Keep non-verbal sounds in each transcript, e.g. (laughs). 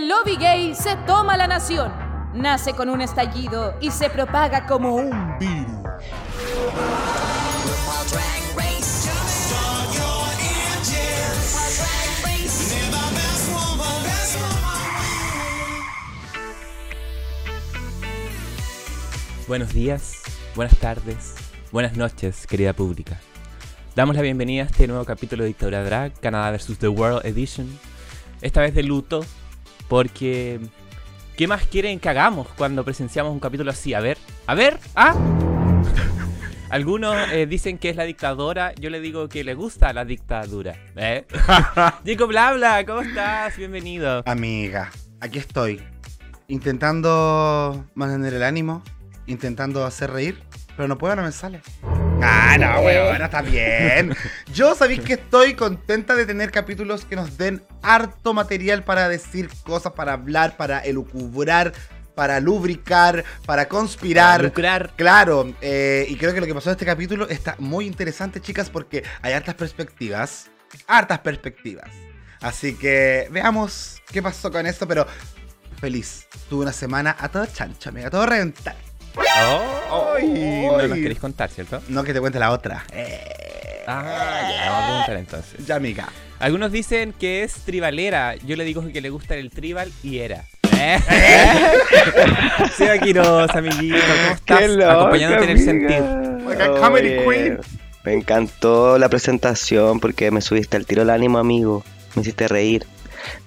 El lobby gay se toma la nación. Nace con un estallido y se propaga como un virus. Buenos días, buenas tardes, buenas noches, querida pública. Damos la bienvenida a este nuevo capítulo de Dictadura Drag, Canadá vs. The World Edition. Esta vez de luto, porque... ¿Qué más quieren que hagamos cuando presenciamos un capítulo así? A ver, a ver, ¿ah? (laughs) Algunos eh, dicen que es la dictadora, yo le digo que le gusta la dictadura. ¿eh? (laughs) Jacob Blabla, ¿cómo estás? Bienvenido. Amiga, aquí estoy. Intentando mantener el ánimo, intentando hacer reír, pero no puedo, no me sale. Ah, no, weón, está bien. Yo sabéis que estoy contenta de tener capítulos que nos den harto material para decir cosas, para hablar, para elucubrar, para lubricar, para conspirar. Para lucrar. Claro, eh, y creo que lo que pasó en este capítulo está muy interesante, chicas, porque hay hartas perspectivas. Hartas perspectivas. Así que veamos qué pasó con esto, pero feliz. Tuve una semana a todo chancho, amiga, a todo reventar. Oh, Ay, no nos queréis contar, ¿cierto? No que te cuente la otra. Eh, Ah, ya, vamos a preguntar entonces. ya, amiga. Algunos dicen que es tribalera. Yo le digo que le gusta el tribal y era. (laughs) Seba Quiroz, amiguito, ¿cómo estás? Loca, Acompañándote en el sentir. Comedy Queen. Me encantó la presentación porque me subiste al tiro el ánimo, amigo. Me hiciste reír.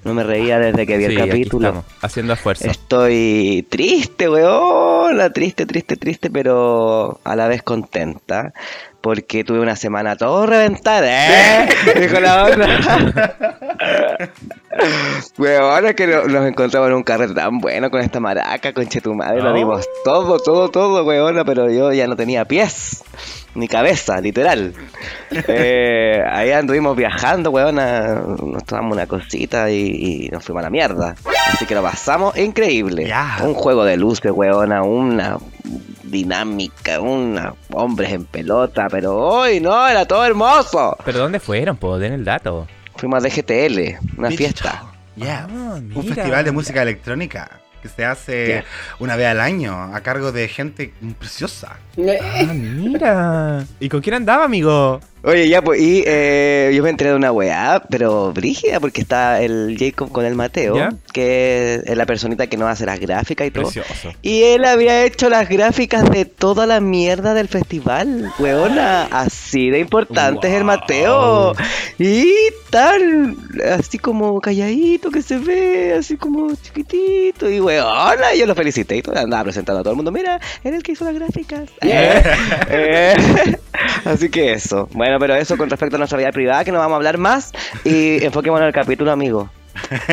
No me reía desde que vi Sí, el aquí capítulo. estamos, haciendo esfuerzo. Estoy triste, weón. Triste, triste, triste, pero a la vez contenta. Porque tuve una semana todo reventada, ¿eh? (laughs) Dijo la otra. Weón, es que no- nos encontramos en un carrete tan bueno con esta maraca, con Chetumadre. Lo dimos todo, todo, todo, weón. Pero yo ya no tenía pies. Ni cabeza, literal. (laughs) Eh, ahí anduvimos viajando, weón. a- Nos tomamos una cosita y, y nos fuimos a la mierda. Así que lo pasamos increíble. Un juego de luces, weona, una dinámica, una hombres en pelota, pero hoy no, era todo hermoso. ¿Pero dónde fueron? Puedo den el dato. Fuimos a DGTL, una fiesta. Yeah. Ah, Un festival de música electrónica que se hace Yeah. una vez al año a cargo de gente preciosa. Ah, mira. ¿Y con quién andaba, amigo? Oye, ya, pues, y eh, yo me enteré de una weá, pero brígida, porque está el Jacob con el Mateo, ¿Ya? que es la personita que nos hace las gráficas y todo. Precioso. Y él había hecho las gráficas de toda la mierda del festival, weona. Así de importante es el. Mateo. Y tan, así como calladito que se ve, así como chiquitito. Y weona, yo lo felicité y todo, andaba presentando a todo el mundo. Mira, era el que hizo las gráficas. (laughs) Eh, (laughs) así que eso. Bueno, pero eso con respecto a nuestra vida privada, que no vamos a hablar más. Y enfoquémonos en el capítulo, amigo.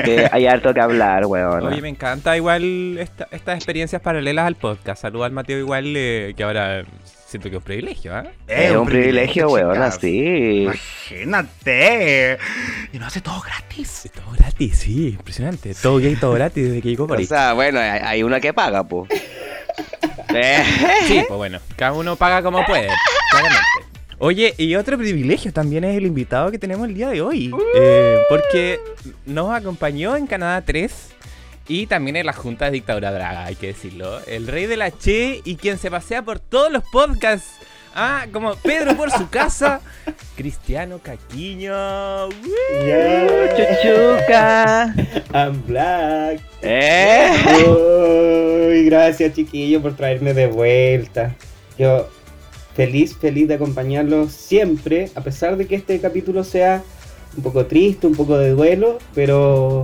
Que (laughs) hay harto que hablar, weona. Oye, me encanta igual esta- estas experiencias paralelas al podcast. Saluda al Mateo igual, eh, que ahora siento que es un privilegio, ¿ah? Es un privilegio, weón, así. Imagínate. Y no hace todo gratis. Es todo gratis, sí, impresionante. Todo gay, todo gratis desde que llegó por O sea, bueno, hay, hay una que paga, pues. Sí, pues bueno, cada uno paga como puede, claramente. Oye, y otro privilegio también es el invitado que tenemos el día de hoy. eh, porque nos acompañó en Canadá 3 y también en la Junta de Dictadura Draga, hay que decirlo. El rey de la Che y quien se pasea por todos los podcasts. Ah, como Pedro por su casa, (laughs) Cristiano Caquiño. ¡Woo! Chuchuca. I'm black. ¿Eh? Uy, gracias chiquillo por traerme de vuelta. Yo feliz, feliz de acompañarlos siempre, a pesar de que este capítulo sea un poco triste, un poco de duelo, pero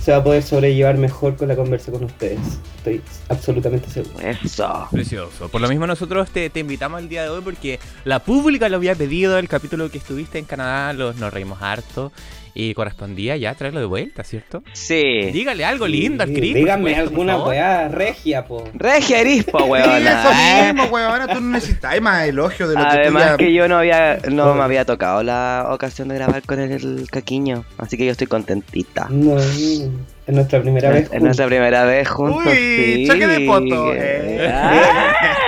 se va a poder sobrellevar mejor con la conversa con ustedes. Estoy absolutamente seguro. Eso. Precioso. Por lo mismo nosotros te, te invitamos el día de hoy porque la pública lo había pedido, el capítulo que estuviste en Canadá, los, nos reímos harto y correspondía ya traerlo de vuelta, ¿cierto? Sí. Dígale algo lindo al supuesto, por alguna weá regia, po. Regia erispo, Sí, (laughs) weona. eso mismo, weón. Tú no necesitas más elogio de lo que tú Además ya... que yo no había, no me había tocado la ocasión de grabar con el, caquiño, así que yo estoy contentita. No, es nuestra primera vez. Es nuestra primera vez juntos. Uy, sí. choque de poto, eh. (laughs) Ah.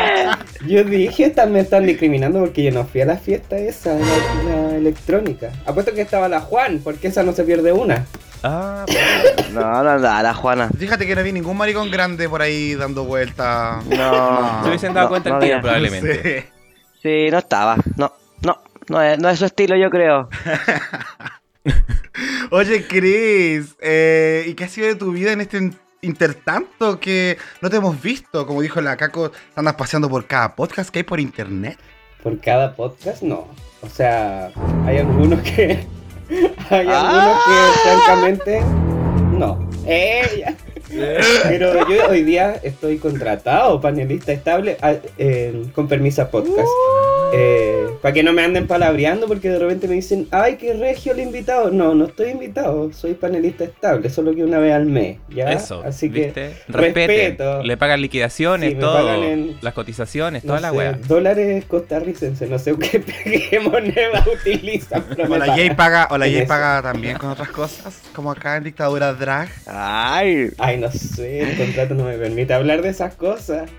Yo dije, están, me están discriminando porque yo no fui a la fiesta esa, la, la electrónica. Apuesto que estaba la Juan, porque esa no se pierde una. Ah, (laughs) No, no andaba la Juana. Fíjate que no vi ningún maricón grande por ahí dando vuelta. No. se hubiesen dado no, cuenta no el tiro, había. probablemente. Sí. Sí, no estaba. No, no. No es, no es su estilo, yo creo. (laughs) Oye, Chris, eh, ¿y qué ha sido de tu vida en este intertanto que no te hemos visto? Como dijo la Caco, andas paseando por cada podcast que hay por internet. Por cada podcast, no. O sea, hay algunos que. (laughs) hay Ah. algunos que, francamente, no. ¡Eh! (laughs) Pero yo hoy día estoy contratado, panelista estable, a- en- con permisa podcast. para que no me anden palabreando, porque de repente me dicen, ay, qué regio el invitado. No, no estoy invitado, soy panelista estable, solo que una vez al mes. ¿ya? Eso, Así que respeto. Le pagan liquidaciones, Sí, todo. pagan en- Las cotizaciones, No toda la sé, wea. Dólares costarricenses, no sé (laughs) qué, qué moneda (laughs) utilizan. O la. Jay paga, o la Jay eso. paga también con otras cosas, como acá en Dictadura Drag. Ay, Ay, no sé, el contrato no me permite hablar de esas cosas.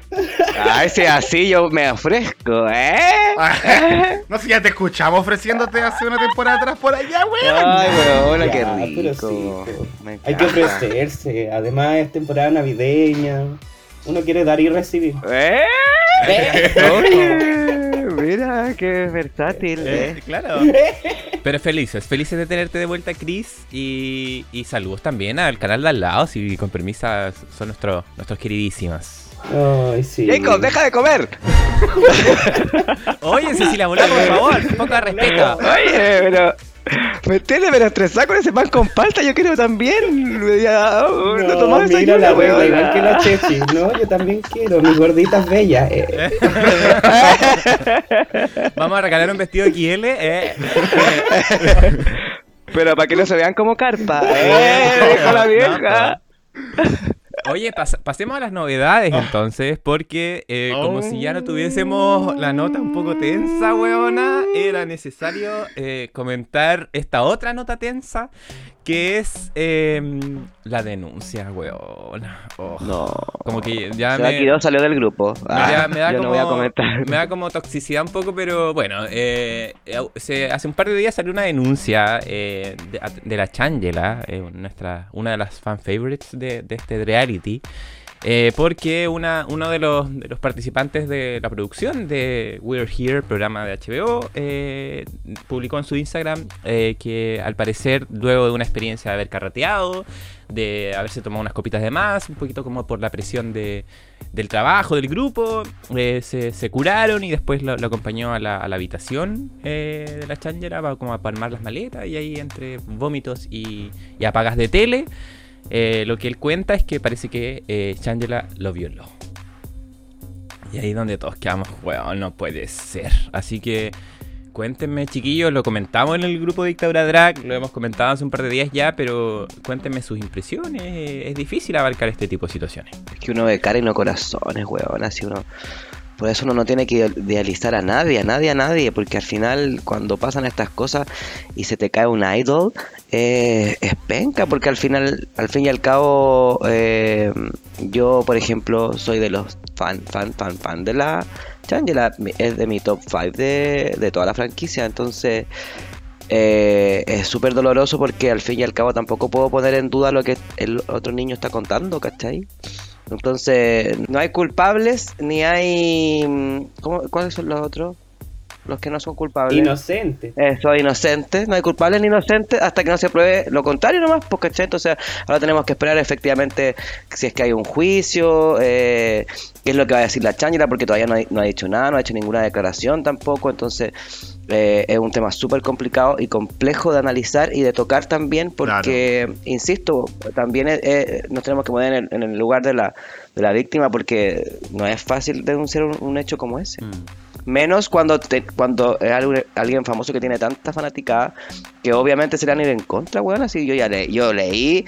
ay, si así yo me ofrezco, ¿eh? (laughs) no sé, ya te escuchamos ofreciéndote hace una temporada atrás por allá, weón. Ay, Ya, qué pero rico. sí, po. Me Hay que ofrecerse, además es temporada navideña. Uno quiere dar y recibir. ¿Eh? ¿Eh? (laughs) Mira, qué versátil. Eh, ¿eh? claro. (laughs) Pero felices, felices de tenerte de vuelta, Chris. Y, y saludos también al canal de al lado, si con permisa son nuestros nuestros queridísimas. Ay, sí. Jacob, deja de comer. (laughs) Oye, Cecilia Bolá, por favor, un poco de respeto. Oye, pero. Me tiene pero estresado con ese pan con palta, yo quiero también. Ya, oh, no, No, mira desayuno, la weona. igual que la Chechi. No, yo también quiero, mis gorditas bellas. eh. (laughs) Vamos a regalar un vestido XL. Eh. Pero para que no se vean como carpa. ¡Eh! (laughs) Dijo la vieja. Oye, pas- pasemos a las novedades entonces, porque eh, como si ya no tuviésemos la nota un poco tensa, weona, era necesario eh, comentar esta otra nota tensa, que es em, la denuncia. Oh, No. Como que ya Se me... salió del grupo. Me da, Ah, me da como, no voy a comentar. me da como toxicidad un poco, pero bueno, eh, se- hace un par de días salió una denuncia eh, de, de la Changela, eh, nuestra, una de las fan favorites de, de este reality, eh, porque una, uno de los, los participantes de la producción de We're Here, programa de HBO, eh, publicó en su Instagram eh, que al parecer, luego de una experiencia de haber carreteado, de haberse tomado unas copitas de más, un poquito como por la presión de, del trabajo del grupo, eh, se, se curaron y después lo, acompañó a la, a la habitación de la changera para como a palmar las maletas y ahí entre vómitos y, y apagas de tele, eh, lo que él cuenta es que parece que eh, Shangela lo violó. Y ahí donde todos quedamos, weón, no puede ser. Así que cuéntenme, chiquillos, lo comentamos en el grupo de Dictadura Drag, lo hemos comentado hace un par de días ya, pero cuéntenme sus impresiones. eh, Es difícil abarcar este tipo de situaciones. Es que uno ve cara y no corazones, weón. Así uno. Por eso uno no tiene que idealizar a nadie, a nadie, a nadie. Porque al final, cuando pasan estas cosas y se te cae un idol, eh, es penca. Porque al final, al fin y al cabo, eh, yo, por ejemplo, soy de los fan, fan, fan, fan de la Changela. Es de mi top 5 de, de toda la franquicia. Entonces. eh, es súper doloroso porque al fin y al cabo tampoco puedo poner en duda lo que el otro niño está contando, ¿cachai? Entonces, no hay culpables ni hay... mm, ¿cómo- ¿Cuáles son los otros? Los que no son culpables. Inocente. Eso, inocentes. No hay culpables ni inocentes hasta que no se pruebe lo contrario nomás, porque ¿cachai? Entonces, ahora tenemos que esperar efectivamente si es que hay un juicio, eh, qué es lo que va a decir la cháñera, porque todavía no, hay- no ha dicho nada, no ha hecho ninguna declaración tampoco. Entonces, eh, es un tema súper complicado y complejo de analizar y de tocar también, porque, insisto, también eh, eh, nos tenemos que poner en el, en el lugar de la, de la víctima, porque no es fácil denunciar un, un hecho como ese. Menos cuando te- cuando es algu- alguien famoso que tiene tanta fanaticada que obviamente se le van a ir en contra, weón. Así yo ya le, yo leí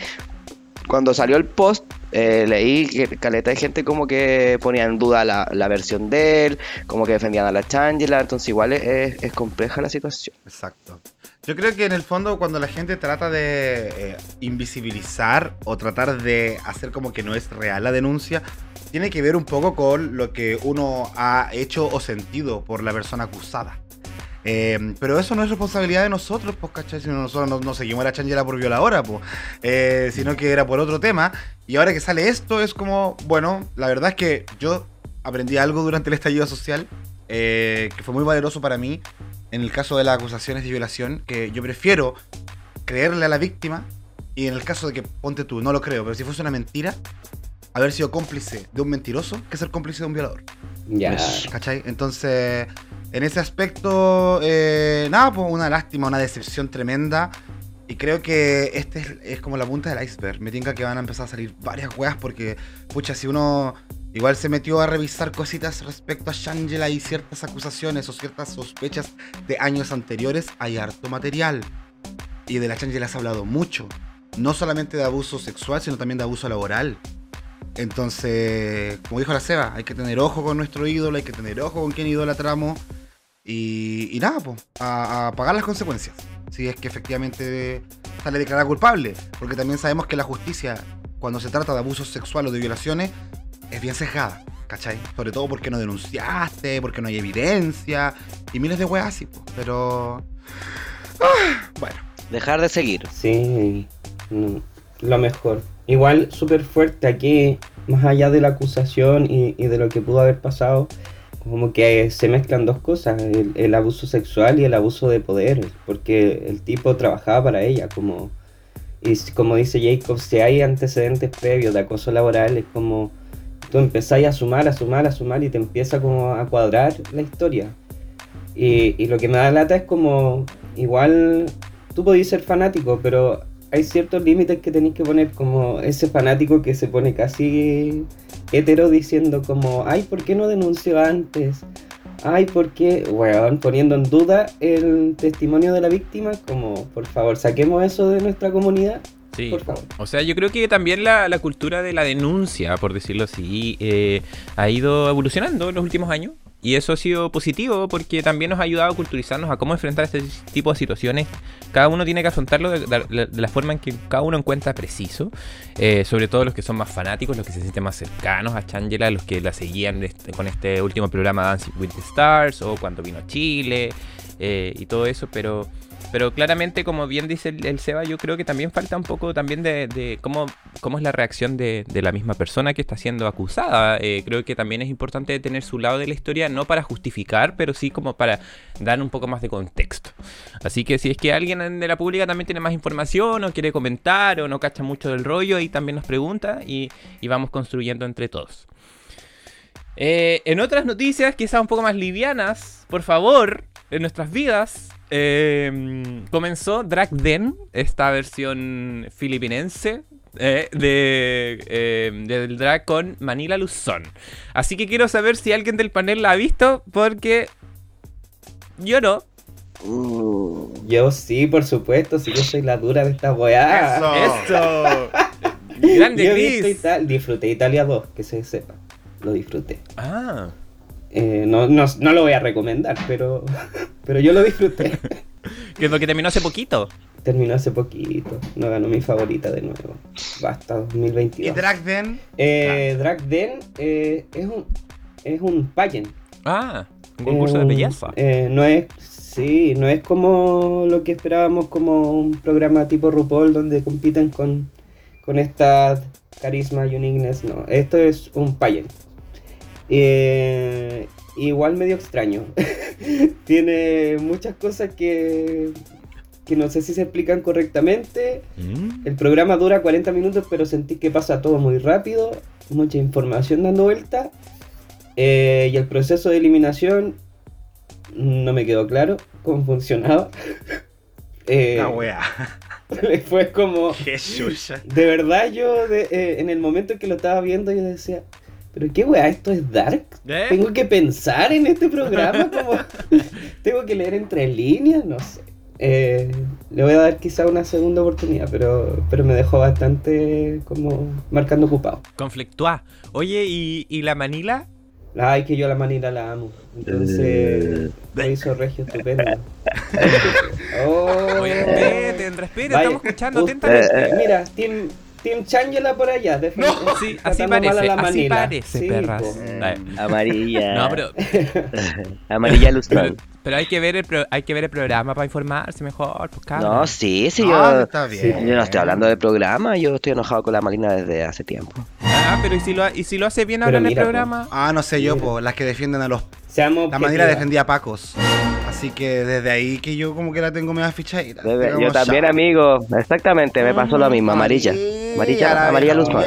cuando salió el post, eh, leí que caleta de gente como que ponía en duda la, la versión de él, como que defendían a la Changela, entonces igual es compleja la situación. Exacto. Yo creo que en el fondo cuando la gente trata de eh, invisibilizar o tratar de hacer como que no es real la denuncia, tiene que ver un poco con lo que uno ha hecho o sentido por la persona acusada. Eh, pero eso no es responsabilidad de nosotros, pues, ¿cachai? Si nosotros no, no seguimos la Changela por violadora, pues, eh, sino que era por otro tema. Y ahora que sale esto, es como, bueno, la verdad es que yo aprendí algo durante el estallido social eh, que fue muy valeroso para mí en el caso de las acusaciones de violación, que yo prefiero creerle a la víctima y en el caso de que, ponte tú, no lo creo, pero si fuese una mentira, haber sido cómplice de un mentiroso que ser cómplice de un violador. Ya. ¿Cachai? Entonces, en ese aspecto, eh, nada, pues una lástima, una decepción tremenda. Y creo que este es, es como la punta del iceberg. Me tinca que van a empezar a salir varias weas porque, pucha, si uno igual se metió a revisar cositas respecto a Shangela y ciertas acusaciones o ciertas sospechas de años anteriores, hay harto material. Y de la Shangela se ha hablado mucho. No solamente de abuso sexual, sino también de abuso laboral. Entonces, como dijo la Seba, hay que tener ojo con nuestro ídolo, hay que tener ojo con quién idolatramos. Y, y nada, pues, a, a pagar las consecuencias. Si es que efectivamente sale declarada culpable. Porque también sabemos que la justicia, cuando se trata de abusos sexuales o de violaciones, es bien sesgada. ¿Cachai? Sobre todo porque no denunciaste, porque no hay evidencia. Y miles de weas así, pues. Pero. ah, bueno. Dejar de seguir. Sí, mm, lo mejor. Igual súper fuerte aquí, más allá de la acusación y, y de lo que pudo haber pasado, como que se mezclan dos cosas, el, el abuso sexual y el abuso de poder, porque el tipo trabajaba para ella, como, y como dice Jacob, si hay antecedentes previos de acoso laboral, es como tú empezáis a sumar, a sumar, a sumar y te empieza como a cuadrar la historia. Y, y lo que me da lata es como, igual tú podés ser fanático, pero hay ciertos límites que tenéis que poner, como ese fanático que se pone casi hetero diciendo como, ay, ¿por qué no denunció antes? Ay, ¿por qué? Weón, poniendo en duda el testimonio de la víctima, como, por favor, saquemos eso de nuestra comunidad, Sí. por favor. O sea, yo creo que también la, la cultura de la denuncia, por decirlo así, eh, ha ido evolucionando en los últimos años. Y eso ha sido positivo porque también nos ha ayudado a culturizarnos a cómo enfrentar este tipo de situaciones. Cada uno tiene que afrontarlo de, la forma en que cada uno encuentra preciso. Eh, sobre todo los que son más fanáticos, los que se sienten más cercanos a Changela, los que la seguían este- con este último programa Dancing with the Stars o cuando vino a Chile eh, y todo eso. Pero pero claramente, como bien dice el, el Seba, yo creo que también falta un poco también de, cómo, cómo es la reacción de, la misma persona que está siendo acusada. Eh, creo que también es importante tener su lado de la historia, no para justificar, pero sí como para dar un poco más de contexto. Así que si es que alguien de la pública también tiene más información o quiere comentar o no cacha mucho del rollo, ahí también nos pregunta y, y vamos construyendo entre todos. Eh, en otras noticias, quizás un poco más livianas, por favor, en nuestras vidas, eh, comenzó Drag Den, esta versión filipinense eh, de, eh, del drag con Manila Luzón. Así que quiero saber si alguien del panel la ha visto, porque yo no. Mm, Yo sí, por supuesto, si yo soy la dura de esta weá. Eso. ¡Eso! (laughs) ¡Grande Yo he visto Chris! Ita- disfruté Italia 2, que se sepa. Lo disfruté. Ah, Eh, no, no, no lo voy a recomendar, pero, (laughs) pero yo lo disfruté. (laughs) que es lo que terminó hace poquito. Terminó hace poquito. No ganó mi favorita de nuevo. Basta, Y 2022. Drag Den. Eh, Drag Den eh, es un es un pageant. Ah, un concurso de belleza. eh, no es, sí, no es como lo que esperábamos como un programa tipo RuPaul donde compiten con, con esta carisma, uniqueness, no. Esto es un pageant. Eh, igual medio extraño. (laughs) Tiene muchas cosas que, que no sé si se explican correctamente. Mm. El programa dura 40 minutos, pero sentí que pasa todo muy rápido, mucha información dando vuelta. eh, y el proceso de eliminación no me quedó claro cómo funcionaba. (laughs) Eh, La wea. (laughs) fue como, chucha. de verdad yo de- eh, en el momento en que lo estaba viendo yo decía, pero qué weá, esto es dark. ¿Eh? Tengo que pensar en este programa, como (laughs) tengo que leer entre líneas, no sé. Eh, le voy a dar quizá una segunda oportunidad, pero, pero me dejó bastante como marcando ocupado. Conflictuá. Oye, ¿y, y la Manila? Ay, que yo a la manila la amo. Entonces, lo hizo Regio estupendo. (laughs) Oh, Oye, respeten, respeten, estamos escuchando atentamente. eh, Mira, Team, Team Changela por allá. de- Sí, tratando así parece, la así parece, Sí, perras. Ay, Amarilla. No, pero, (laughs) Amarilla Luzón. pero hay, que ver el pro- hay que ver el programa para informarse mejor, pues cabra. No, sí, sí, Ah, yo. está bien. Yo no estoy hablando del programa, yo estoy enojado con la Marina desde hace tiempo. Ah, pero ¿y si lo, y si lo hace bien ahora en el programa? Ah, no sé yo, po, las que defienden a los... Seamos La manera defendía a Pacos. Así que desde ahí que yo como que la tengo media fichadita. Debe- yo también, amigo. Exactamente, me pasó lo mismo. Amarilla. Amarilla, la amarilla ya.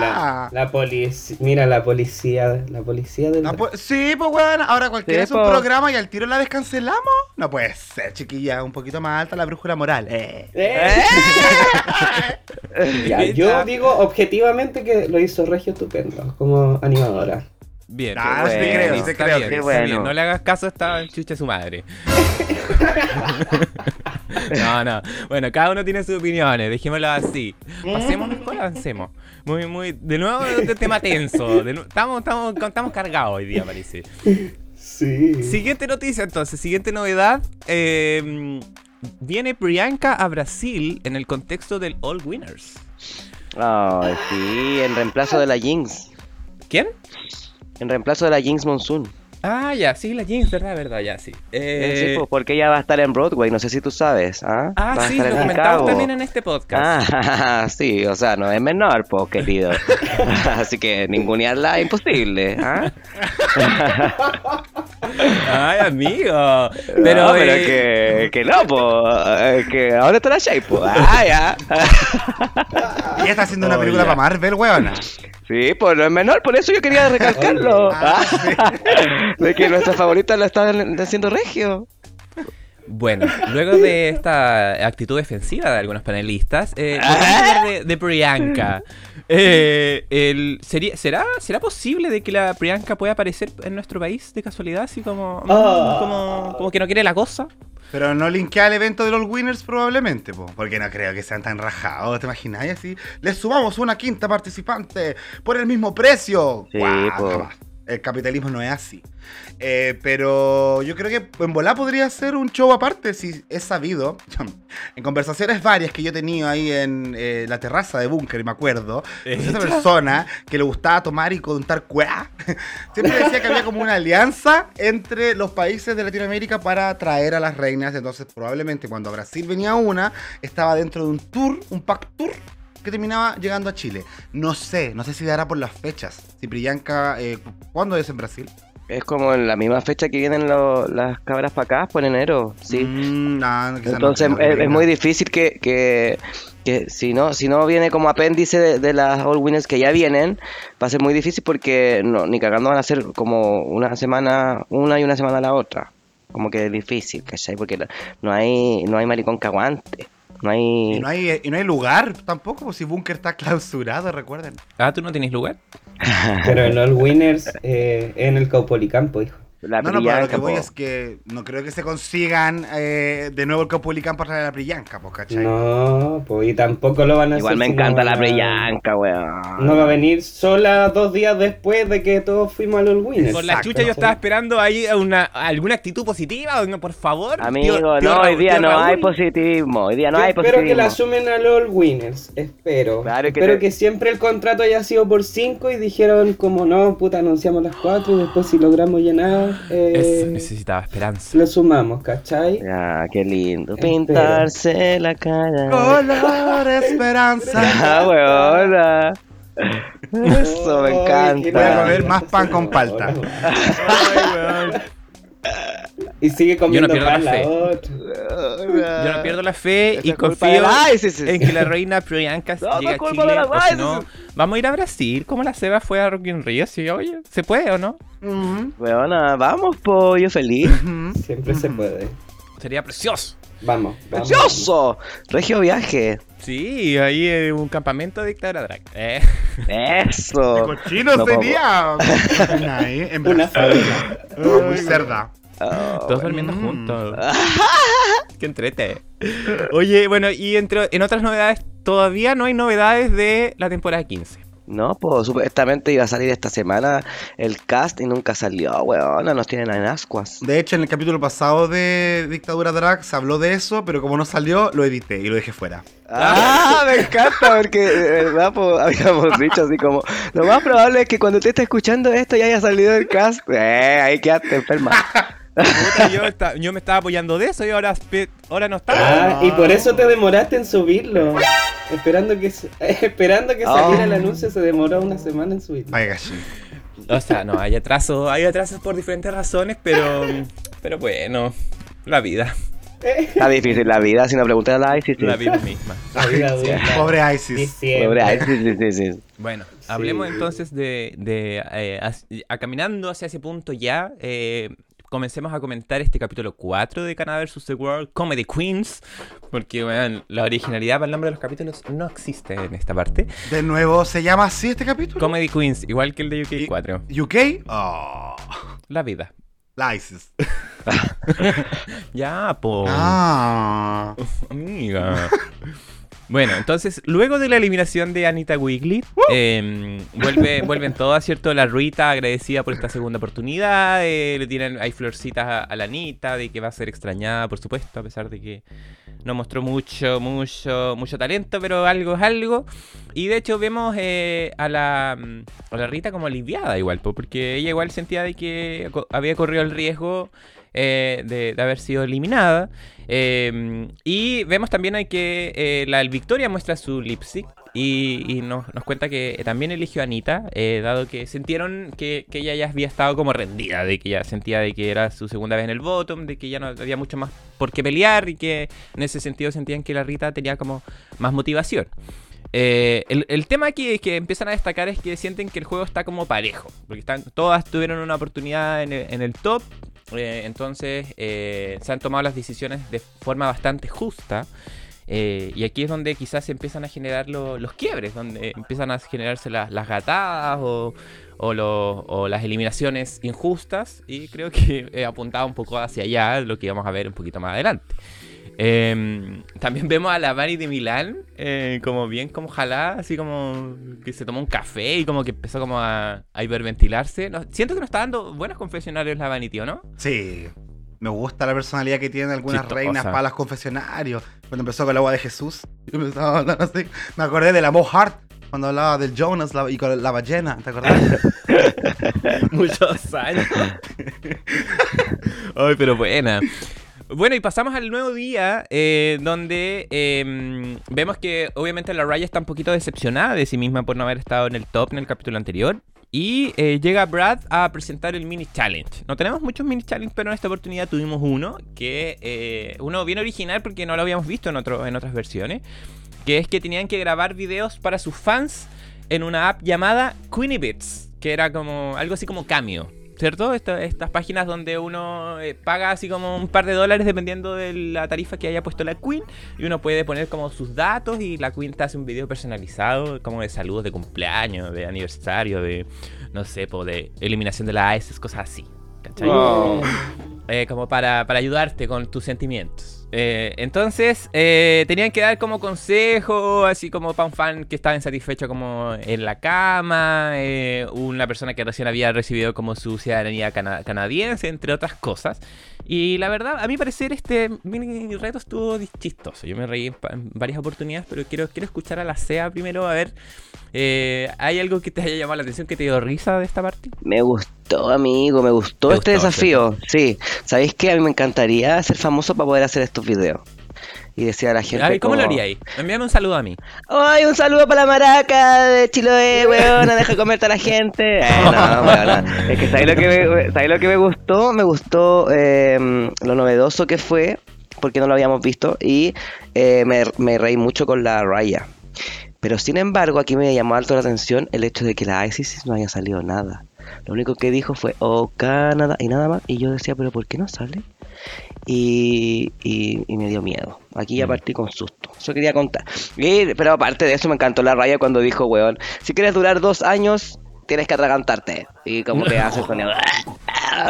La, la policía, mira la policía, la policía del... Sí, pues bueno, ahora cualquiera Sí, hace un po. programa y al tiro la descancelamos. No puede ser, chiquilla, un poquito más alta la brújula moral. Eh. ¡Eh! (laughs) Ya, yo digo objetivamente que lo hizo Regio estupendo como animadora. Bien. Ah, te bien, creo, sí te está creo, bien, qué está bueno. bien. No le hagas caso a esta chucha su madre. (laughs) no, no. Bueno, cada uno tiene sus opiniones, dejémoslo así. Pasemos (laughs) mejor, avancemos. Muy, muy. De nuevo, de tema tenso. De nu- estamos, estamos, estamos cargados hoy día, parece. Sí. Siguiente noticia, entonces. Siguiente novedad. eh, viene Priyanka a Brasil en el contexto del All Winners. Ay, sí, en reemplazo de la Jinx. ¿Quién? En reemplazo de la Jinx Monsoon. Ah, ya, sí, la Jinx, ¿verdad? ¿Verdad? Ya, sí. Eh, sí, Eh, pues, porque ella va a estar en Broadway, no sé si tú sabes. Ah, ah, va sí, lo en comentamos también en este podcast. Ah, (laughs) sí, o sea, no es menor, pues, querido. (laughs) Así que ningunearla es imposible. ¿ah? (laughs) Ay, amigo. Pero, Pero, no, pero eh, que, que no, pues, que ahora está la Shape, pues. Ah, ya. Ella está haciendo una Oh, película ya. para Marvel, weona. Sí, no es menor, por eso yo quería recalcarlo. (laughs) Ah, Ah, (laughs) de que nuestra favorita la está haciendo regio. Bueno, luego de esta actitud defensiva de algunos panelistas, eh, Ah. vamos a hablar de, de Priyanka. Eh, el, sería, ¿será, ¿Será posible de que la Priyanka pueda aparecer en nuestro país de casualidad? Así como, como, como que no quiere la cosa. Pero no linkea el evento de los winners probablemente, po, porque no creo que sean tan rajados, ¿te imaginas? Y así, les sumamos una quinta participante por el mismo precio. Sí, jamás. El capitalismo no es así. Eh, pero yo creo que en volá podría ser un show aparte, si es sabido. (laughs) En conversaciones varias que yo he tenido ahí en eh, la terraza de Búnker, me acuerdo, esa persona que le gustaba tomar y contar cuá, (laughs) siempre decía que había como una alianza entre los países de Latinoamérica para traer a las reinas. Entonces, probablemente cuando a Brasil venía una, estaba dentro de un tour, un pack tour que terminaba llegando a Chile. No sé, no sé si dará por las fechas. Si Priyanka, eh, ¿cuándo es en Brasil? Es como en la misma fecha que vienen lo- las cabras para acá, por enero, sí. Mm, no Entonces es, muy difícil que, que, que si no si no viene como apéndice de, de las All Winners que ya vienen, va a ser muy difícil porque no, ni cagando van a ser como una semana, una y una semana la otra. Como que es difícil, ¿cachai? Porque no hay, no hay maricón que aguante. No hay... Y no hay, y no hay lugar tampoco, pues si Bunker está clausurado, recuerden. Ah, ¿tú no tienes lugar? (laughs) Pero en All Winners, eh, en el Caupolicampo, hijo. La no, no, pero lo que voy po. es que no creo que se consigan eh, de nuevo el Caupolicán para traer a Priyanka, pues, ¿cachai? No, pues y tampoco lo van a Igual hacer. me si no encanta la Priyanka, weón. No va a venir sola dos días después de que todos fuimos a los Winners. Por la chucha yo estaba esperando ahí una, alguna actitud positiva, o no, por favor. Amigo, tío- tío no, hoy día tío no hay positivismo. Hoy día no Yo hay espero que positivismo. la sumen a los Winners, espero. Claro que espero te- que siempre el contrato haya sido por 5 y dijeron como no, puta, anunciamos las 4 y después si logramos llenar, eh, Eso, necesitaba esperanza. lo sumamos, ¿cachai? Ya, qué lindo. Espero. Pintarse la cara. Color esperanza. (laughs) Ah, weona. Eso me Ay, encanta. Voy a comer más pan con palta. (laughs) Y sigue comiendo pierdo la pan la fe. otra. Yo no pierdo la fe Esa y confío en que la reina Priyanka No, llegue a Chile. la O si no, ISIS. vamos a ir a Brasil, como la Seba fue a Rock in Rio. Sí, oye, ¿se puede o no? Weona, vamos, pollo feliz. Siempre se puede. Sería precioso. Vamos, vamos. ¡Precioso! Regio viaje. Sí, ahí en un campamento de dictadura drag. Eh. Eso. Qué cochino No, sería. En Una Brasil. favela. Ay, Muy cerda. Oh, Todos durmiendo Mm. juntos. (laughs) Qué entrete. Oye, bueno, y entre, en otras novedades, todavía no hay novedades de la temporada 15. No, pues supuestamente iba a salir esta semana el cast y nunca salió, weón. Nos tienen en ascuas. De hecho, en el capítulo pasado de Dictadura Drag se habló de eso, pero como no salió, lo edité y lo dejé fuera. Ah, me encanta, porque de verdad pues, habíamos (laughs) dicho así como, lo más probable es que cuando usted esté escuchando esto ya haya salido el cast. Eh, ahí quedaste enferma. Puta, yo, me estaba apoyando de eso y ahora, ahora no está. Ah, y por eso te demoraste en subirlo. Esperando que, (laughs) esperando que saliera el Oh. anuncio, se demoró una semana en subirlo. Vaya gachi. O sea, no, hay atrasos, hay atrasos por diferentes razones, pero, pero bueno, la vida, Está difícil la vida, si no preguntas a la ICC. la vida misma. La vida adulta. Pobre Isis. Pobre ICC, sí, sí, sí. Bueno, hablemos entonces de, de eh, a- caminando hacia ese punto ya. eh, comencemos a comentar este capítulo 4 de Canadá vs. The World, Comedy Queens, porque weón, la originalidad para el nombre de los capítulos no existe en esta parte. De nuevo, ¿se llama así este capítulo? Comedy Queens, igual que el de Y- UK 4. ¿UK? Oh, La vida. la Isis. (laughs) Ya, po. Ah. Amiga. (laughs) Bueno, entonces, luego de la eliminación de Anita Wigley, eh, vuelve, (laughs) vuelven todas, ¿cierto? La Rita agradecida por esta segunda oportunidad. eh, le tienen, hay florcitas a, a la Anita de que va a ser extrañada, por supuesto, a pesar de que no mostró mucho, mucho, mucho talento, pero algo es algo. Y de hecho vemos eh, a, la, mm, a la Rita como aliviada igual, po, porque ella igual sentía de que había corrido el riesgo eh, de, haber sido eliminada. Eh, y vemos también que eh, la Victoria muestra su lip sync y, nos, cuenta que también eligió a Anita, eh, dado que sintieron que, ella ya había estado como rendida, de que ya sentía de que era su segunda vez en el bottom, de que ya no había mucho más por qué pelear y que en ese sentido sentían que la Rita tenía como más motivación. Eh, el, tema aquí que empiezan a destacar es que sienten que el juego está como parejo, porque todas tuvieron una oportunidad en el top, eh, entonces eh, se han tomado las decisiones de forma bastante justa. eh, y aquí es donde quizás se empiezan a generar lo- los quiebres, donde empiezan a generarse las, gatadas o, las eliminaciones injustas. Y creo que he apuntado un poco hacia allá, lo que vamos a ver un poquito más adelante. Eh, también vemos a la Vani de Milán, eh, como bien como jalada, así como que se tomó un café y como que empezó como a, a hiperventilarse. No, siento que nos está dando buenos confesionarios la Vanity, ¿o no? Sí. Me gusta la personalidad que tienen algunas Chistosa. reinas para los confesionarios. Cuando empezó con el agua de Jesús. (laughs) me, así. acordé de la Mo Hart. Cuando hablaba del Jonas la- y con la ballena. ¿Te acordás? (laughs) Muchos años. (laughs) Ay, pero buena. Bueno, y pasamos al nuevo día, eh, donde eh, vemos que obviamente la Raya está un poquito decepcionada de sí misma por no haber estado en el top en el capítulo anterior. Y eh, llega Brad a presentar el mini challenge. No tenemos muchos mini challenge, pero en esta oportunidad tuvimos uno, que eh, uno bien original porque no lo habíamos visto en, en otras versiones, que es que tenían que grabar videos para sus fans en una app llamada Queenie Bits, que era como algo así como Cameo. ¿Cierto? Esta- estas páginas donde uno eh, paga así como un par de dólares dependiendo de la tarifa que haya puesto la Queen y uno puede poner como sus datos y la Queen te hace un video personalizado como de saludos de cumpleaños, de aniversario, de no sé, po, de eliminación de la ISIS, cosas así. ¿Cachai? Eh, como para, para ayudarte con tus sentimientos. Eh, entonces, eh, tenían que dar como consejo, así como para un fan que estaba insatisfecho como en la cama, eh, una persona que recién había recibido como su ciudadanía cana- canadiense, entre otras cosas. Y la verdad, a mi parecer, este mini reto estuvo chistoso. Yo me reí en, varias oportunidades, pero quiero, quiero escuchar a la SEA primero, a ver, eh, ¿hay algo que te haya llamado la atención, que te dio risa de esta parte? Me gustó, amigo, me gustó ¿Te este gustó, desafío. Sí, ¿sabéis qué? A mí me encantaría ser famoso para poder hacer estos videos. Y decir a la gente. Ay, ¿Cómo lo haría ahí? Envíame un saludo a mí. ¡Ay, un saludo para la maraca de Chiloé, weón! Deja comerte a la gente. (laughs) Eh, no, weón, no. Es que ¿sabéis lo que me, ¿sabéis lo que me gustó? Me gustó eh, lo novedoso que fue, porque no lo habíamos visto, y eh, me, me reí mucho con la Raya. Pero sin embargo, aquí me llamó alto la atención el hecho de que la ISIS no haya salido nada. Lo único que dijo fue, oh, Canadá, y nada más. Y yo decía, pero ¿por qué no sale? Y, y- y me dio miedo. Aquí ya Mm. partí con susto. Eso quería contar. Y- pero aparte de eso, me encantó la raya cuando dijo, weón, si quieres durar dos años, tienes que atragantarte. Y como que (laughs) hace sonido.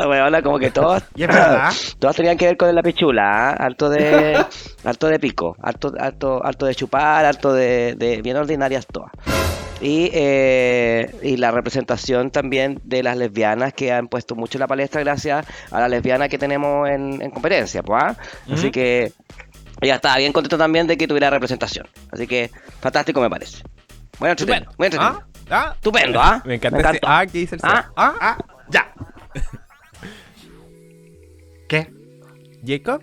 Weón, como que todos, (laughs) Y es verdad. (clears throat) todas tenían que ver con la pichula, ¿ah? harto de, (laughs) harto de pico, harto, harto, harto de chupar, harto de, de bien ordinarias todas. Y, eh, y la representación también de las lesbianas que han puesto mucho en la palestra gracias a la lesbiana que tenemos en, en competencia, pues, ¿ah? Así que ella estaba bien contento también de que tuviera representación. Así que fantástico me parece. Muy entretenido. ¿Ah? ¿Ah? Estupendo, ¿ah? Me encanta Me ese encantó. ah que dice el Ah. ¿Ah? Ah, ya. (laughs) ¿Qué? ¿Jacob?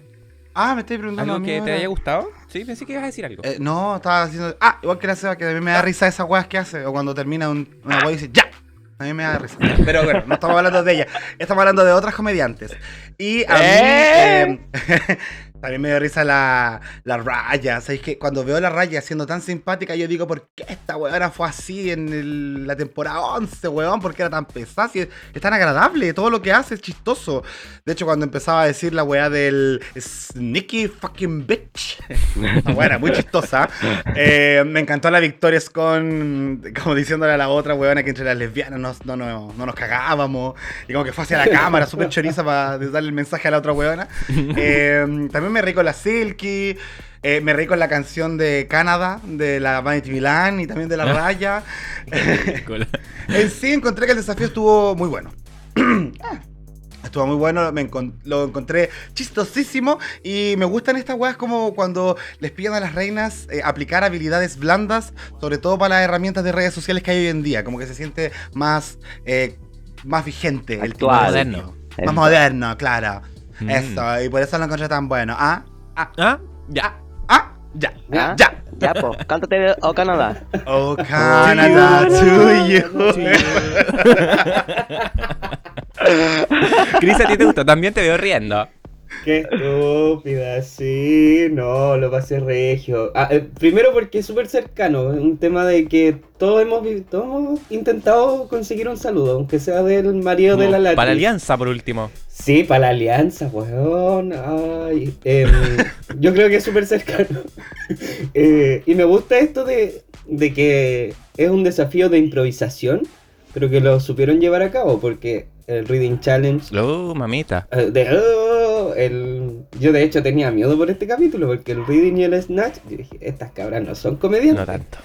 Ah, me estoy preguntando. ¿Algo que te haya gustado? Sí, pensé que ibas a decir algo. Eh, no, estaba haciendo. Ah, igual que la Seba, que a mí me da risa esas weas que hace. O cuando termina un- una wea y dice, ¡ya! A mí me da risa. (laughs) Pero bueno, no estamos hablando de ella. Estamos hablando de otras comediantes. Y a ¡Eh! mí. eh, (laughs) también me dio risa la, la raya. ¿Sabéis que cuando veo la raya siendo tan simpática, yo digo, ¿por qué esta weona fue así en el- la temporada 11, weón? ¿Por qué era tan pesada? Si es, es tan agradable, todo lo que hace es chistoso. De hecho, cuando empezaba a decir la weá del sneaky fucking bitch, (laughs) la weá era muy chistosa. Eh, me encantó la Victoria con como diciéndole a la otra weona que entre las lesbianas no, no, no, no nos cagábamos. Y como que fue hacia la cámara, súper choriza para darle el mensaje a la otra weona. (laughs) Eh, también me reí con la Silky. eh, me reí con la canción de Canadá, de la Vanity Milan y también de la Raya. (laughs) (laughs) En sí, encontré que el desafío estuvo muy bueno. (clears throat) Estuvo muy bueno, me encon- lo encontré chistosísimo y me gustan estas weas como cuando les piden a las reinas eh, aplicar habilidades blandas, sobre todo para las herramientas de redes sociales que hay hoy en día, como que se siente más, eh, más vigente. el tema. Moderno. Más moderno, claro. Mm. Eso, y por eso lo encontré tan bueno. Ah, ah, ¿Ah? Ya. ah, ya, ¿Ah? ya. Ya, pues, cántate o Canadá. Oh, Canadá, to you. (laughs) (laughs) Cris, ¿a ti te gustó? También te veo riendo. Qué estúpida, sí, no, lo pasé regio. Ah, eh, primero porque es súper cercano, es un tema de que todos hemos, todos hemos intentado conseguir un saludo, aunque sea del marido de la Lati. Para Alianza, por último. Sí, para la alianza, weón. Ay, em, (laughs) yo creo que es súper cercano. (laughs) Eh, y me gusta esto de, de que es un desafío de improvisación, pero que lo supieron llevar a cabo, porque el Reading Challenge Oh, mamita. de, oh, el, yo de hecho tenía miedo por este capítulo porque el reading y el snatch, yo dije, estas cabras no son comediantes. No tanto.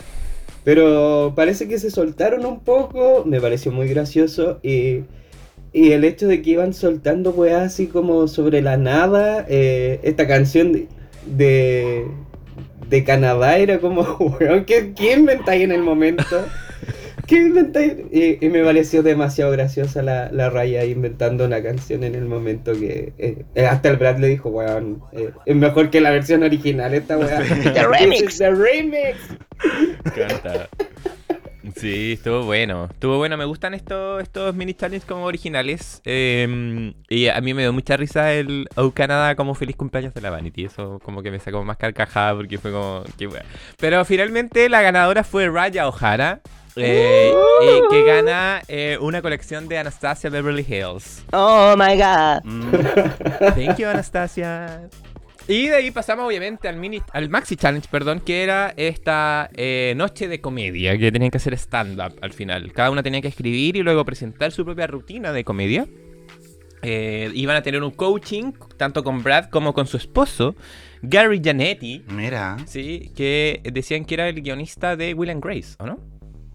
Pero parece que se soltaron un poco, me pareció muy gracioso y, y el hecho de que iban soltando weas así como sobre la nada, eh, esta canción de, de, de Canadá era como, (laughs) weón, ¿qué, qué inventáis en el momento? (laughs) ¿Qué inventáis? Y, y me pareció demasiado graciosa la, la raya inventando una canción en el momento que eh, eh, hasta el Brad le dijo, weón, eh, es mejor que la versión original esta weá. (laughs) The remix. The remix. Me encanta. Sí, estuvo bueno. Estuvo bueno. Me gustan estos, estos mini challenges como originales. eh, y a mí me dio mucha risa el Oh Canadá como feliz cumpleaños de la Vanity. Eso como que me sacó más carcajada porque fue como... Qué wea. Pero finalmente la ganadora fue Raya O'Hara. Eh, eh, que gana eh, una colección de Anastasia Beverly Hills. Oh my god. Mm, Thank you, Anastasia. Y de ahí pasamos obviamente al mini, al Maxi Challenge, perdón, que era esta eh, noche de comedia, que tenían que hacer stand-up al final. Cada una tenía que escribir y luego presentar su propia rutina de comedia. Eh, iban a tener un coaching, tanto con Brad como con su esposo, Gary Janetti, Mira, sí, que decían que era el guionista de Will and Grace, ¿o no?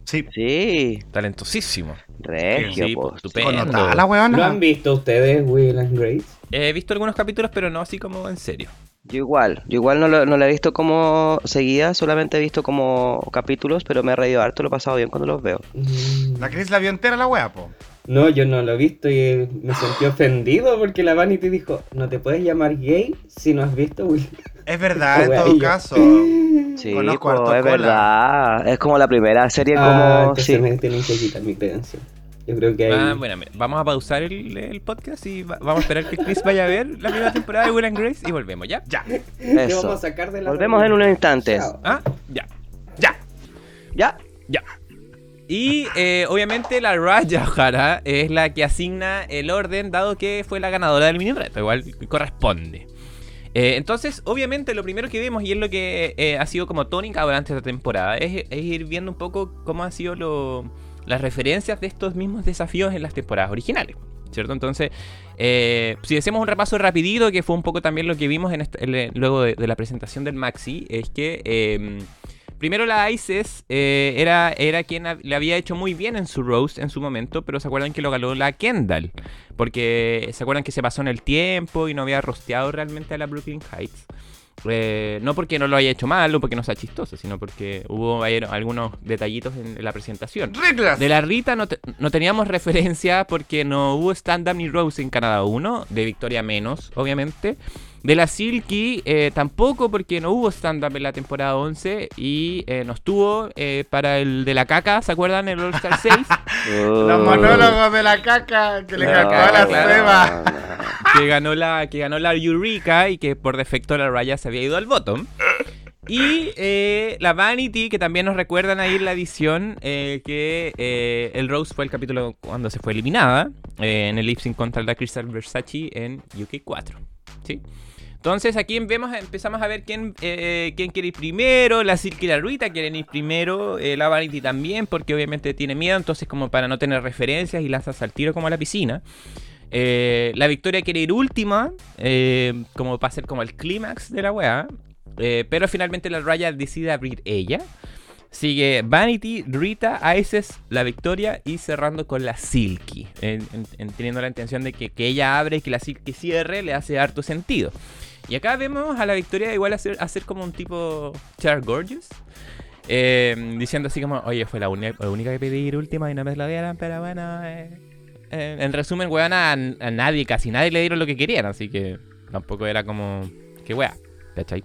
Sí. Sí, Talentosísimo. regio, Sí, po. pues, estupendo. La ¿Lo weona. han visto ustedes, Will and Grace? He visto algunos capítulos, pero no así como en serio. Yo igual, yo igual no lo, no lo he visto como seguida, solamente he visto como capítulos, pero me he reído harto, lo he pasado bien cuando los veo. Mm, La Cris la vio entera la wea, po. No, yo no lo he visto y me sentí ofendido porque la Vanity dijo, no te puedes llamar gay si no has visto Will. Es verdad, (laughs) en todo caso. Sí, Conozco po, es cola. verdad, es como la primera serie Ah, como... Sí. me tienen que quitar mi credencial. Yo creo que Ah, ahí... bueno, mira, vamos a pausar el, el podcast y va- vamos a esperar que Chris vaya a ver la primera temporada de Will and Grace y volvemos, ¿ya? Ya, Eso. vamos a sacar de la Volvemos en unos instantes. Chao. Ah, ya, ya. Ya, ya. Y eh, obviamente la Raya O'Hara es la que asigna el orden, dado que fue la ganadora del mini reto, igual corresponde. Eh, entonces, obviamente, lo primero que vemos, y es lo que eh, ha sido como tónica durante esta temporada, es, ir viendo un poco cómo han sido lo- las referencias de estos mismos desafíos en las temporadas originales. ¿Cierto? Entonces, si hacemos un repaso rapidito, que fue un poco también lo que vimos en- luego de, la presentación del Maxi, es que eh, primero la Isis eh, era, era quien le había hecho muy bien en su roast en su momento, pero se acuerdan que lo ganó la Kendall. Porque se acuerdan que se pasó en el tiempo y no había rosteado realmente a la Brooklyn Heights. Eh, no porque no lo haya hecho mal o porque no sea chistoso, sino porque hubo algunos detallitos en, en la presentación. ¡Reglas! De la Rita no, te- no teníamos (laughs) referencia porque no hubo stand-up ni Rose en Canadá 1, de Victoria menos, obviamente. De la Silky eh, tampoco porque no hubo stand-up en la temporada 11 y eh, no estuvo eh, para el de la caca, ¿se acuerdan? El All Star 6, (laughs) Los monólogos de la caca que le No, cantó a la claro. Seba. que ganó la que ganó la Eureka y que por defecto la Raya se había ido al bottom. Y eh, la Vanity, que también nos recuerdan ahí en la edición eh, que eh, el Rose fue el capítulo cuando se fue eliminada eh, en el lip sync contra la Crystal Versace en UK 4. ¿sí? Entonces aquí vemos, empezamos a ver quién, eh, quién quiere ir primero. La Silky y la Rita quieren ir primero. eh, la Vanity también, porque obviamente tiene miedo. Entonces, como para no tener referencias y lanzas al tiro como a la piscina. Eh, la Victoria quiere ir última, como para ser como el clímax de la weá. pero finalmente la Raya decide abrir ella. Sigue Vanity, Rita, Isis, la Victoria y cerrando con la Silky. En- en- en- teniendo la intención de que, que ella abre y que la Silky cierre, le hace harto sentido. Y acá vemos a la Victoria igual hacer, hacer como un tipo Char Gorgeous. eh, diciendo así como, oye, fue la, única que pedí última y no me la dieron, pero bueno. eh". Eh, en resumen, weón, a, a nadie, casi nadie le dieron lo que querían, así que tampoco era como, que wea, ¿cachai?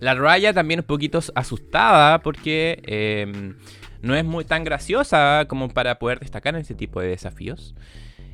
La Raya también un poquito asustada porque no es muy tan graciosa como para poder destacar en ese tipo de desafíos.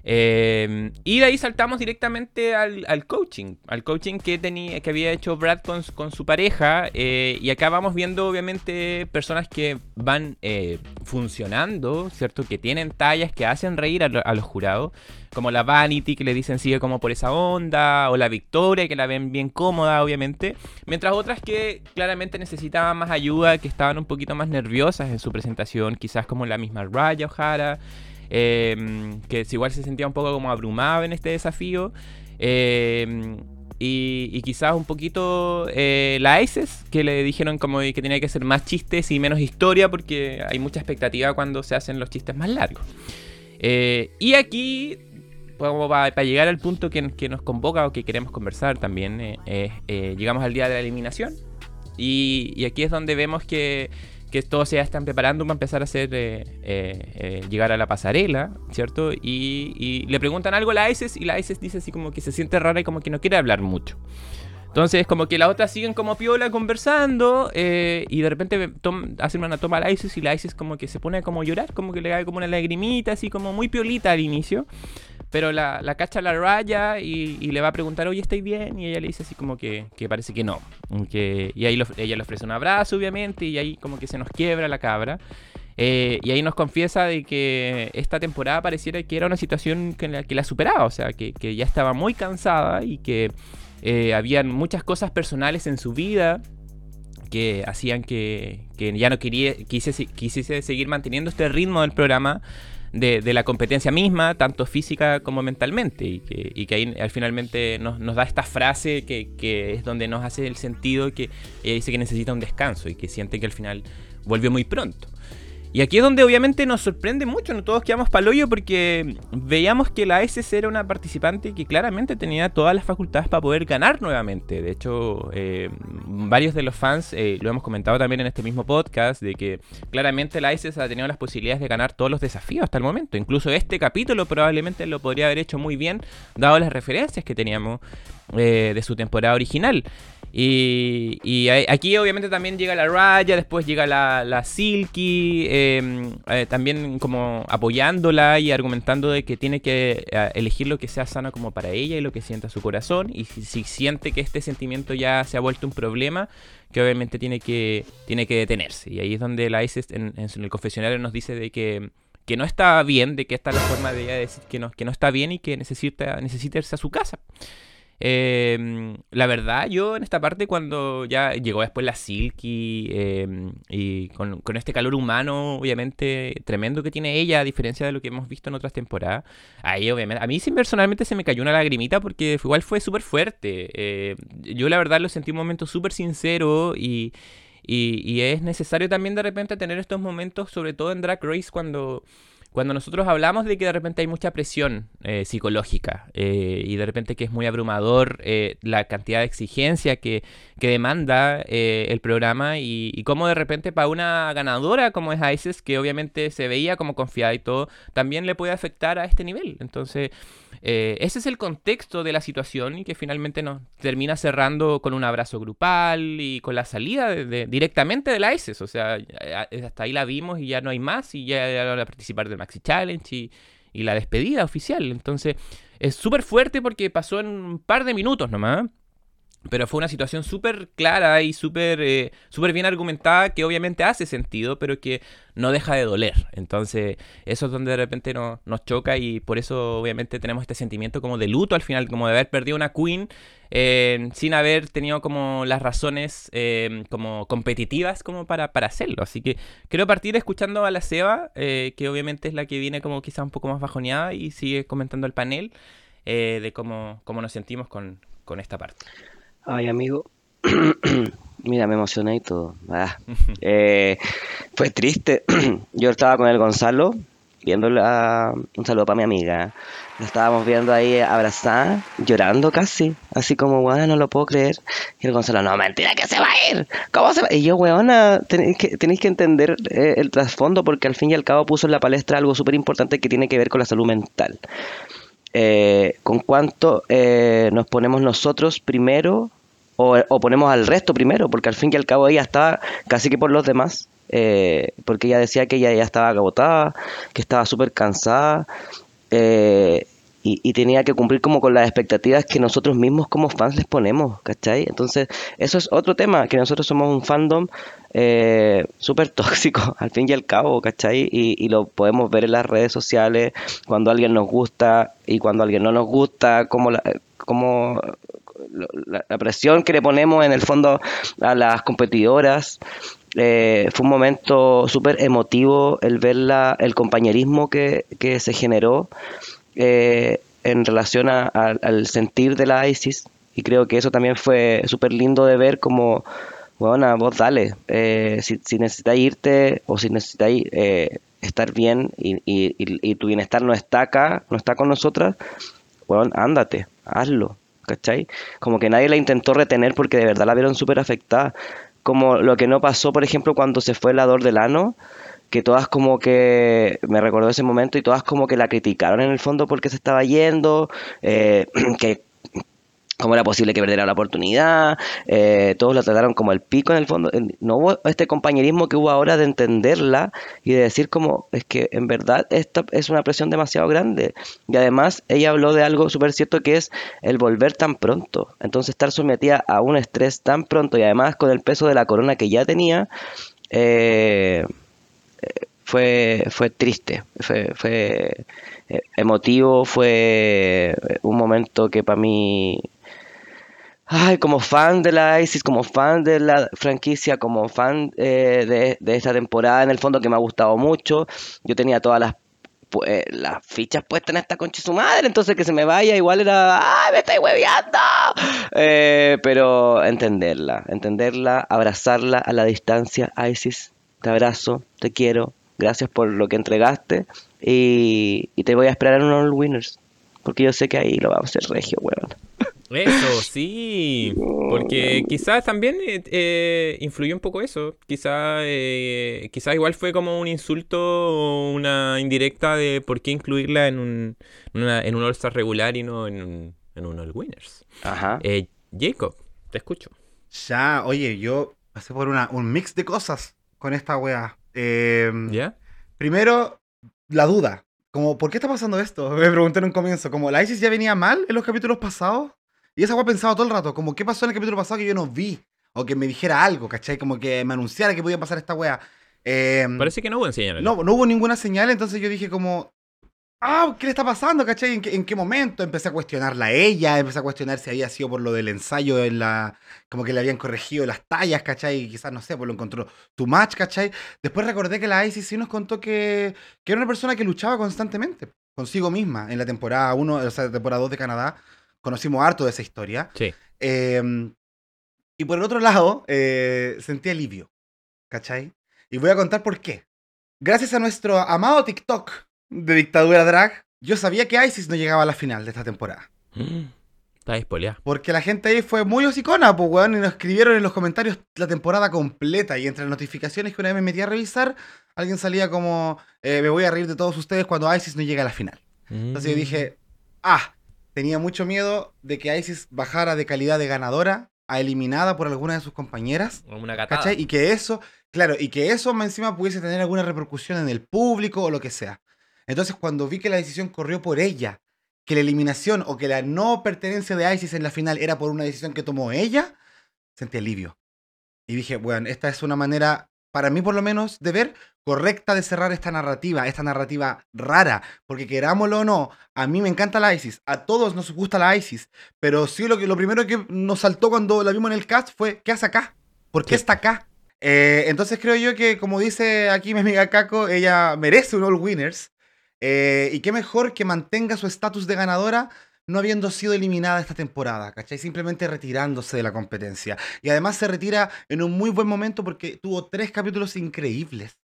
Eh, y de ahí saltamos directamente al, al coaching, al coaching que, tenía, que había hecho Brad con, su- pareja. eh, y acá vamos viendo obviamente personas que van eh, funcionando, ¿cierto? Que tienen tallas, que hacen reír a, a los jurados. Como la Vanity, que le dicen sigue como por esa onda. O la Victoria, que la ven bien cómoda, obviamente. Mientras otras que claramente necesitaban más ayuda, que estaban un poquito más nerviosas en su presentación. Quizás como la misma Raya O'Hara. Eh, que igual se sentía un poco como abrumada en este desafío. eh, y, y quizás un poquito eh, la que le dijeron como que tenía que ser más chistes y menos historia, porque hay mucha expectativa cuando se hacen los chistes más largos. Eh, y aquí, para llegar al punto que, nos convoca o que queremos conversar también, eh, eh, llegamos al día de la eliminación. Y, y aquí es donde vemos que, que todos ya están preparando para empezar a hacer eh, eh, eh, llegar a la pasarela, ¿cierto? Y, le preguntan algo a la Isis y la Isis dice así como que se siente rara y como que no quiere hablar mucho. Entonces, como que las otras siguen como piola conversando y de repente hacen una toma a la Isis y la Isis como que se pone como a llorar, como que le cae como una lagrimita, así como muy piolita al inicio. Pero la, la cacha la raya y, y le va a preguntar, oye, ¿estáis bien? Y ella le dice así como que, que parece que no. Que, y ahí lo- ella le ofrece un abrazo, obviamente, y ahí como que se nos quiebra la cabra. Eh, y ahí nos confiesa de que esta temporada pareciera que era una situación que la, que la superaba, o sea, que, que ya estaba muy cansada y que eh, habían muchas cosas personales en su vida que hacían que, que ya no quería, quisiese, quisiese seguir manteniendo este ritmo del programa de, de la competencia misma, tanto física como mentalmente, y que, y que ahí al finalmente nos, nos da esta frase que, que es donde nos hace el sentido que ella dice que necesita un descanso y que siente que al final volvió muy pronto. Y aquí es donde obviamente nos sorprende mucho, no todos quedamos palollo porque veíamos que la SS era una participante que claramente tenía todas las facultades para poder ganar nuevamente. De hecho, eh, varios de los fans, eh, lo hemos comentado también en este mismo podcast, de que claramente la SS ha tenido las posibilidades de ganar todos los desafíos hasta el momento. Incluso este capítulo probablemente lo podría haber hecho muy bien, dado las referencias que teníamos eh, de su temporada original. Y, aquí obviamente también llega la Raya, después llega la, Silky, eh, eh, también como apoyándola y argumentando de que tiene que eh, elegir lo que sea sano como para ella y lo que sienta su corazón. Y si, si siente que este sentimiento ya se ha vuelto un problema, que obviamente tiene que, tiene que detenerse. Y ahí es donde la Isis en, en el confesionario nos dice de que, que no está bien, de que esta es la forma de ella decir que no, que no está bien y que necesita, necesita irse a su casa. Eh, la verdad, yo en esta parte, cuando ya llegó después la Silky eh, y con, con este calor humano, obviamente, tremendo que tiene ella, a diferencia de lo que hemos visto en otras temporadas, ahí obviamente, a mí sí personalmente se me cayó una lagrimita porque igual fue súper fuerte. Eh, yo la verdad lo sentí un momento súper sincero Y, y es necesario también de repente tener estos momentos, sobre todo en Drag Race, cuando cuando nosotros hablamos de que de repente hay mucha presión eh, psicológica eh, y de repente que es muy abrumador eh, la cantidad de exigencia que, que demanda el programa y, y cómo de repente para una ganadora como es Isis, que obviamente se veía como confiada y todo, también le puede afectar a este nivel. Entonces, ese es el contexto de la situación y que finalmente nos termina cerrando con un abrazo grupal y con la salida de, directamente de la ISIS. O sea, hasta ahí la vimos y ya no hay más y ya, ya van a participar Maxi Challenge y, y la despedida oficial. Entonces, es súper fuerte porque pasó en un par de minutos nomás. Pero fue una situación súper clara y súper eh, súper bien argumentada que obviamente hace sentido, pero que no deja de doler. Entonces, eso es donde de repente no, nos choca y por eso obviamente tenemos este sentimiento como de luto al final, como de haber perdido una queen eh, sin haber tenido como las razones eh, como competitivas como para, para hacerlo. Así que quiero partir escuchando a la Seba, que obviamente es la que viene como quizá un poco más bajoneada y sigue comentando el panel de cómo, cómo nos sentimos con, con esta parte. Ay, amigo. (clears throat) Mira, me emocioné y todo. Ah. (laughs) Eh, fue triste. (clears throat) Yo estaba con el Gonzalo, viéndola. Un saludo para mi amiga. La estábamos viendo ahí abrazada, llorando casi. Así como, bueno, no lo puedo creer. Y el Gonzalo, no, mentira, que se va a ir. ¿Cómo se va? Y yo, weona, tenéis que, tenéis que entender eh, el trasfondo porque al fin y al cabo puso en la palestra algo súper importante que tiene que ver con la salud mental. Eh, con cuánto eh, nos ponemos nosotros primero o, ponemos al resto primero, porque al fin y al cabo ella estaba casi que por los demás, eh, porque ella decía que ella ya estaba agotada, que estaba súper cansada eh, y, y tenía que cumplir como con las expectativas que nosotros mismos como fans les ponemos, ¿cachai? Entonces, eso es otro tema, que nosotros somos un fandom eh, súper tóxico, (laughs) al fin y al cabo, ¿cachai? Y, y lo podemos ver en las redes sociales, cuando alguien nos gusta y cuando alguien no nos gusta, como la, como la, presión que le ponemos en el fondo a las competidoras. Eh, fue un momento súper emotivo el ver la- el compañerismo que, que se generó eh, en relación a- al sentir de la ISIS. Y creo que eso también fue súper lindo de ver como, bueno, vos dale, eh, si, si necesitáis irte o si necesitáis eh, estar bien y- y- y tu bienestar no está acá, no está con nosotras, bueno, ándate, hazlo, ¿cachai? Como que nadie la intentó retener porque de verdad la vieron súper afectada. Como lo que no pasó, por ejemplo, cuando se fue el Ador del Ano, que todas como que, me recordó ese momento y todas como que la criticaron en el fondo porque se estaba yendo, eh, (clears throat) que cómo era posible que perdiera la oportunidad, eh, todos la trataron como el pico en el fondo, no hubo este compañerismo que hubo ahora de entenderla y de decir como, es que en verdad esta es una presión demasiado grande y además ella habló de algo súper cierto que es el volver tan pronto, entonces estar sometida a un estrés tan pronto y además con el peso de la corona que ya tenía, eh, fue, fue triste, fue, fue eh, emotivo, fue un momento que para mí, ay, como fan de la ISIS, como fan de la franquicia, como fan eh, de, esta temporada, en el fondo que me ha gustado mucho, yo tenía todas las pu- eh, las fichas puestas en esta concha de su madre, entonces que se me vaya igual era, ¡ay, me estáis hueveando! Eh, pero entenderla, entenderla, abrazarla a la distancia, Isis, te abrazo, te quiero, gracias por lo que entregaste y, y te voy a esperar en un All Winners, porque yo sé que ahí lo vamos a hacer regio, weón. Eso, sí. Porque quizás también eh, eh, influyó un poco eso. Quizás eh, quizás igual fue como un insulto o una indirecta de por qué incluirla en un, en una- en un All-Star regular y no en un, en un All-Winners. Ajá. Eh, Jacob, te escucho. Ya, oye, yo pasé por una, un mix de cosas con esta wea. Eh, ¿Ya? Primero, la duda. Como, ¿por qué está pasando esto? (laughs) Me pregunté en un comienzo. Como, ¿la ISIS ya venía mal en los capítulos pasados? Y esa wea pensaba todo el rato. Como, ¿qué pasó en el capítulo pasado que yo no vi? O que me dijera algo, ¿cachai? Como que me anunciara que podía pasar esta wea. Eh, Parece que no hubo señal. no, no hubo ninguna señal, entonces yo dije como... Ah, ¿qué le está pasando? ¿Cachai? ¿En qué, en qué momento? Empecé a cuestionarla a ella, empecé a cuestionar si había sido por lo del ensayo en la... Como que le habían corregido las tallas, ¿cachai? Y quizás, no sé, pues lo encontró too much, ¿cachai? Después recordé que la ICC sí nos contó que, que era una persona que luchaba constantemente consigo misma en la temporada 1, o sea, temporada 2 de Canadá. Conocimos harto de esa historia. Sí. Eh, y por el otro lado, eh, sentí alivio. ¿cachai? Y voy a contar por qué. Gracias a nuestro amado TikTok de Dictadura Drag, yo sabía que Isis no llegaba a la final de esta temporada. Mm, Está espoleada. Porque la gente ahí fue muy hocicona, pues, weón, y nos escribieron en los comentarios la temporada completa. Y entre las notificaciones que una vez me metí a revisar, alguien salía como, eh, me voy a reír de todos ustedes cuando Isis no llega a la final. Entonces yo dije, ah, tenía mucho miedo de que Isis bajara de calidad de ganadora a eliminada por alguna de sus compañeras. Una gatada. ¿Cachai? Y que eso, claro, y que eso más encima pudiese tener alguna repercusión en el público o lo que sea. Entonces, cuando vi que la decisión corrió por ella, que la eliminación o que la no pertenencia de Isis en la final era por una decisión que tomó ella, sentí alivio. Y dije, bueno, esta es una manera, para mí por lo menos, de ver correcta de cerrar esta narrativa, esta narrativa rara, porque querámoslo o no, a mí me encanta la ISIS, a todos nos gusta la ISIS, pero sí lo, que, lo primero que nos saltó cuando la vimos en el cast fue, ¿qué hace acá? ¿Por qué Sí. está acá? Eh, entonces creo yo que, como dice aquí mi amiga Kako, ella merece un All Winners, eh, y qué mejor que mantenga su estatus de ganadora no habiendo sido eliminada esta temporada, ¿cachai? Simplemente retirándose de la competencia. Y además se retira en un muy buen momento porque tuvo tres capítulos increíbles,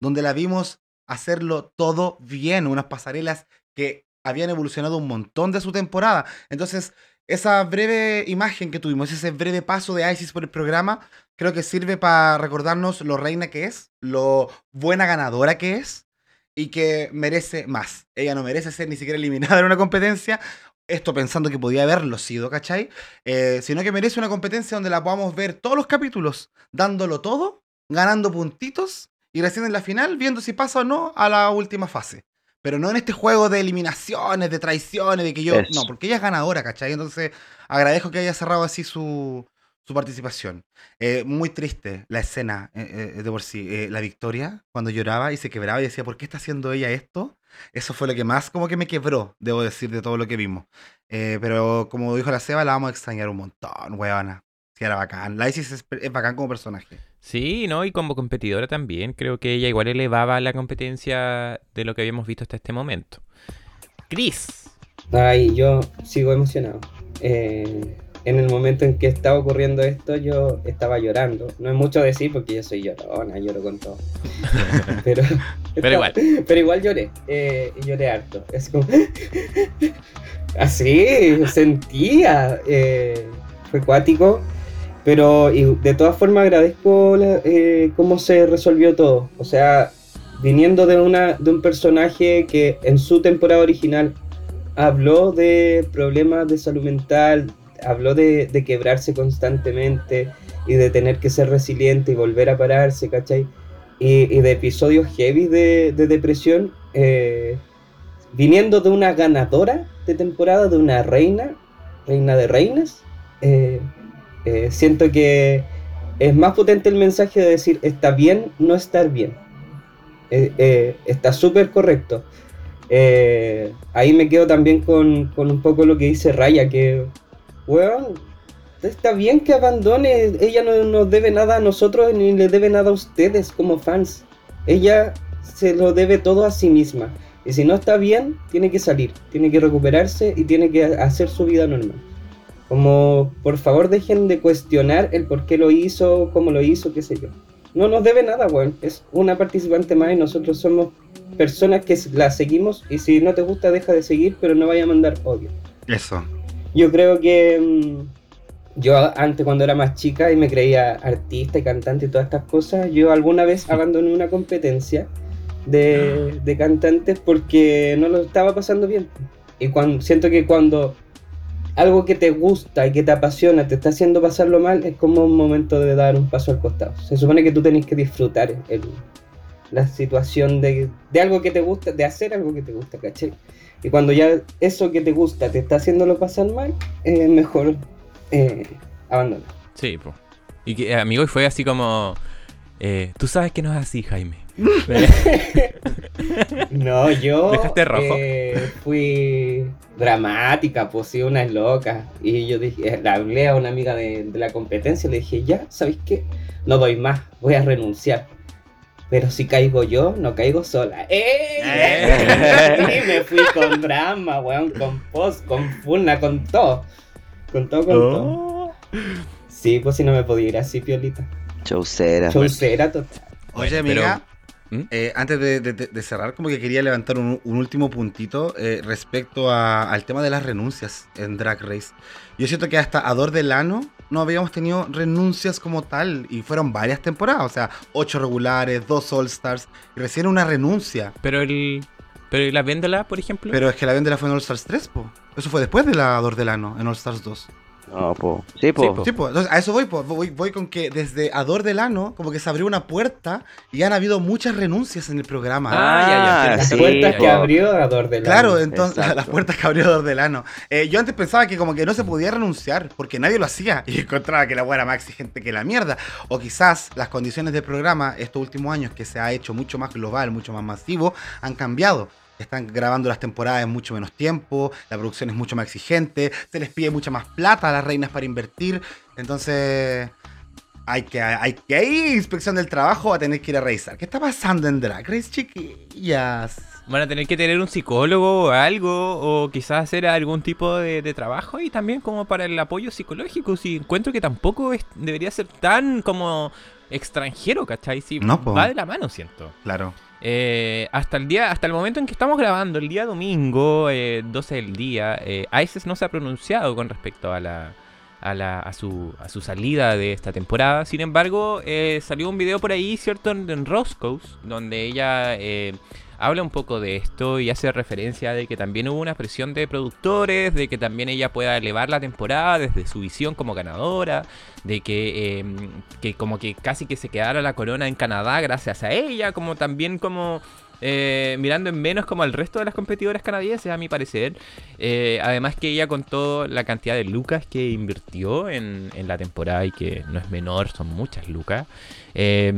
donde la vimos hacerlo todo bien, unas pasarelas que habían evolucionado un montón de su temporada. Entonces, esa breve imagen que tuvimos, ese breve paso de Isis por el programa, creo que sirve para recordarnos lo reina que es, lo buena ganadora que es y que merece más. Ella no merece ser ni siquiera eliminada en una competencia. Esto pensando que podía haberlo sido, ¿cachai? Eh, sino que merece una competencia donde la podamos ver todos los capítulos, dándolo todo, ganando puntitos y recién en la final viendo si pasa o no a la última fase. Pero no en este juego de eliminaciones, de traiciones, de que yo. Eso. No, porque ella es ganadora, ¿cachai? Entonces agradezco que haya cerrado así su, su participación. Eh, muy triste la escena eh, eh, de por sí. La victoria, cuando lloraba y se quebraba y decía, ¿por qué está haciendo ella esto? Eso fue lo que más como que me quebró, debo decir, de todo lo que vimos. Pero como dijo la Seba, la vamos a extrañar un montón, weona. Sí, era bacán. La Isis es, es bacán como personaje. Sí, ¿no? Y como competidora también. Creo que ella igual elevaba la competencia de lo que habíamos visto hasta este momento. Chris. Ay, yo sigo emocionado. Eh, en el momento en que estaba ocurriendo esto, yo estaba llorando. No es mucho decir porque yo soy llorona, lloro con todo. (laughs) Pero, Pero igual. Pero igual lloré. eh, y lloré harto. Es como. (laughs) Así, sentía. eh, fue cuático. Pero de todas formas agradezco eh, cómo se resolvió todo. O sea, viniendo de, una, de un personaje que en su temporada original habló de problemas de salud mental, habló de, de quebrarse constantemente y de tener que ser resiliente y volver a pararse, ¿cachai? Y, y de episodios heavy de, de depresión, eh, viniendo de una ganadora de temporada, de una reina, reina de reinas, eh, eh, siento que es más potente el mensaje de decir, está bien no estar bien. Eh, eh, está súper correcto. Ahí me quedo también con, con un poco lo que dice Raya, que, weón, está bien que abandone, ella no nos debe nada a nosotros ni le debe nada a ustedes como fans. Ella se lo debe todo a sí misma. Y si no está bien, tiene que salir, tiene que recuperarse y tiene que hacer su vida normal. Como, por favor, dejen de cuestionar el por qué lo hizo, cómo lo hizo, qué sé yo. No nos debe nada, weón. Es una participante más y nosotros somos personas que la seguimos. Y si no te gusta, deja de seguir, pero no vaya a mandar odio. Eso. Yo creo que mm, yo antes cuando era más chica y me creía artista y cantante y todas estas cosas, yo alguna vez abandoné una competencia de, de cantantes porque no lo estaba pasando bien. Y cuando, siento que cuando algo que te gusta y que te apasiona te está haciendo pasarlo mal, es como un momento de dar un paso al costado. Se supone que tú tenés que disfrutar el- la situación de, de algo que te gusta, de hacer algo que te gusta, ¿cachai? Y cuando ya eso que te gusta te está haciéndolo pasar mal, es mejor eh, abandonar. Sí, po. Y que, amigo, y fue así como... eh, Tú sabes que no es así, Jaime. (laughs) No, yo ¿Dejaste rojo? eh, fui dramática, pues sí, una es loca. Y yo dije, le hablé a una amiga de, de la competencia y le dije, ya, ¿sabéis qué? No doy más, voy a renunciar. Pero si caigo yo, no caigo sola. ¡Eh! ¡Eh! (laughs) Y me fui con drama, weón, con post, con funa, con todo. Con todo, con todo. Oh. Sí, pues si no me podía ir así, piolita. Chaucera. Chaucera total. Oye, amiga, ¿Mm? eh, antes de, de- de cerrar, como que quería levantar un, un último puntito eh, respecto a- al tema de las renuncias en Drag Race. Yo siento que hasta Ador Delano no habíamos tenido renuncias como tal, y fueron varias temporadas, o sea, ocho regulares, dos All Stars, y recién una renuncia. Pero el. Pero ¿y la por ejemplo. Pero es que la Vendela fue en All Stars 3, po. Eso fue después de la Ador Delano, en All Stars 2. No, po. Sí, po. Sí, po. Sí, pues, entonces a eso voy, pues, voy, voy con que desde Ador Delano, como que se abrió una puerta y han habido muchas renuncias en el programa. Ah, ya, ya. Ah, Las sí, puertas que po. abrió Ador de Claro, entonces Exacto. las puertas que abrió Ador Delano. Eh, yo antes pensaba que como que no se podía renunciar porque nadie lo hacía y (laughs) encontraba que la era más exigente que la mierda. O quizás las condiciones del programa estos últimos años que se ha hecho mucho más global, mucho más masivo, han cambiado. Están grabando las temporadas en mucho menos tiempo, la producción es mucho más exigente, se les pide mucha más plata a las reinas para invertir. Entonces, hay que, hay que ir, inspección del trabajo, a tener que ir a revisar. ¿Qué está pasando en Drag Race, chiquillas? Van a tener que tener un psicólogo o algo, o quizás hacer algún tipo de, de trabajo y también como para el apoyo psicológico. Si encuentro que tampoco es- debería ser tan como extranjero, ¿cachai? Si No, po. va de la mano, siento. Claro. Eh, hasta el día, hasta el momento en que estamos grabando, el día domingo, eh, 12 del día, eh, no se ha pronunciado con respecto a la, a, la, a, su, a su salida de esta temporada. Sin embargo, eh, salió un video por ahí, ¿cierto? En, en Roscoe's, donde ella eh, habla un poco de esto y hace referencia de que también hubo una presión de productores, de que también ella pueda elevar la temporada desde su visión como ganadora, de que, eh, que como que casi que se quedara la corona en Canadá gracias a ella, como también como eh, mirando en menos como al resto de las competidoras canadienses, a mi parecer. Eh, además que ella contó la cantidad de lucas que invirtió en, en la temporada y que no es menor, son muchas lucas. Eh,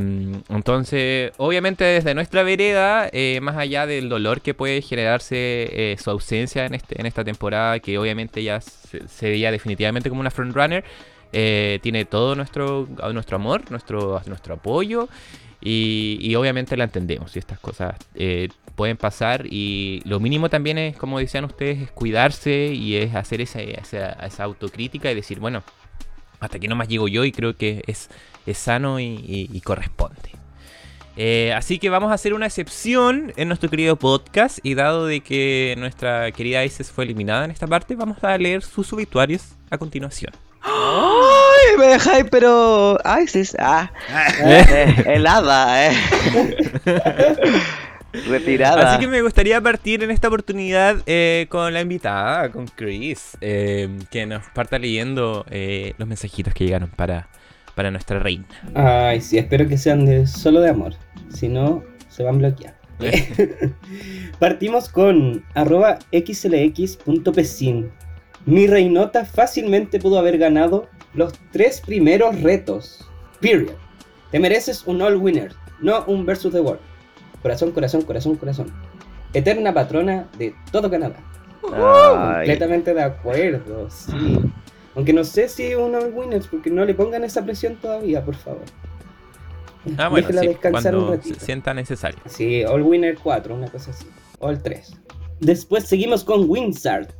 entonces, obviamente desde nuestra vereda, más allá del dolor que puede generarse su ausencia en, este, en esta temporada, que obviamente ya se, se veía definitivamente como una frontrunner, tiene todo nuestro, nuestro amor, nuestro, nuestro apoyo. Y, obviamente la entendemos y estas cosas eh, pueden pasar y lo mínimo también es, como decían ustedes, es cuidarse y es hacer esa, esa, autocrítica y decir, bueno, hasta aquí nomás llego yo y creo que es, es sano y corresponde. Eh, así que vamos a hacer una excepción en nuestro querido podcast y dado de que nuestra querida Isis fue eliminada en esta parte, vamos a leer sus obituarios a continuación. Ay, me dejáis, pero. Ay, sí. Ah. (laughs) Eh, helada, eh. (laughs) Retirada. Así que me gustaría partir en esta oportunidad eh, con la invitada, con Chris, eh, que nos parta leyendo eh, los mensajitos que llegaron para, para nuestra reina. Ay, sí, espero que sean de solo de amor. Si no, se van a bloquear. (laughs) Partimos con arroba xlx.pesin. Mi reinota fácilmente pudo haber ganado los tres primeros retos. Period. Te mereces un all winner, no un versus the world. Corazón, corazón, corazón, corazón. Eterna patrona de todo Canadá. Ay. Completamente de acuerdo, sí. Aunque no sé si un all winner, porque no le pongan esa presión todavía, por favor. Ah, bueno, sí, descansar un cuando se sienta necesario. Sí, All Winner 4, una cosa así. All 3. Después seguimos con Winsart.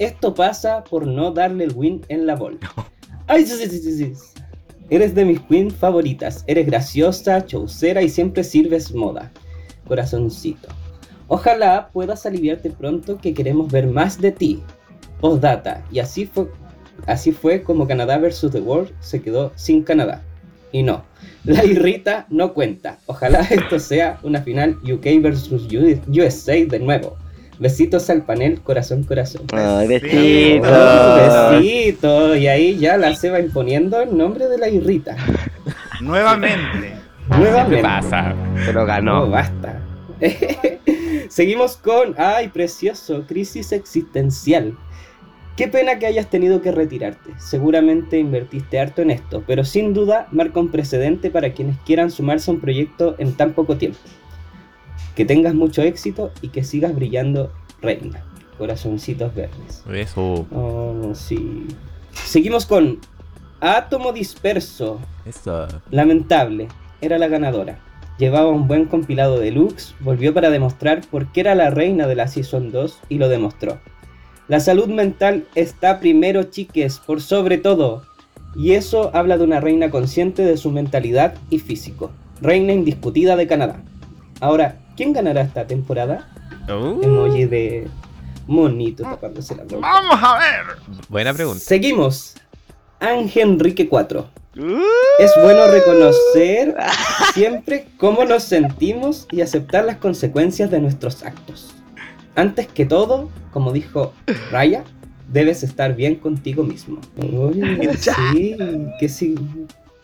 Esto pasa por no darle el win en la bol. Ay, sí, sí, sí, sí. Eres de mis queens favoritas. Eres graciosa, chaucera y siempre sirves moda. Corazoncito. Ojalá puedas aliviarte pronto que queremos ver más de ti. Postdata. Y así fue, así fue como Canadá vs. The World se quedó sin Canadá. Y no, (laughs) la irrita no cuenta. Ojalá esto sea una final UK versus USA de nuevo. Besitos al panel, corazón, corazón. Ay, Besito. besito. Besito. Y ahí ya la se va imponiendo el nombre de la irrita. (laughs) Nuevamente. Nuevamente. ¿Qué pasa? Se lo No, ganó. basta. (laughs) Seguimos con, ay, precioso, crisis existencial. Qué pena que hayas tenido que retirarte. Seguramente invertiste harto en esto, pero sin duda marca un precedente para quienes quieran sumarse a un proyecto en tan poco tiempo. Que tengas mucho éxito y que sigas brillando, reina. Corazoncitos verdes. Eso, Oh, sí. Seguimos con Átomo Disperso. eso. Lamentable, era la ganadora. Llevaba un buen compilado de looks, volvió para demostrar por qué era la reina de la Season 2 y lo demostró. La salud mental está primero, chiques, por sobre todo. Y eso habla de una reina consciente de su mentalidad y físico. Reina indiscutida de Canadá. Ahora, ¿quién ganará esta temporada? Uh, Emoji de monito tapándose la boca. Vamos a ver. buena pregunta. Seguimos. Ángel Enrique 4. Es bueno reconocer siempre cómo nos sentimos y aceptar las consecuencias de nuestros actos. Antes que todo, como dijo Raya, debes estar bien contigo mismo. Uy, sí, qué,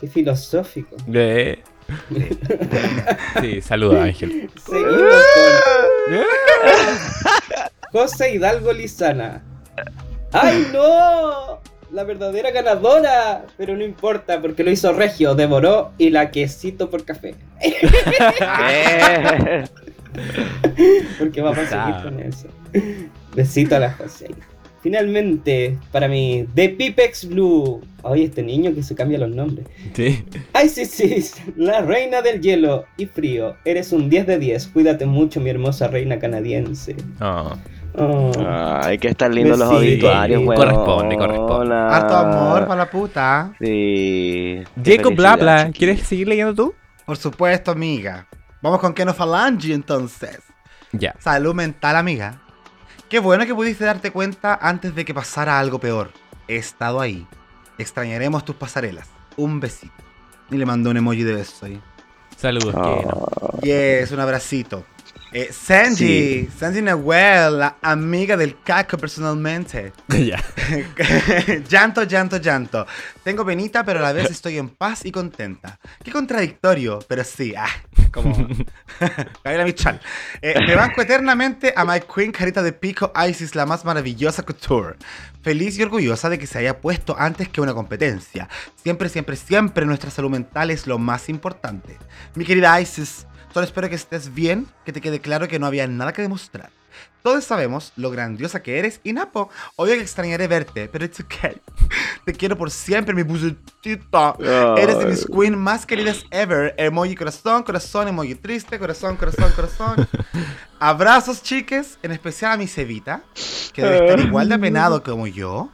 qué filosófico. Eh, (laughs) Sí, saluda Ángel. Seguimos con José Hidalgo Lizana. ¡Ay no! La verdadera ganadora. Pero no importa, porque lo hizo Regio, devoró y la quesito por café. Eh, (laughs) Porque vamos a seguir con eso. Besito a la José. Finalmente, para mí, The Pipex Blue. Ay, este niño que se cambia los nombres. Sí. Ay, sí, sí, la reina del hielo y frío. Eres un 10 de 10. Cuídate mucho, mi hermosa reina canadiense. Oh. Oh. Ay, que están lindos los Sí, obituarios, weón. corresponde, corresponde. Harto amor para la puta. Sí. Jacob Bla felicidad, Bla, chiquillo. ¿quieres seguir leyendo tú? Por supuesto, amiga. Vamos con Keno Falange entonces. Ya. Salud mental, amiga. Qué bueno que pudiste darte cuenta antes de que pasara algo peor. He estado ahí. Extrañaremos tus pasarelas. Un besito. Y le mandó un emoji de beso ahí. Saludos, Oh. Keno. Yes, un abracito. Eh, Sanji, Sanji Nahuel, la amiga del caco personalmente. (laughs) ya. (laughs) llanto, llanto, llanto. Tengo penita, pero a la vez (laughs) estoy en paz y contenta. Qué contradictorio, pero sí. Ah, como. Gabriela Michal. Eh, me banco eternamente a My Queen Carita de Pico Isis, la más maravillosa couture. Feliz y orgullosa de que se haya puesto antes que una competencia. Siempre, siempre, siempre nuestra salud mental es lo más importante. Mi querida Isis, solo espero que estés bien, que te quede claro que no había nada que demostrar. Todos sabemos lo grandiosa que eres y Napo, obvio que extrañaré verte, pero it's okay. (laughs) Te quiero por siempre, mi bucetita. Eres de mis queen más queridas ever. Emoji corazón, corazón, emoji triste, corazón, corazón, corazón. (laughs) Abrazos, chiques, en especial a mi Cevita, que debe estar igual de apenado como yo.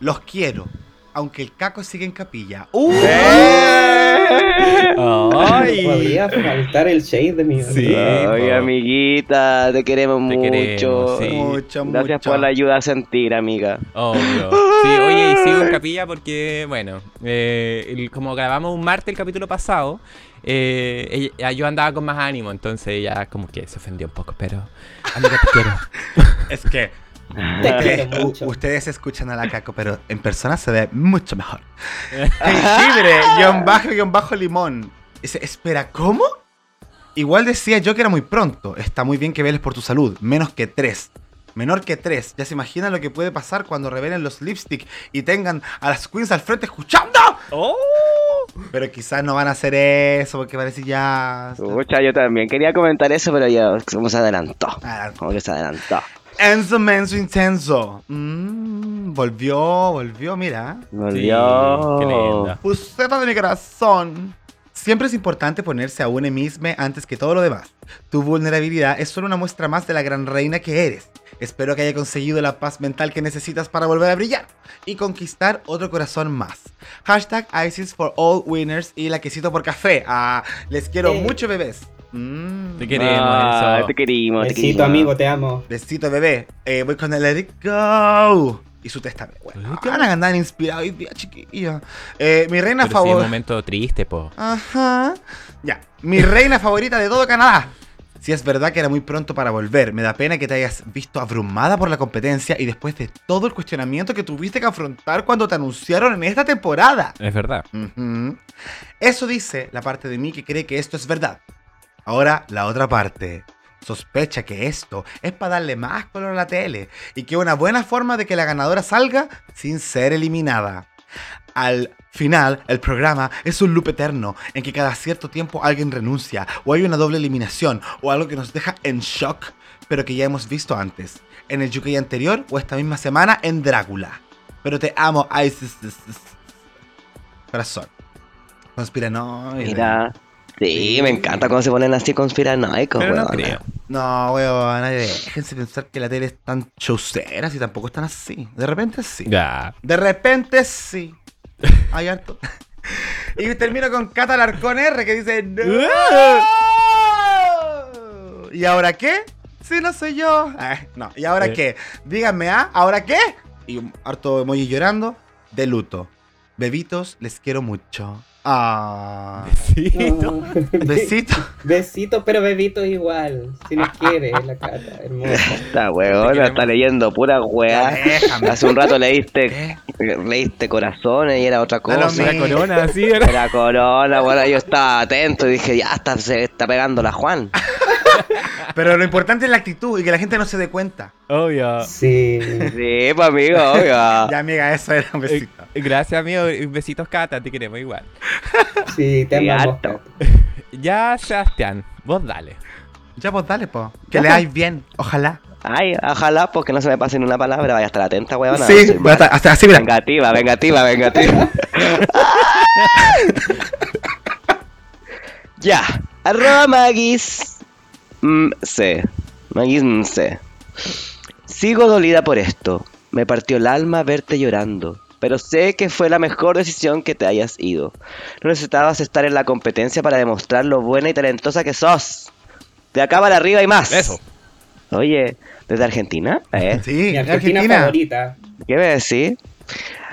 Los quiero, aunque el caco sigue en capilla. ¡Uh! Ay. Podía faltar el shade de mi Sí. Ay, po. amiguita, te queremos Te mucho. queremos, sí. Mucho, Gracias mucho. por la ayuda a sentir, amiga. Obvio. Sí, oye, y sigo en capilla porque, bueno, eh, el- como grabamos un martes el capítulo pasado, eh, ella- yo andaba con más ánimo, entonces ella como que se ofendió un poco, pero amiga te quiero. (laughs) Es que Te ustedes, quiero mucho. ustedes escuchan a la caco, pero en persona se ve mucho mejor. (laughs) Jengibre, guion bajo, guion bajo limón. Dice, espera, ¿cómo? Igual decía yo que era muy pronto. Está muy bien que veles por tu salud. Menos que tres. Menor que tres. Ya se imaginan lo que puede pasar cuando revelen los lipstick y tengan a las queens al frente escuchando. ¡Oh! Pero quizás no van a hacer eso porque parece ya. Pucha, yo también quería comentar eso, pero ya como se adelantó. Como que se adelantó. Enzo Menso Intenso. Mm, volvió, volvió, mira. Volvió. qué linda. Puseta de mi corazón. Siempre es importante ponerse a uno mismo antes que todo lo demás. Tu vulnerabilidad es solo una muestra más de la gran reina que eres. Espero que haya conseguido la paz mental que necesitas para volver a brillar y conquistar otro corazón más. Hashtag ISIS for all winners y la quesito por café. Ah, les quiero Eh. mucho, bebés. Mm. Te queremos, Ah, te querimos, te Besito, querimos. amigo, te amo. Besito, bebé. Eh, voy con el Let It Go. Y su testa. Bueno, van a andar inspirado hoy día, chiquilla. Eh, mi reina Pero sí, un favorita. momento triste, po. Ajá. Ya. Mi reina favorita de todo Canadá. Si es verdad que era muy pronto para volver, me da pena que te hayas visto abrumada por la competencia y después de todo el cuestionamiento que tuviste que afrontar cuando te anunciaron en esta temporada. Es verdad. Eso dice la parte de mí que cree que esto es verdad. Ahora, la otra parte. Sospecha que esto es para darle más color a la tele y que una buena forma de que la ganadora salga sin ser eliminada. Al final, el programa es un loop eterno en que cada cierto tiempo alguien renuncia o hay una doble eliminación o algo que nos deja en shock, pero que ya hemos visto antes, en el UK anterior o esta misma semana en Drácula. Pero te amo, Isis. Corazón. Conspiranoide. Mira. Sí, me encanta cómo se ponen así conspiranoicos, Pero no weón. creo. No, weón, déjense pensar que la tele es tan chaucera y tampoco están así. De repente sí. Ya. De repente sí. Hay harto. (laughs) Y termino con Cata Larcón R que dice ¡No! ¿Y ahora qué? Si no soy yo. Ah, no, ¿y ahora Eh. qué? Díganme, ¿ah? ¿Ahora qué? Y un harto emoji llorando de luto. Bebitos, les quiero mucho. Ah. Sí. No. (laughs) Besito. Besitos, pero bebitos igual. Si nos quiere, la cara, hermosa. Esta weona está leyendo pura weá. déjame. Hace un rato leíste, ¿Qué? (laughs) leíste corazones y era otra cosa. La corona, así era. Era corona, bueno, yo estaba atento y dije, ya está, se está pegando la Juan. (laughs) Pero lo importante es la actitud y que la gente no se dé cuenta. Obvio. Sí. Sí, pues amigo, oiga. Ya, amiga, eso era un Eh, besito. Gracias, amigo. Besitos, Cata. Te queremos igual. Sí, te amamos. Ya, Sebastián. Vos dale. Ya, pues dale, po. Que leáis bien. Ojalá. Ay, ojalá, porque no se me pase ni una palabra, vaya a estar atenta, weón. Sí, voy a estar- hasta así, mira. Vengativa, vengativa, vengativa. (laughs) ya. Arroba Magis. Mm, C. Magis mm, C. Sigo dolida por esto. Me partió el alma verte llorando. Pero sé que fue la mejor decisión que te hayas ido. No necesitabas estar en la competencia para demostrar lo buena y talentosa que sos. De acá para arriba y más. Eso. Oye, ¿desde Argentina? ¿Eh? Sí, Mi en Argentina, Argentina. favorita. ¿Qué me decís?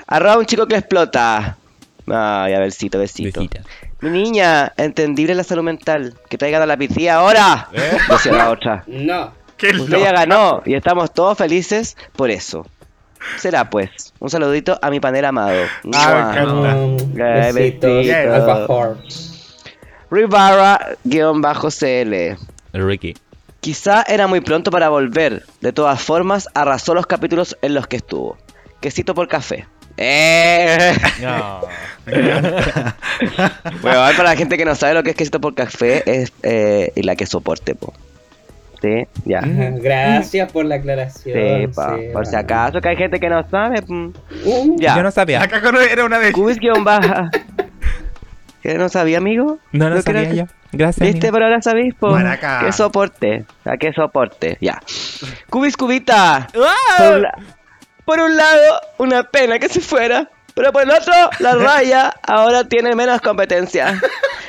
Arroba un chico que explota. Ay, a besito, besito. Besita. Mi niña, entendible la salud mental. Que traigan a la piscina ahora. ¿Eh? Decía la otra. No. Qué Usted ya ganó y estamos todos felices por eso. Será pues. Un saludito a mi panel amado. Ah, me encanta. Rivara-CL. Ricky. Quizá era muy pronto para volver. De todas formas, arrasó los capítulos en los que estuvo. Quesito por café. ¡Eh! No. (laughs) Bueno, para la gente que no sabe lo que es quesito por café, es eh, y la que soporte, po. Sí, ya. Gracias por la aclaración. Sí, pa, Seba. por si acaso que hay gente que no sabe. mm. Uh, Ya. Yo no sabía. Acá con- era una de. Cubis guion baja. (laughs) ¿Qué no sabía, amigo? No, no Lo que sabía yo. Gracias. ¿Viste? amigo. Pero ahora sabéis, po. Maraca. Que soporte. ¿A qué soporte? Ya. Cubis cubita. Por por un lado, una pena que se fuera. Pero por el otro, la (laughs) raya ahora tiene menos competencia.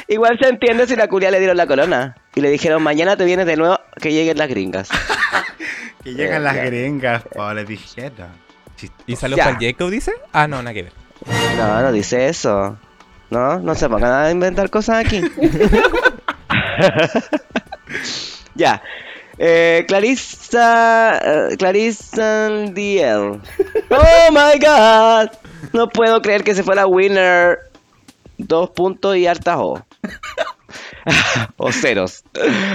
Igual se entiende si la culia le dieron la corona. Y le dijeron, mañana te vienes de nuevo que lleguen las gringas. (laughs) Que llegan las Ya. gringas, po, les dijeron. ¿Y Ya. para Jacob, dice? Ah, no, nada que ver. No, no dice eso. No, no se pongan a inventar cosas aquí. (laughs) ya. Eh, Clarissa. eh, Clarissa DL. Oh my god. No puedo creer que se fue la winner. Dos puntos y hartas O. (laughs) o ceros.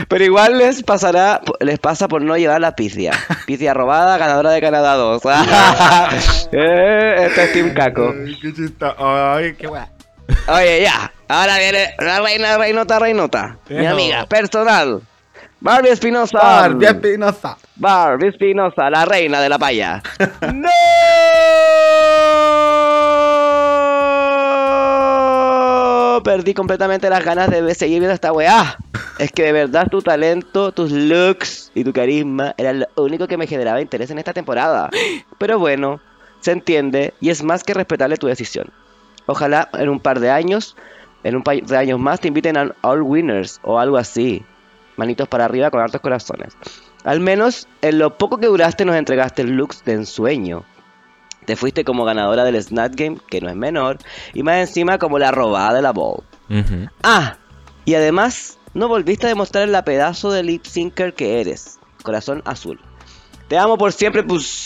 Pero igual les pasará, les pasa por no llevar la pizia. Pizia robada, ganadora de Canadá 2. (laughs) eh, esto es Team Caco. Ay, qué chistoso. Ay, qué guay. Oye, ya. Ahora viene la reina, reinota, reinota. Mi amiga personal. Barbie Espinosa. Barbie Espinosa. Barbie Espinosa, la reina de la paya. (laughs) ¡No! Perdí completamente las ganas de seguir viendo esta weá. Es que de verdad tu talento, tus looks y tu carisma eran lo único que me generaba interés en esta temporada. Pero bueno, se entiende y es más que respetable tu decisión. Ojalá en un par de años, en un par de años más, te inviten a All Winners o algo así. Manitos para arriba con hartos corazones. Al menos en lo poco que duraste nos entregaste looks de ensueño. Te fuiste como ganadora del Snap Game, que no es menor, y más encima como la robada de la Bowl. Ah, y además no volviste a demostrar la pedazo de lip syncer que eres. Corazón azul. Te amo por siempre, Puseta.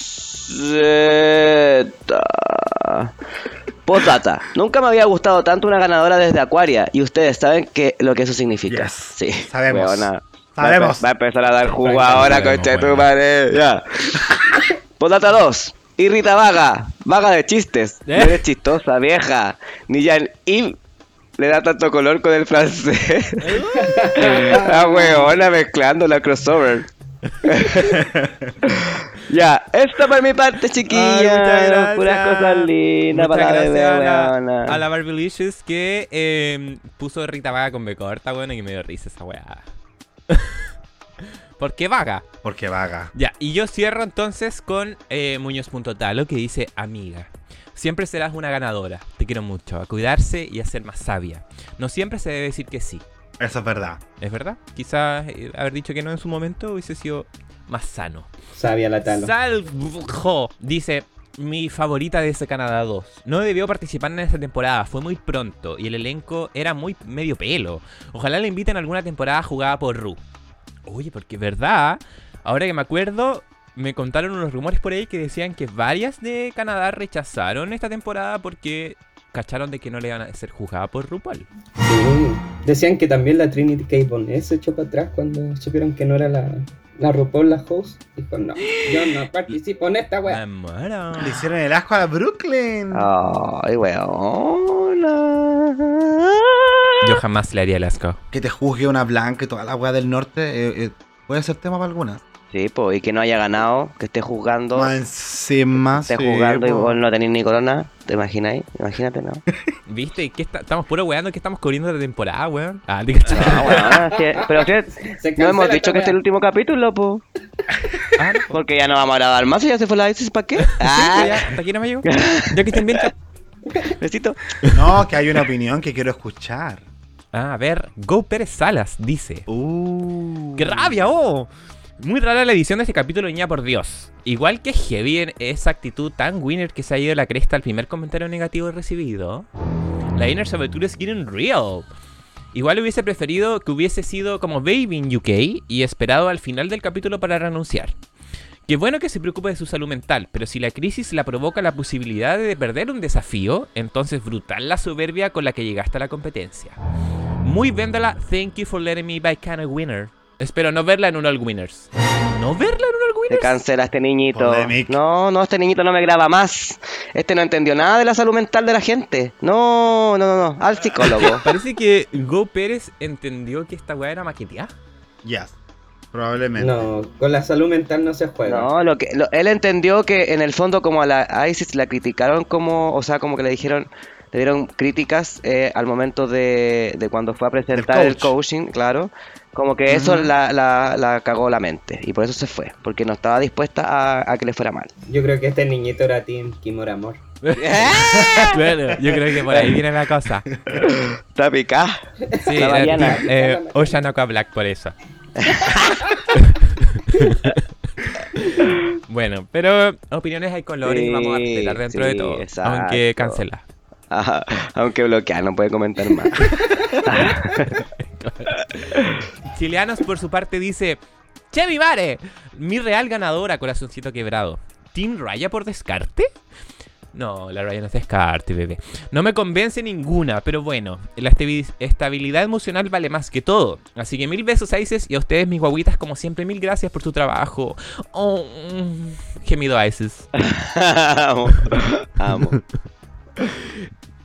Postdata. Nunca me había gustado tanto una ganadora desde Aquaria. Y ustedes saben que, lo que eso significa. Yes. Sí. Sabemos. Weona. Sabemos. Va a, va a empezar a dar jugo ahora, concha de tu madre. Ya. (laughs) Postdata 2. Irrita vaga. Vaga de chistes. No ¿Eh? eres chistosa, vieja. Ni ya y le da tanto color con el francés. (laughs) ah, weona, mezclando la crossover. (laughs) ya, esto por mi parte, chiquilla. Ay. Puras cosas lindas Muchas para la bebé, a la, a la que eh, puso Rita Vaga con B corta, bueno, y me dio risa esa weá. (laughs) ¿Por qué vaga? Porque vaga. Ya, y yo cierro entonces con eh, Muñoz.talo que dice amiga. Siempre serás una ganadora. Te quiero mucho. A cuidarse y a ser más sabia. No siempre se debe decir que sí. Eso es verdad. ¿Es verdad? Quizás eh, haber dicho que no en su momento hubiese sido más sano. Sabia la talo. Salvo dice, mi favorita de ese Canadá 2. No debió participar en esta temporada, fue muy pronto y el elenco era muy medio pelo. Ojalá le inviten a alguna temporada jugada por Ru. Oye, porque verdad, ahora que me acuerdo, me contaron unos rumores por ahí que decían que varias de Canadá rechazaron esta temporada porque cacharon de que no le iban a ser juzgada por RuPaul. Sí. Decían que también la Trinity K. Bonet se echó para atrás cuando supieron que no era la, la RuPaul la host. Dijo, no, yo no (gasps) participo en esta muero. Le hicieron el asco a Brooklyn. Ay, weón. Yo jamás le haría el asco. Que te juzgue una blanca y toda la weá del norte. eh, eh, puede ser tema para algunas. Sí, pues, y que no haya ganado, que esté jugando, Más encima. esté sí, jugando y po. vos no tenéis ni corona. ¿Te imagináis? Imagínate, ¿no? (laughs) ¿Viste? ¿Qué está- estamos puro weando que estamos cubriendo la temporada, weón. Ah, te cachai. Sí, pero sí, Se no hemos cancela dicho esta que este es el último capítulo, po. Ah, no. Porque ya no vamos a grabar más y ya se fue la ISIS, ¿para qué? Sí, pues Ah, ya, hasta aquí no me llegó. Ya que estén bien. chao. besito. No, que hay una opinión que quiero escuchar. Ah, a ver, Go Pérez Salas dice. Uh. ¡Qué rabia, oh! Muy rara la edición de este capítulo, niña por Dios. Igual que heavy en esa actitud tan winner que se ha ido la cresta al primer comentario negativo recibido. La Inner Saboteur is getting real. Igual hubiese preferido que hubiese sido como Baby en UK y esperado al final del capítulo para renunciar. Qué bueno que se preocupe de su salud mental, pero si la crisis la provoca la posibilidad de perder un desafío, entonces brutal la soberbia con la que llegaste a la competencia. Muy véndala, thank you for letting me by kind of winner. Espero no verla en un All Winners. ¿No verla en un All Winners? cancela este niñito. Polemic. No, no, este niñito no me graba más. Este no entendió nada de la salud mental de la gente. No, no, no, no. Al psicólogo. (laughs) Parece que Go Pérez entendió que esta weá era maqueteada. Yes. Probablemente. No, con la salud mental no se juega. No, lo que lo- él entendió que en el fondo como a la ISIS la criticaron como, o sea, como que le dijeron, le dieron críticas eh, al momento de, de cuando fue a presentar el coach. coaching, claro. Como que eso la, la, la cagó la mente y por eso se fue, porque no estaba dispuesta a, a que le fuera mal. Yo creo que este niñito era Team Kimura Amor. (laughs) Claro, yo creo que por ahí viene la cosa. Está picada. Sí, La eh, Ocean Aqua Black por eso. (laughs) bueno, pero opiniones hay colores y vamos a respetar dentro de todo. exacto. Aunque cancela. Ajá, aunque bloquea, no puede comentar más. (laughs) Chileanos por su parte dice Che mi mare, mi real ganadora, corazoncito quebrado. ¿Team Raya por descarte? No, la Raya no es descarte, bebé. No me convence ninguna, pero bueno, la estabi- estabilidad emocional vale más que todo. Así que mil besos a Isis y a ustedes, mis guaguitas, como siempre, mil gracias por tu trabajo. Oh, mm, gemido a Isis. amo, amo.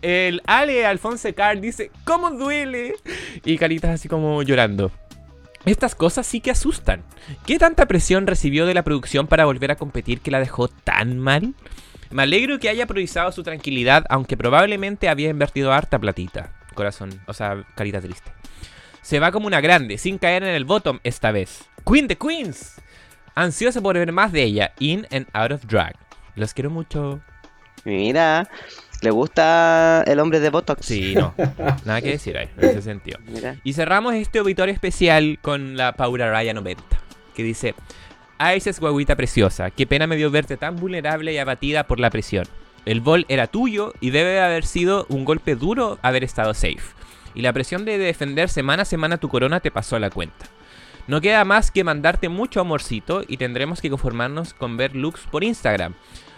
El Ale Alfonso Car dice, ¿cómo duele? Y caritas así como llorando. Estas cosas sí que asustan. ¿Qué tanta presión recibió de la producción para volver a competir que la dejó tan mal? Me alegro que haya priorizado su tranquilidad, aunque probablemente había invertido harta platita. Corazón, o sea, carita triste. Se va como una grande, sin caer en el bottom esta vez. Queen de Queens. Ansioso por ver más de ella, in and out of drag. Los quiero mucho. Mira, le gusta el hombre de Botox. Sí, no. Nada que decir ahí, en ese sentido. Mira. Y cerramos este obituario especial con la Paula Raya 90, que dice: Isis guaguita preciosa, qué pena me dio verte tan vulnerable y abatida por la presión. El bol era tuyo y debe de haber sido un golpe duro haber estado safe. Y la presión de defender semana a semana tu corona te pasó a la cuenta. No queda más que mandarte mucho amorcito y tendremos que conformarnos con ver looks por Instagram,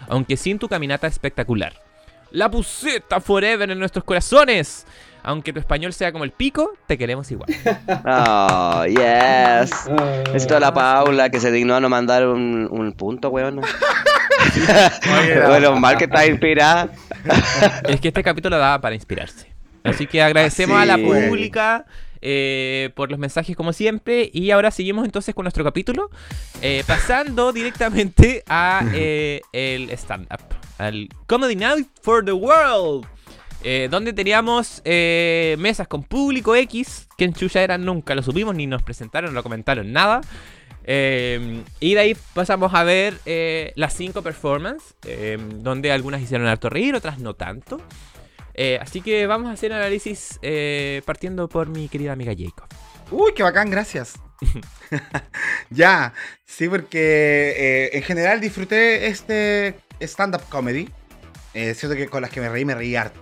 aunque sin tu caminata espectacular. La puseta forever en nuestros corazones. Aunque tu español sea como el pico, te queremos igual. (laughs) Oh, yes. Ah. Necesito a la Paula que se dignó a no mandar un, un punto, weón. (laughs) Bueno, mal que está inspirada. es que este capítulo daba para inspirarse. Así que agradecemos a la pública eh, por los mensajes como siempre. Y ahora seguimos entonces con nuestro capítulo. eh, pasando directamente a eh, el stand-up. Al Comedy Night for the World. Eh, donde teníamos eh, mesas con público X. Que en Chuya eran nunca lo supimos, ni nos presentaron, no comentaron nada. Eh, y de ahí pasamos a ver eh, las cinco performances, eh, donde algunas hicieron harto reír, otras no tanto. Eh, así que vamos a hacer análisis partiendo por mi querida amiga Jacob. Uy, qué bacán, gracias. (laughs) (laughs) ya, sí, porque en general disfruté este stand-up comedy. Eh, siento que con las que me reí, me reí harto.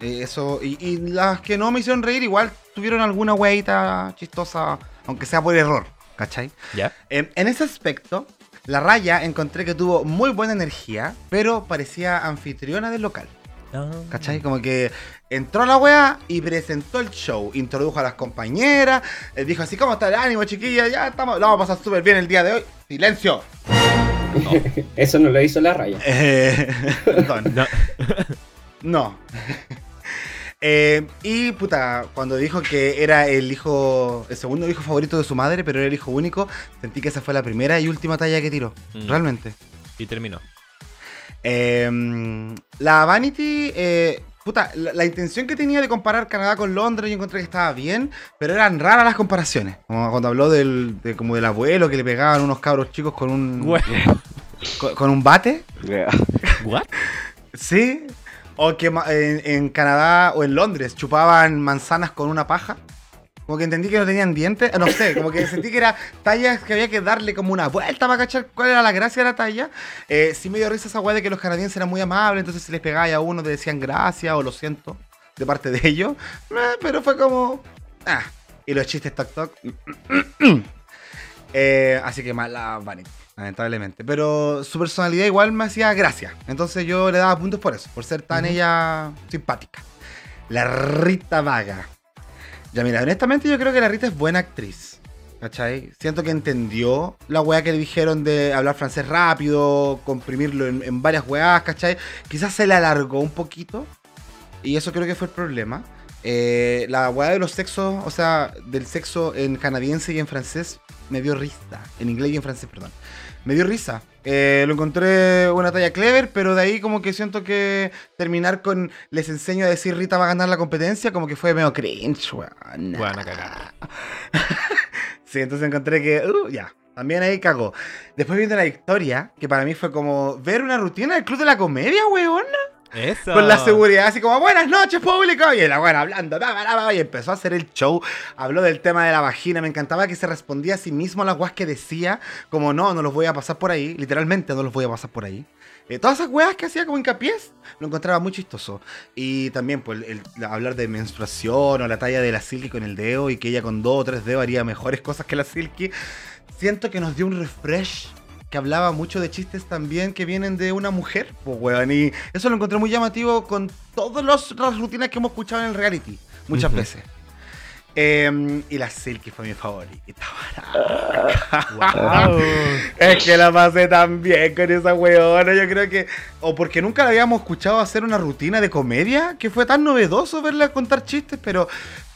Eh, eso, y, y las que no me hicieron reír, igual tuvieron alguna hueita chistosa, aunque sea por error, ¿cachai? ¿Ya? En, en ese aspecto, la raya encontré que tuvo muy buena energía, pero parecía anfitriona del local. ¿Cachai? Como que entró a la wea y presentó el show. Introdujo a las compañeras. eh, dijo así, ¿cómo está el ánimo, chiquilla? Ya estamos, lo vamos a pasar súper bien el día de hoy. ¡Silencio! (laughs) Eso no lo hizo la raya. Eh, (laughs) perdón. No. No. (laughs) Eh, y puta, cuando dijo que era el hijo, el segundo hijo favorito de su madre, pero era el hijo único, sentí que esa fue la primera y última talla que tiró. Mm. Realmente. Y terminó. Eh, la Vanity, eh, puta, la, la intención que tenía de comparar Canadá con Londres, yo encontré que estaba bien, pero eran raras las comparaciones. Como cuando habló del, de, como del abuelo que le pegaban unos cabros chicos con un, (laughs) con, con un bate. What? Sí. O que en Canadá o en Londres chupaban manzanas con una paja. Como que entendí que no tenían dientes. eh, No sé, como que sentí que era tallas que había que darle como una vuelta para cachar cuál era la gracia de la talla. Eh, sí me dio risa esa weá de que los canadienses eran muy amables, entonces si les pegaba a uno te decían gracias o lo siento de parte de ellos. Eh, pero fue como. Ah. Y los chistes toc toc. (clears throat) Eh, así que mala Vanity, lamentablemente. Pero su personalidad igual me hacía gracia. Entonces yo le daba puntos por eso, por ser tan ella simpática. La Rita Vaga. Ya mira, honestamente yo creo que la Rita es buena actriz. ¿Cachai? Siento que entendió la weá que le dijeron de hablar francés rápido, comprimirlo en, en varias weás, ¿cachai? Quizás se le alargó un poquito. Y eso creo que fue el problema. Eh, la weá de los sexos, o sea, del sexo en canadiense y en francés, me dio risa. En inglés y en francés, perdón. Me dio risa. Eh, lo encontré una talla clever, pero de ahí como que siento que terminar con les enseño a decir Rita va a ganar la competencia, como que fue medio cringe, weón. Buena cagada. (laughs) Sí, entonces encontré que, uh, ya, también ahí cagó. Después viendo la historia, que para mí fue como ver una rutina del Club de la Comedia, weón. Eso. Con la seguridad, así como, buenas noches, público. Y la buena hablando, bla, bla, bla, y empezó a hacer el show. Habló del tema de la vagina. Me encantaba que se respondía a sí mismo a las weas que decía. Como, no, no los voy a pasar por ahí. Literalmente, no los voy a pasar por ahí. Eh, todas esas weas que hacía como hincapié, lo encontraba muy chistoso. Y también, pues, hablar de menstruación o la talla de la Silky con el dedo y que ella con dos o tres dedos haría mejores cosas que la Silky. Siento que nos dio un refresh que hablaba mucho de chistes también que vienen de una mujer, pues weón, y eso lo encontré muy llamativo con todas los- las rutinas que hemos escuchado en el reality, muchas veces. Em, y la Silky fue mi favorita. Wow. (laughs) Es que la pasé tan bien con esa weona, yo creo que... O porque nunca la habíamos escuchado hacer una rutina de comedia, que fue tan novedoso verla contar chistes, pero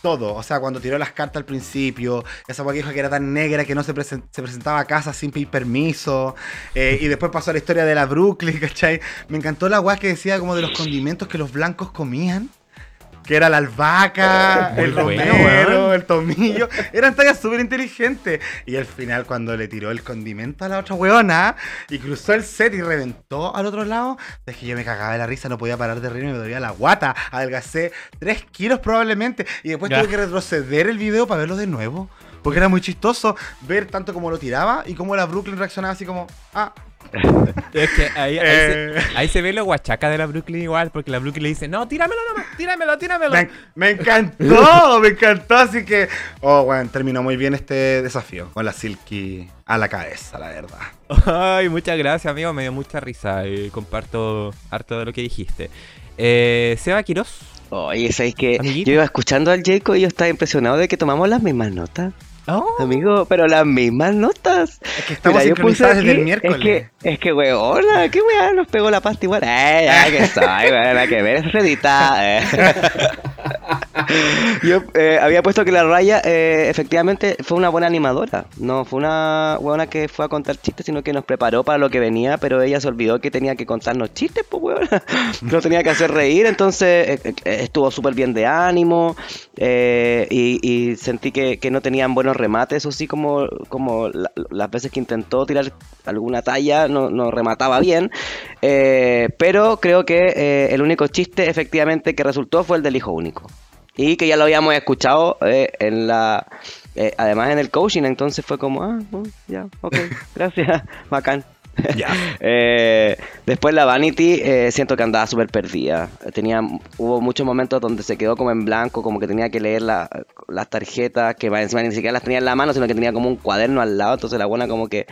todo. O sea, cuando tiró las cartas al principio, esa weá que dijo que era tan negra que no se, presen- se presentaba a casa sin pedir permiso. eh, y después pasó a la historia de la Brooklyn, (laughs) ¿cachai? Me encantó la weá que decía como de los condimentos que los blancos comían. Que era la albahaca, Muy el bueno, romero, weón. el tomillo. Eran tallas súper inteligentes. Y al final, cuando le tiró el condimento a la otra weona y cruzó el set y reventó al otro lado, es que yo me cagaba de la risa, no podía parar de reírme, me dolía la guata. Adelgacé 3 kilos probablemente. Y después Ya. tuve que retroceder el video para verlo de nuevo. Porque era muy chistoso ver tanto como lo tiraba y cómo la Brooklyn reaccionaba así como, ah, Es que ahí, ahí, Eh. se, ahí se ve lo guachaca de la Brooklyn igual, porque la Brooklyn le dice, no, tíramelo nomás, tíramelo, tíramelo. Me, me encantó, me encantó, así que, oh, bueno, terminó muy bien este desafío con la Silky a la cabeza, la verdad. Ay, muchas gracias, amigo, me dio mucha risa. eh, comparto harto de lo que dijiste. Eh, Seba Quiroz. Oye, ¿sabéis que Amiguito. yo iba escuchando al Jacob y yo estaba impresionado de que tomamos las mismas notas? Oh, Amigo, pero las mismas notas. Es que estamos Mira, yo puse sincronizados desde aquí- el miércoles. Es que, es que, weona, qué weá, nos pegó la pasta igual. Eh, ya que soy, weón, nada que ver, es redita. eh. (laughs) (laughs) Yo eh, había puesto que la Raya eh, efectivamente fue una buena animadora. No fue una buena que fue a contar chistes, sino que nos preparó para lo que venía, pero ella se olvidó que tenía que contarnos chistes, pues weona. (laughs) No tenía que hacer reír, entonces eh, estuvo súper bien de ánimo y, sentí que, que no tenían buenos remates, eso sí, como, como la- las veces que intentó tirar alguna talla, no, remataba bien. Pero creo que el único chiste efectivamente que resultó fue el del hijo único. Y que ya lo habíamos escuchado eh, en la... eh, además en el coaching, entonces fue como, ah, ya, ok, (laughs) gracias, bacán. (laughs) Eh, después la Vanity, eh, siento que andaba súper perdida. Tenía, hubo muchos momentos donde se quedó como en blanco, como que tenía que leer la- las tarjetas, que encima ni siquiera las tenía en la mano, sino que tenía como un cuaderno al lado. Entonces la buena como que,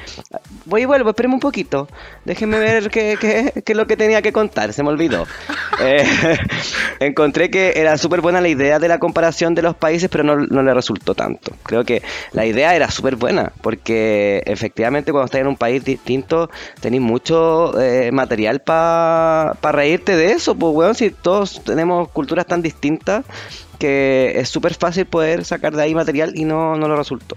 voy y vuelvo, espéreme un poquito. Déjenme ver qué, qué- qué es lo que tenía que contar, se me olvidó. (laughs) Eh, (laughs) encontré que era súper buena la idea de la comparación de los países, pero no, no le resultó tanto. Creo que la idea era súper buena, porque efectivamente cuando estás en un país distinto, tenéis mucho eh, material para reírte de eso, pues weón, si todos tenemos culturas tan distintas que es súper fácil poder sacar de ahí material y no, no lo resultó.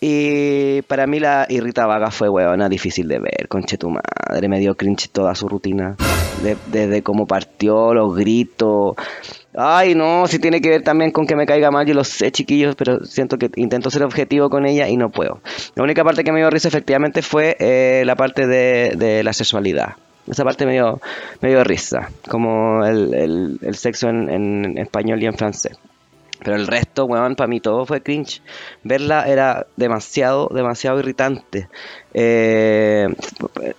Y para mí la Irrita Vaga fue, weona, difícil de ver, conche tu madre, me dio cringe toda su rutina, de- desde cómo partió, los gritos. Ay, no, si tiene que ver también con que me caiga mal, yo lo sé, chiquillos, pero siento que intento ser objetivo con ella y no puedo. La única parte que me dio risa efectivamente fue eh, la parte de, la sexualidad. Esa parte me dio, me dio risa, como el, sexo en español y en francés. Pero el resto, weón, para mí todo fue cringe. Verla era demasiado, demasiado irritante. Eh,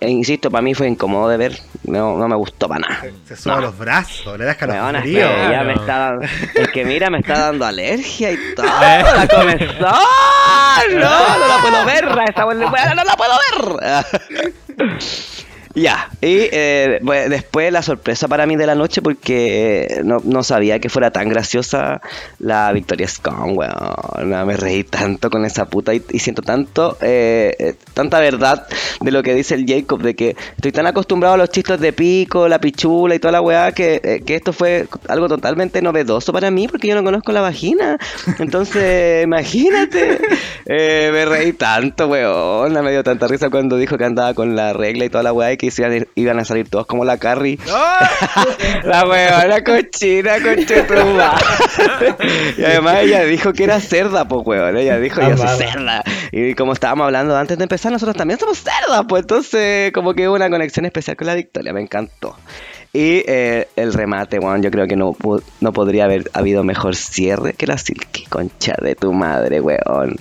e insisto, para mí fue incómodo de ver. No, no me gustó para nada. Se sube los brazos, le das calofrío. Ya me está dando- es que mira, me está dando alergia y todo. (laughs) La comezón. No, no la puedo ver. Esa no la puedo ver. Ya, y eh, después la sorpresa para mí de la noche porque eh, no, no sabía que fuera tan graciosa la Victoria Scone, weón. Me reí tanto con esa puta y, y siento tanto, eh, eh, tanta verdad de lo que dice el Jacob, de que estoy tan acostumbrado a los chistes de pico, la pichula y toda la weá, que, eh, que esto fue algo totalmente novedoso para mí porque yo no conozco la vagina. Entonces, (laughs) imagínate, eh, me reí tanto, weón. Me dio tanta risa cuando dijo que andaba con la regla y toda la weá y que iban, iban a salir todos como la Carrie. (laughs) La weona cochina, conchetumba. (laughs) y además ella dijo que era cerda, pues weón. Ella dijo, yo soy cerda. Y como estábamos hablando antes de empezar, nosotros también somos cerdas, pues entonces como que hubo una conexión especial con la Victoria, me encantó. Y eh, el remate, weón, yo creo que no, no podría haber habido mejor cierre que la Silky, concha de tu madre, weón.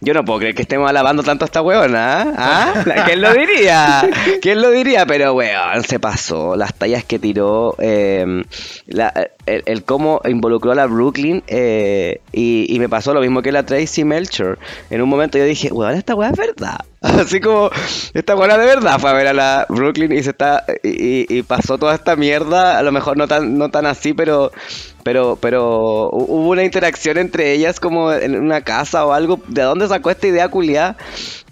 Yo no puedo creer que estemos alabando tanto a esta weona, ¿ah? ¿Ah? (laughs) ¿Quién lo diría? ¿Quién lo diría? Pero weón, se pasó. Las tallas que tiró, eh, la- el, el cómo involucró a la Brooklyn eh, y, y me pasó lo mismo que la Tracy Melcher. En un momento yo dije, weón, esta weá es verdad. (laughs) Así como, esta weá de verdad fue a ver a la Brooklyn y se está y, y- y pasó toda esta mierda. A lo mejor no tan, no tan así, pero pero, pero hu- hubo una interacción entre ellas como en una casa o algo. ¿De dónde sacó esta idea culiada?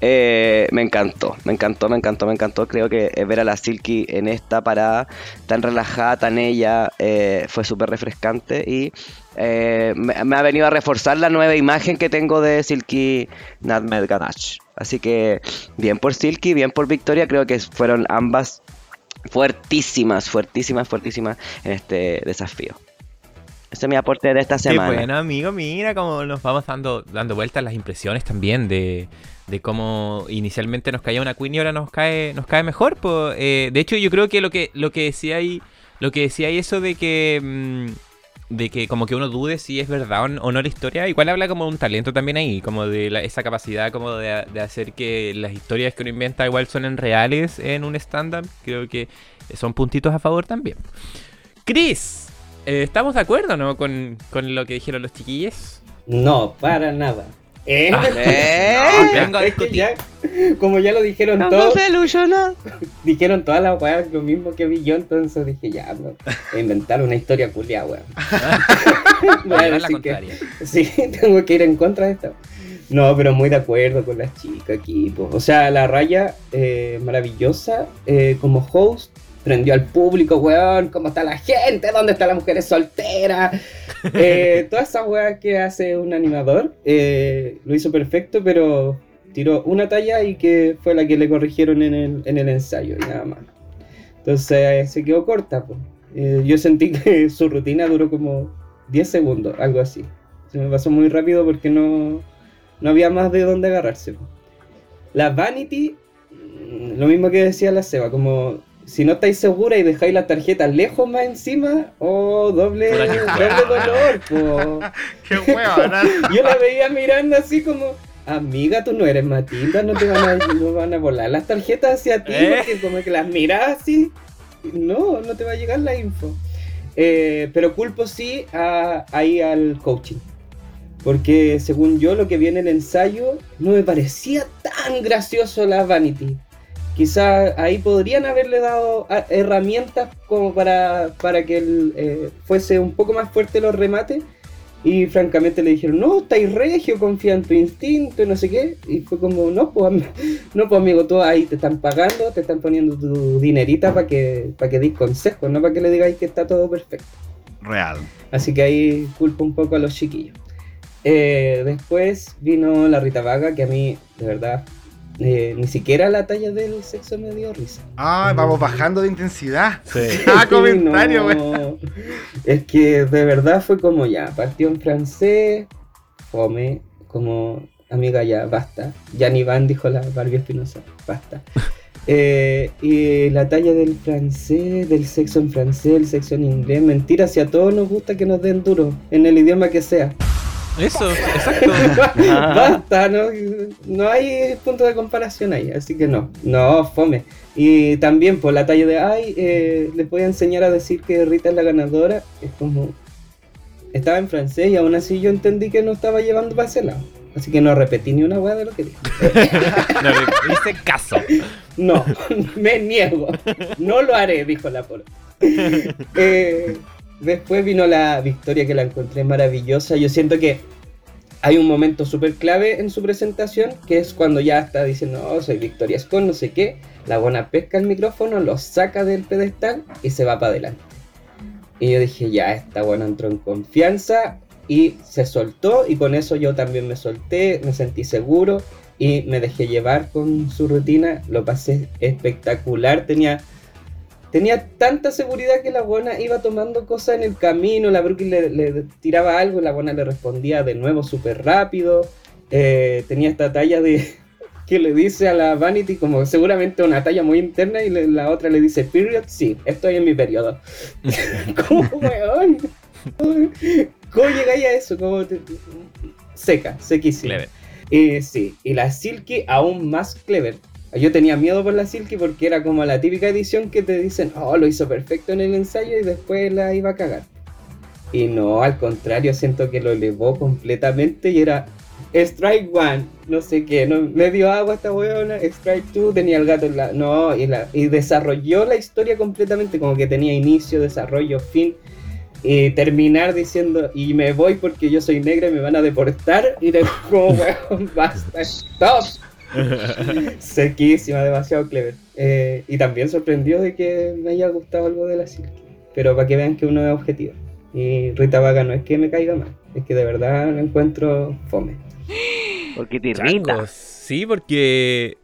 Eh, me encantó, me encantó, me encantó, me encantó. Creo que eh, ver a la Silky en esta parada tan relajada, tan ella, eh, fue súper refrescante y eh, me, ha venido a reforzar la nueva imagen que tengo de Silky Nutmeg Ganache. Así que bien por Silky, bien por Victoria, creo que fueron ambas fuertísimas, fuertísimas, fuertísimas en este desafío. Ese es mi aporte de esta Qué semana. bueno, amigo, mira cómo nos vamos dando, dando vueltas las impresiones también de, de cómo inicialmente nos caía una Queen y ahora nos cae, nos cae mejor. po. Eh, de hecho, yo creo que lo que, lo que decía ahí, lo que decía ahí eso de que mm, de que como que uno dude si es verdad o no, o no la historia, igual habla como de un talento también ahí, como de la- esa capacidad como de, de hacer que las historias que uno inventa igual suenen reales en un stand-up. Creo que son puntitos a favor también. Chris, eh, ¿estamos de acuerdo no con, con lo que dijeron los chiquillos? No, para nada. ¿Eh? (laughs) ¿Eh? Vengo a Es que discutir. ya, como ya lo dijeron No todos, ilusionó. (laughs) dijeron todas las weas lo mismo que vi yo, entonces dije, ya, bro, inventar una historia culia, weón. (laughs) Contraria. Sí, tengo que ir en contra de esto. No, pero muy de acuerdo con las chicas aquí. po. O sea, la raya eh, maravillosa eh, como host prendió al público, weón, cómo está la gente, dónde están las mujeres solteras. (laughs) Eh, todas esas weas que hace un animador, eh, lo hizo perfecto, pero tiró una talla y que fue la que le corrigieron en el, en el ensayo y nada más. Entonces se quedó corta. po. Eh, yo sentí que (laughs) su rutina duró como 10 segundos, algo así. Se me pasó muy rápido porque no, no había más de dónde agarrarse. po. La Vanity, mm, lo mismo que decía la Seba, como si no estáis segura y dejáis las tarjetas lejos más encima, o doble, dolor. po. (laughs) Qué huevona. (laughs) Yo la veía mirando así como, amiga, tú no eres Matilda, no te van a, no van a volar las tarjetas hacia ti, ¿Eh? porque como que las miras así, no, no te va a llegar la info. Eh, pero culpo sí a- ahí al coaching. Porque según yo lo que vi en el ensayo no me parecía tan gracioso la Vanity. Quizás ahí podrían haberle dado a- herramientas como para, para que él, eh, fuese un poco más fuerte los remates. Y francamente le dijeron, no, estáis regio, confía en tu instinto y no sé qué. Y fue como, no, pues, no, pues amigo, tú ahí te están pagando, te están poniendo tu dinerita para que, para que dis consejos, no para que le digáis que está todo perfecto. Real. Así que ahí culpo un poco a los chiquillos. Eh, después vino la Rita Vaga, que a mí, de verdad, eh, ni siquiera la talla del sexo me dio risa. Ay, vamos bajando de intensidad. Sí. (laughs) Ah, comentario, güey. No. Es que de verdad fue como ya, partió en francés, fome, como amiga ya, basta. Ya ni van, dijo la Barbie Espinosa, basta. (laughs) Eh, y la talla del francés, del sexo en francés, el sexo en inglés, mentira, si a todos nos gusta que nos den duro, en el idioma que sea. Eso, exacto. (laughs) Basta, no, no hay punto de comparación ahí, así que no, no, fome. Y también por la talla de, ay, eh, les voy a enseñar a decir que Rita es la ganadora, es como, estaba en francés y aún así yo entendí que no estaba llevando para ese lado. Así que no repetí ni una hueá de lo que dije. (laughs) No le hice caso. No, (laughs) me niego. No lo haré, dijo la polo. Eh, después vino la victoria que la encontré maravillosa. Yo siento que hay un momento súper clave en su presentación, que es cuando ya está diciendo, oh, soy Victoria Scott, no sé qué. La buena pesca el micrófono, lo saca del pedestal y se va para adelante. Y yo dije, ya, esta buena entró en confianza y se soltó y con eso yo también me solté, me sentí seguro y me dejé llevar con su rutina, lo pasé espectacular, tenía, tenía tanta seguridad que la buena iba tomando cosas en el camino, la Brooklyn le, le tiraba algo y la buena le respondía de nuevo súper rápido, Eh, tenía esta talla de (laughs) que le dice a la Vanity como seguramente una talla muy interna y le- la otra le dice, period, sí, estoy en mi periodo. (laughs) ¿Cómo, weón? ¿Cómo llegáis a eso? Te- seca, sequísima. Y sí, y la Silky aún más clever. Yo tenía miedo por la Silky porque era como la típica edición que te dicen, oh, lo hizo perfecto en el ensayo y después la iba a cagar. Y no, al contrario, siento que lo elevó completamente y era Strike One, no sé qué, no, me dio agua esta weona, Strike Two, tenía el gato en la... No, y, la, y desarrolló la historia completamente, como que tenía inicio, desarrollo, fin. Y terminar diciendo, y me voy porque yo soy negra y me van a deportar. Y después, como, (laughs) weón, basta, stop. (laughs) Sequísima, demasiado clever. Eh, y también sorprendió de que me haya gustado algo de la Silky. Pero para que vean que uno es objetivo. Y Rita Vaga no es que me caiga mal, es que de verdad lo encuentro fome. Porque te irrita. Sí, porque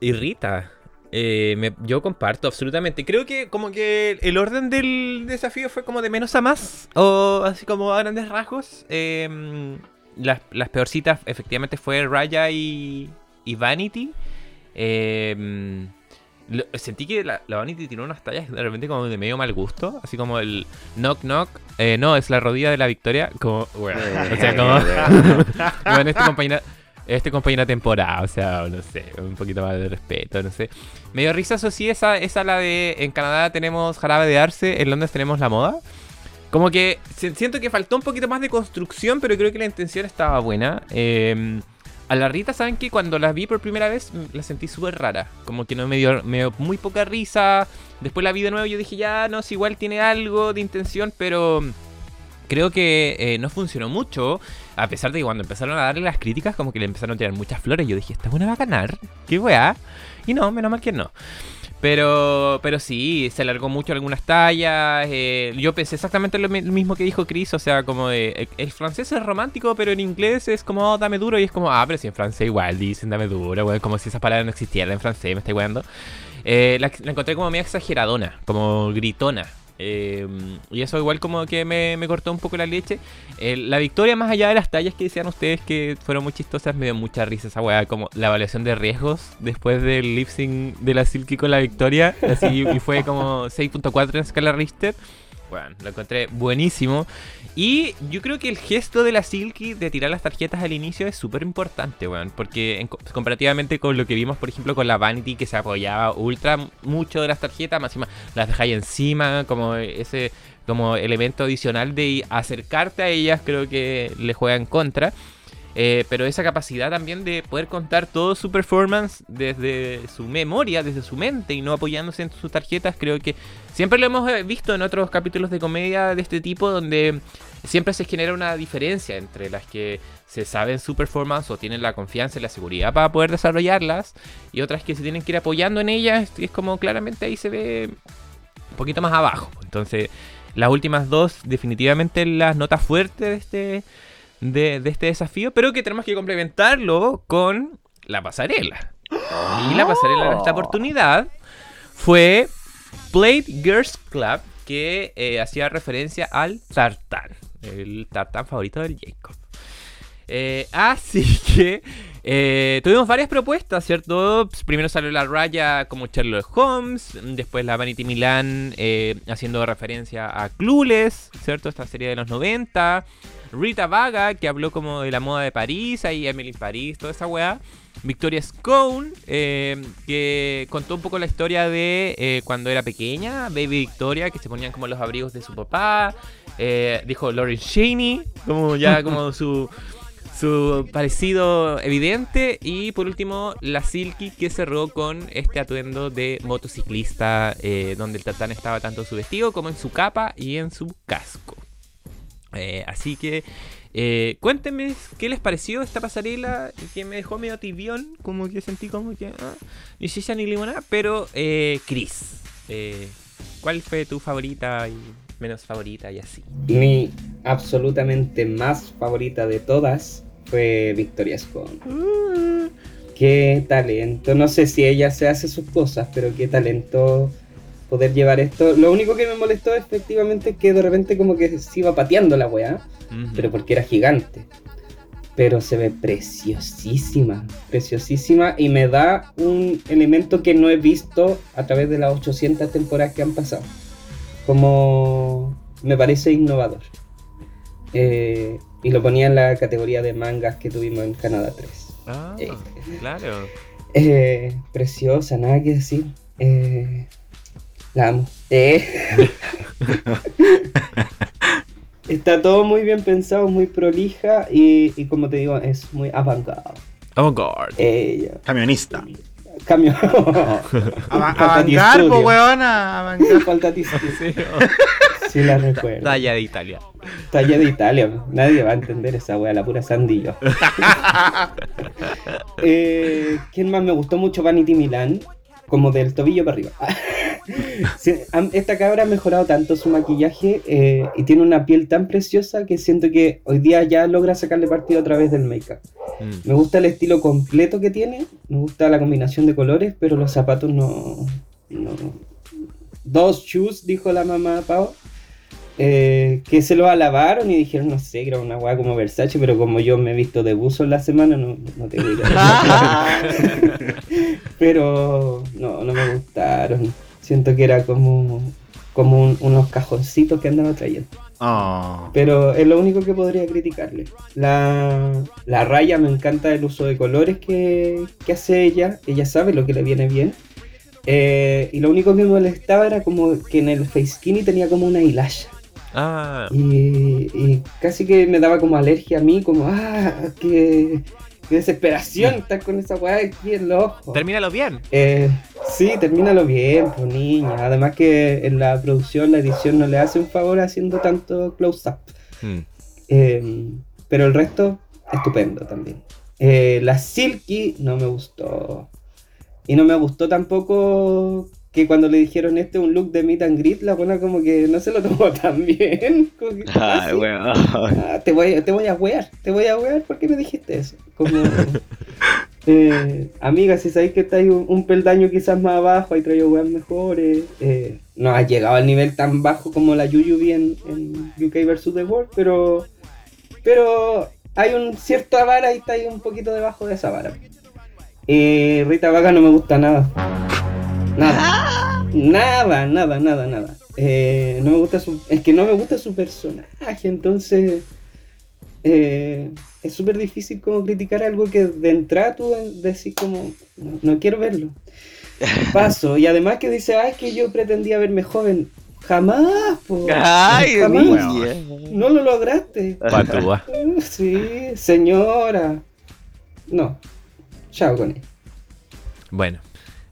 irrita. Eh, me- yo comparto absolutamente. Creo que como que el orden del desafío fue como de menos a más. O así como a grandes rasgos. Eh, las, las peorcitas efectivamente fue Raya y, y Vanity. Eh, lo- sentí que la, la Vanity tiró unas tallas de repente como de medio mal gusto. Así como el knock knock. Eh, no, es la rodilla de la victoria. Como, bueno, o sea, como... (laughs) bueno, este compañero... Este compañero temporada, o sea, no sé, un poquito más de respeto, no sé. Me dio risa, eso sí, esa, esa la de en Canadá tenemos jarabe de arce, en Londres tenemos la moda. Como que siento que faltó un poquito más de construcción, pero creo que la intención estaba buena. Eh, a la Rita, ¿saben que Cuando la vi por primera vez, mm, la sentí súper rara. Como que no me dio, me muy poca risa. Después la vi de nuevo y yo dije, ya, no, si igual tiene algo de intención, pero creo que eh, no funcionó mucho. A pesar de que cuando empezaron a darle las críticas, como que le empezaron a tirar muchas flores. Yo dije, esta buena va a ganar. Qué weá. Y no, menos mal que no. Pero, pero sí, se alargó mucho algunas tallas. eh, yo pensé exactamente lo mi- mismo que dijo Chris. O sea, como de. El, francés es romántico, pero en inglés es como "Oh, dame duro. Y es como, ah, pero si en francés igual dicen dame duro. Como si esa palabra no existiera en francés, me estoy weando. Eh, la, la encontré como media exageradona, como gritona. Eh, y eso igual como que me, me cortó un poco la leche. Eh, la victoria, más allá de las tallas que decían ustedes que fueron muy chistosas, me dio mucha risa esa weá. Como la evaluación de riesgos después del lip sync de la Silky con la victoria. Así, y fue como 6.4 en escala Richter. Bueno, lo encontré buenísimo. Y yo creo que el gesto de la Silky de tirar las tarjetas al inicio es súper importante, weón. Porque en co- comparativamente con lo que vimos, por ejemplo, con la Vanity, que se apoyaba ultra mucho de las tarjetas, más encima las dejáis encima, como ese como elemento adicional de acercarte a ellas, creo que le juega en contra. Eh, pero esa capacidad también de poder contar todo su performance desde su memoria, desde su mente y no apoyándose en sus tarjetas, creo que siempre lo hemos eh, visto en otros capítulos de comedia de este tipo donde siempre se genera una diferencia entre las que se saben su performance o tienen la confianza y la seguridad para poder desarrollarlas y otras que se tienen que ir apoyando en ellas. Es como claramente ahí se ve un poquito más abajo. Entonces, las últimas dos definitivamente las notas fuertes de este de, de este desafío, pero que tenemos que complementarlo con la pasarela. Y la pasarela en esta oportunidad fue Plate Girls Club, que eh, hacía referencia al tartán, el tartán favorito del Jacob. Eh, así (laughs) que eh, tuvimos varias propuestas, ¿cierto? Primero salió la raya como Sherlock Holmes, después la Vanity Milan haciendo referencia a Clueless, ¿cierto? Esta serie de los 90. Rita Vaga, que habló como de la moda de París, ahí Emily París, toda esa weá. Victoria Scone, eh, que contó un poco la historia de eh, cuando era pequeña, Baby Victoria, que se ponían como los abrigos de su papá. Eh, dijo Lauren Shaney, como ya (laughs) como su, su parecido evidente. Y por último, la Silky, que cerró con este atuendo de motociclista, donde el tatán estaba tanto en su vestido como en su capa y en su casco. Eh, así que eh, cuéntenme qué les pareció esta pasarela que me dejó medio tibión, como que sentí como que ah, ni silla ni limonada, pero eh, Chris, eh, ¿cuál fue tu favorita y menos favorita y así? Mi absolutamente más favorita de todas fue Victoria Scone. Qué talento. No sé si ella se hace sus cosas, pero qué talento poder llevar esto. Lo único que me molestó efectivamente es que de repente como que se iba pateando la weá, pero porque era gigante. Pero se ve preciosísima, preciosísima y me da un elemento que no he visto a través de las 800 temporadas que han pasado. Como me parece innovador. Eh, y lo ponía en la categoría de mangas que tuvimos en Canadá 3. Ah, Eh. claro. Eh, preciosa, nada que decir. Eh, la amo. Eh. (laughs) Está todo muy bien pensado, muy prolija y, y como te digo, es muy avant-garde. Oh. Ella. Camionista. (laughs) Ti Avangar, po, weona. Avangar. Falta ti estudio. Sí, Sí, la recuerdo. Talla de Italia. Talla de Italia. Nadie va a entender esa wea, la pura yo. (laughs) Eh, ¿Quién más me gustó mucho? Vanity Milan. Como del tobillo para arriba. (laughs) Esta cabra ha mejorado tanto su maquillaje eh, y tiene una piel tan preciosa que siento que hoy día ya logra sacarle partido a través del make-up. Mm. Me gusta el estilo completo que tiene, me gusta la combinación de colores, pero los zapatos no. no. Dos shoes, dijo la mamá Pau. Eh, que se los alabaron y dijeron, no sé, que era una weá como Versace, pero como yo me he visto de buzo en la semana, no, no tengo idea. (laughs) pero no, no me gustaron. Siento que era como, como un- unos cajoncitos que andaba trayendo. Oh. Pero es lo único que podría criticarle. La, la raya me encanta el uso de colores que, que hace ella. Ella sabe lo que le viene bien. Eh, y lo único que me molestaba era como que en el face skinny tenía como una hilacha. Ah, Y, y casi que me daba como alergia a mí, como, ah, qué, qué desesperación estar con esa weá aquí en los ojos. termínalo bien. Eh, sí, termínalo bien, pues niña. Además que en la producción, la edición no le hace un favor haciendo tanto close-up. Mm. Eh, pero el resto, estupendo también. Eh, la Silky no me gustó. Y no me gustó tampoco que cuando le dijeron este un look de meet and greet, la buena como que no se lo tomó (laughs) tan bien. Que, ah, ah, te, voy, te voy a wear, te voy a wear, ¿por qué me dijiste eso? Como, (laughs) eh, amiga, si sabéis que estáis un, un peldaño quizás más abajo, hay traído weas mejores, eh, no has llegado al nivel tan bajo como la Yuyubi en, en UK vs. The World, pero, pero hay un cierta vara y está ahí un poquito debajo de esa vara. Eh, Rita Vaga no me gusta nada. Nada. Nada, nada, nada, nada. Eh, no me gusta su, es que no me gusta su personaje, entonces eh, es súper difícil como criticar algo que de entrada tú decís como no, no quiero verlo. (laughs) Paso. Y además que dice, ay, que yo pretendía verme joven. Jamás, po. Ay, Jamás. No lo lograste. Patúa. (laughs) Sí, señora. No. Chao con él. Bueno,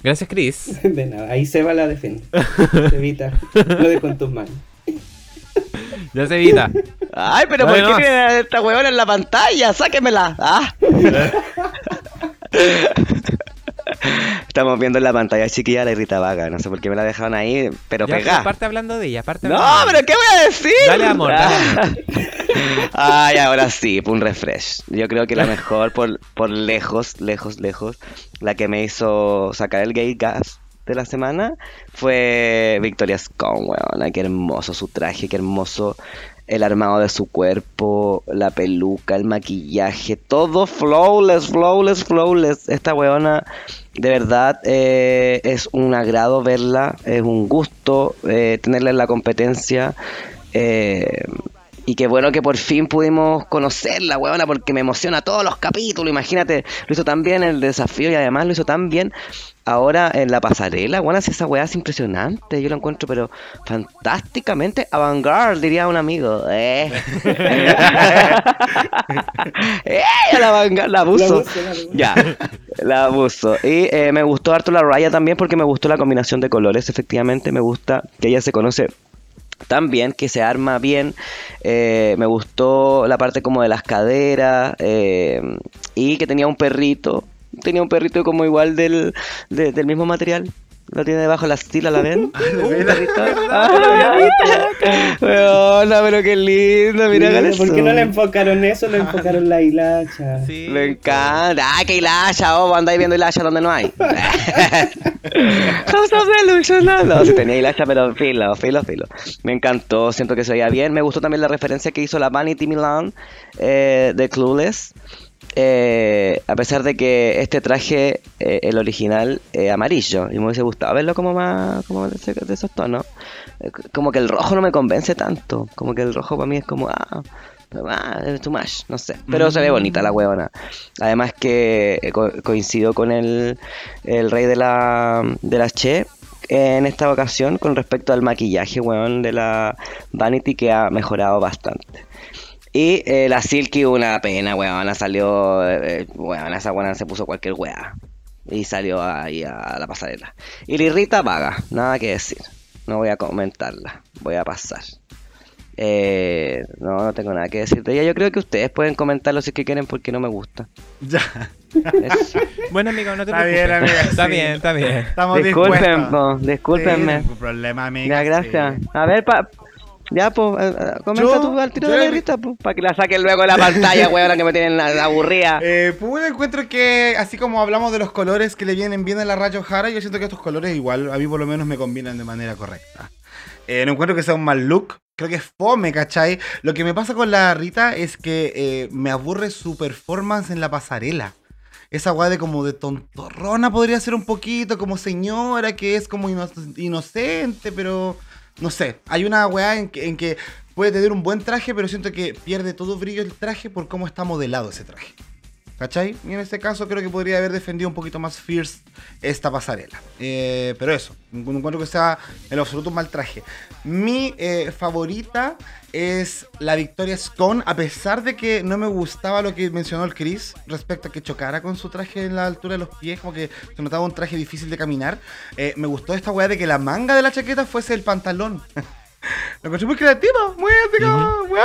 gracias Chris. (laughs) De nada. Ahí se va la defensa. Evita. Lo dejo en tus manos. Ya se evita. Ay, pero Dale ¿por qué tiene esta huevona en la pantalla? Sáquemela. Ah. (laughs) Estamos viendo en la pantalla chiquilla la Rita Vaga. No sé por qué me la dejaron ahí, pero Ya, pegá. Aparte hablando de ella, aparte No, hablando de pero ¿qué voy a decir? Dale amor, dale. (laughs) Ay, ahora sí, un refresh. Yo creo que la mejor por, por lejos, lejos, lejos, la que me hizo sacar el gay gas de la semana fue Victoria Scone, weón. Qué hermoso su traje, qué hermoso el armado de su cuerpo, la peluca, el maquillaje, todo flawless, flawless, flawless. Esta weona, de verdad, eh, es un agrado verla, es un gusto eh, tenerla en la competencia. eh, y qué bueno que por fin pudimos conocerla, weona, porque me emociona todos los capítulos. Imagínate, lo hizo tan bien en el desafío y además lo hizo tan bien ahora en la pasarela. Weona, si esa weá es impresionante. Yo lo encuentro, pero fantásticamente avant-garde, diría un amigo. Eh. (laughs) eh, la abuso. La abuso, la abuso. Ya, la abuso. Y eh, me gustó harto la Raya también porque me gustó la combinación de colores. Efectivamente, me gusta que ella se conoce tan bien, que se arma bien. Eh, me gustó la parte como de las caderas eh, y que tenía un perrito. Tenía un perrito como igual del, de- del mismo material. Lo tiene debajo de la estila, ¿la ven? Ah, Weona, pero qué lindo, mira, Mira, hágale ¿Por qué no le enfocaron eso? Le enfocaron la hilacha. (laughs) Sí. Le encanta. ¡Ay, que hilacha! Oh, andáis viendo hilacha donde no hay. House of Delusion, no, no, sí tenía hilacha, pero filo, filo, filo. Me encantó, siento que se veía bien. Me gustó también la referencia que hizo la Vanity Milan eh, de Clueless. Eh, a pesar de que este traje, eh, el original, eh, amarillo, y me hubiese gustado verlo como más, como de, ese- de esos tonos. Eh, como que el rojo no me convence tanto, como que el rojo para mí es como, ah, ah, es too much, no sé. Pero se ve bonita la huevona. Además que co- coincido con el, el rey de la, de la Che en esta ocasión con respecto al maquillaje, weón, de la Vanity que ha mejorado bastante. Y eh, la Silky, una pena, weón, salió, eh, weón, esa weón se puso cualquier weá. Y salió ahí a la pasarela. Y la Rita vaga, nada que decir. No voy a comentarla, voy a pasar. Eh, no, no tengo nada que decir de ella. Yo creo que ustedes pueden comentarlo si es que quieren porque no me gusta. Ya. (laughs) Bueno, amigo, no te Está preocupes. bien, amiga, Está sí. bien, está bien. Estamos Disculpen, dispuestos. po, discúlpenme. Sí, ningún problema, amiga. Ya, gracias. sí. A ver, pa, ya, pues, comenta Yo- tú al tiro yo de la grita, pues, para que la saquen luego de la pantalla, weón, que me tienen la- la aburrida. (laughs) Eh, pues bueno, encuentro que así como hablamos de los colores que le vienen bien a la Rayo Jara, yo siento que estos colores igual a mí por lo menos me combinan de manera correcta. Eh, no encuentro que sea un mal look, creo que es fome, ¿cachai? Lo que me pasa con la Rita es que eh, me aburre su performance en la pasarela. Esa guay de como de tontorrona podría ser un poquito, como señora que es como ino- inocente, pero no sé. Hay una weá en que, puede tener un buen traje, pero siento que pierde todo brillo el traje por cómo está modelado ese traje. ¿Cachai? Y en este caso creo que podría haber defendido un poquito más fierce esta pasarela. Eh, pero eso, no encuentro que sea en absoluto un mal traje. Mi eh, favorita es la Victoria Scone, a pesar de que no me gustaba lo que mencionó el Chris respecto a que chocara con su traje en la altura de los pies, como que se notaba un traje difícil de caminar. Eh, me gustó esta weá de que la manga de la chaqueta fuese el pantalón. (laughs) Lo encontré muy creativo, muy así como, bueno,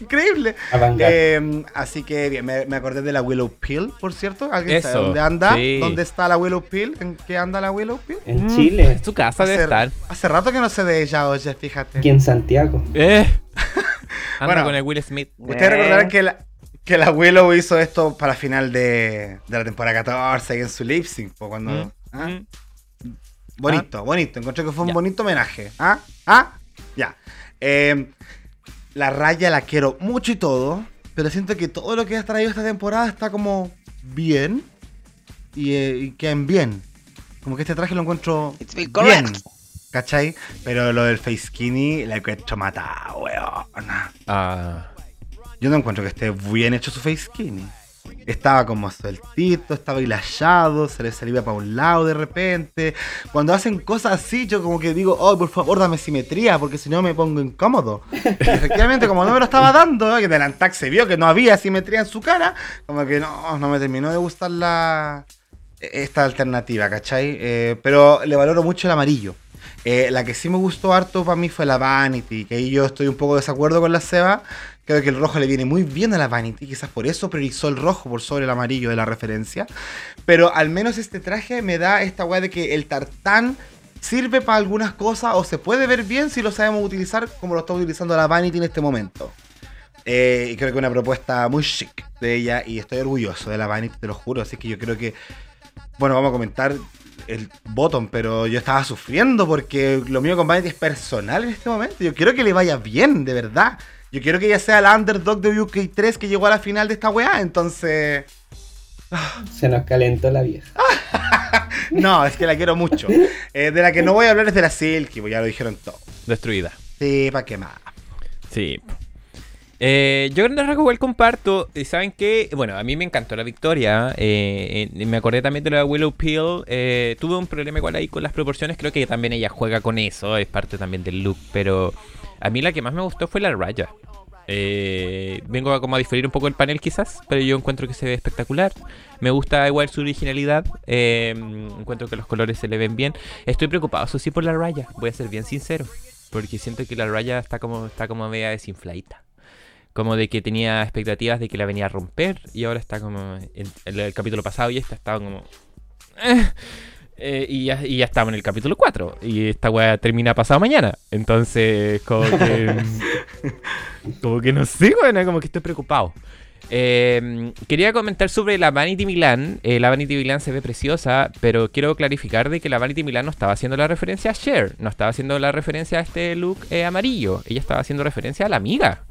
increíble. Eh, así que bien, me, me acordé de la Willow Pill, por cierto. ¿Alguien sabe Eso, dónde anda? sí. ¿Dónde está la Willow Pill? ¿En qué anda la Willow Pill? en Mm, Chile, En su casa Hace, estar. hace rato que no sé de ella, oye, fíjate. aquí en Santiago. Eh. (laughs) Anda Bueno. con el Will Smith. Ustedes Eh. recordarán que la, que la Willow hizo esto para final de, de la temporada 14 ahí en su lip sync, cuando... Mm, ¿ah? mm. Bonito, bonito. Encontré que fue un Ya. bonito homenaje. ¿Ah? ¿Ah? Eh, la raya la quiero mucho y todo, pero siento que todo lo que has traído esta temporada está como bien y, eh, y quedan bien. Como que este traje lo encuentro It's been bien. correct. ¿Cachai? Pero lo del face skinny la encuentro matada, weón. Ah. Yo no encuentro que esté bien hecho su face skinny. Estaba como sueltito, estaba hilachado, se le salía para un lado de repente. Cuando hacen cosas así, yo como que digo, oh, por favor, dame simetría, porque si no me pongo incómodo. Y efectivamente, como no me lo estaba dando, que del Antac se vio que no había simetría en su cara, como que no, no me terminó de gustar la esta alternativa, ¿cachai? Eh, pero le valoro mucho el amarillo. Eh, la que sí me gustó harto para mí fue la Vanity, que ahí yo estoy un poco de desacuerdo con la Seba. Creo que el rojo le viene muy bien a la Vanity, quizás por eso priorizó el rojo por sobre el amarillo de la referencia. Pero al menos este traje me da esta weá de que el tartán sirve para algunas cosas o se puede ver bien si lo sabemos utilizar como lo está utilizando la Vanity en este momento. Eh, y creo que una propuesta muy chic de ella y estoy orgulloso de la Vanity, te lo juro. Así que yo creo que, bueno, vamos a comentar el bottom, pero yo estaba sufriendo porque lo mío con Vanity es personal en este momento. Yo quiero que le vaya bien, de verdad. Yo quiero que ella sea la underdog de UK3 que llegó a la final de esta weá, entonces... Se nos calentó la vieja. (laughs) No, es que la quiero mucho. Eh, de la que no voy a hablar es de la Silky, pues ya lo dijeron todo. Destruida. Sí, ¿para qué más? Sí. Eh, yo en rasgos igual comparto. y ¿Saben qué? Bueno, a mí me encantó la victoria. eh, eh, me acordé también de la Willow Peel. eh, tuve un problema igual ahí con las proporciones. Creo que también ella juega con eso. Es parte también del look. Pero a mí la que más me gustó fue la raya. Eh, vengo a como a diferir un poco el panel quizás. Pero yo encuentro que se ve espectacular. Me gusta igual su originalidad. eh, encuentro que los colores se le ven bien. Estoy preocupado, eso sí, por la raya. Voy a ser bien sincero. Porque siento que la raya está como, está como media desinfladita. Como de que tenía expectativas de que la venía a romper. Y ahora está como. El capítulo pasado y esta estaba como. eh, eh, y, ya, y ya estamos en el capítulo 4. Y esta weá termina pasado mañana. Entonces, como que. (laughs) como que no sé, weón. Como que estoy preocupado. Eh, quería comentar sobre la Vanity Milan. Eh, la Vanity Milan se ve preciosa, pero quiero clarificar de que la Vanity Milan no estaba haciendo la referencia a Cher, no estaba haciendo la referencia a este look eh, amarillo. Ella estaba haciendo referencia a la amiga,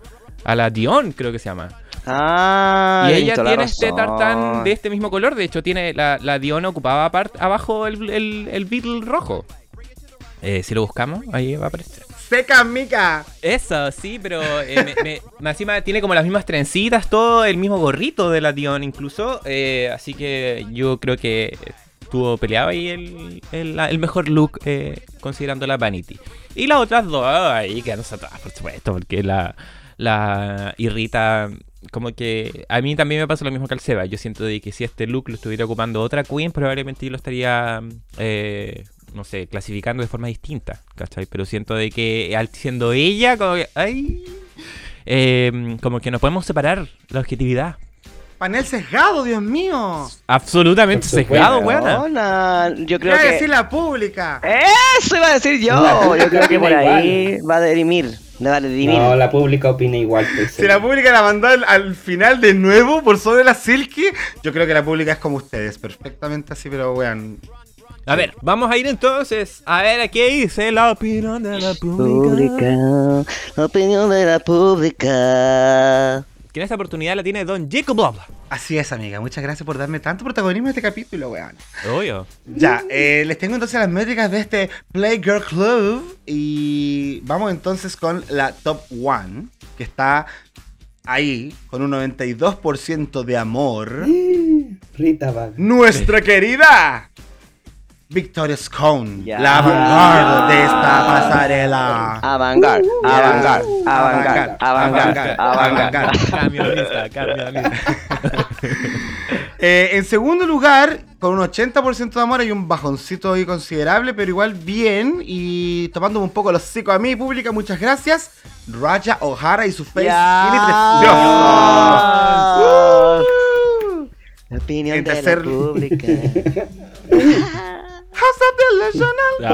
a la Dion, creo que se llama. Ah, y ella tiene este tartán de este mismo color. De hecho, tiene la, la Dion ocupaba abajo el, el, el Beetle rojo. Eh, si lo buscamos, ahí va a aparecer. ¡Seca, mica! Eso, sí, pero eh, me- me- (laughs) más encima tiene como las mismas trencitas, todo el mismo gorrito de la Dion incluso. eh, así que yo creo que estuvo peleado ahí el, el, mejor look eh, considerando la Vanity. Y las otras dos ahí quedándose atrás, por supuesto, porque la, la irrita. Como que a mí también me pasa lo mismo que al Seba. Yo siento de que si este look lo estuviera ocupando otra Queen, probablemente yo lo estaría, eh, no sé, clasificando de forma distinta, ¿cachai? Pero siento de que siendo ella, como que, ay, eh, como que no podemos separar la objetividad. Panel sesgado, Dios mío. Absolutamente sesgado. Hola, yo ¿Qué creo va a que... decir la pública? Eso iba a decir yo. Yo creo que por ahí va a dirimir. Le va a dirimir. No, la pública opina igual. estoy Si la pública la mandó al, al final de nuevo por sobre la Silky, yo creo que la pública es como ustedes, perfectamente así, pero weón. A ver, vamos a ir entonces a ver a qué dice la opinión de la pública. Pública, opinión de la pública. Que en esta oportunidad la tiene Don Jacob Blah. Así es, amiga. Muchas gracias por darme tanto protagonismo en este capítulo, weón. Obvio. Ya, eh, les tengo entonces las métricas de este Playgirl Club. Y vamos entonces con la top 1, que está ahí, con un 92% de amor. Rita Vaga. Nuestra querida Victoria Scone, la vanguardia de esta pasarela. Avangar, avangar, avangar, Avangar, avangar, avangar. avangar. Cambio de lista, cambio de lista. (laughs) Eh, en segundo lugar, con un 80% de amor hay un bajoncito ahí considerable, pero igual bien. Y tomándome un poco los secos a mí, pública, muchas gracias. Raya O'Hara y su face Ya. skinny Ah. La opinión En de tercer- la pública. (laughs)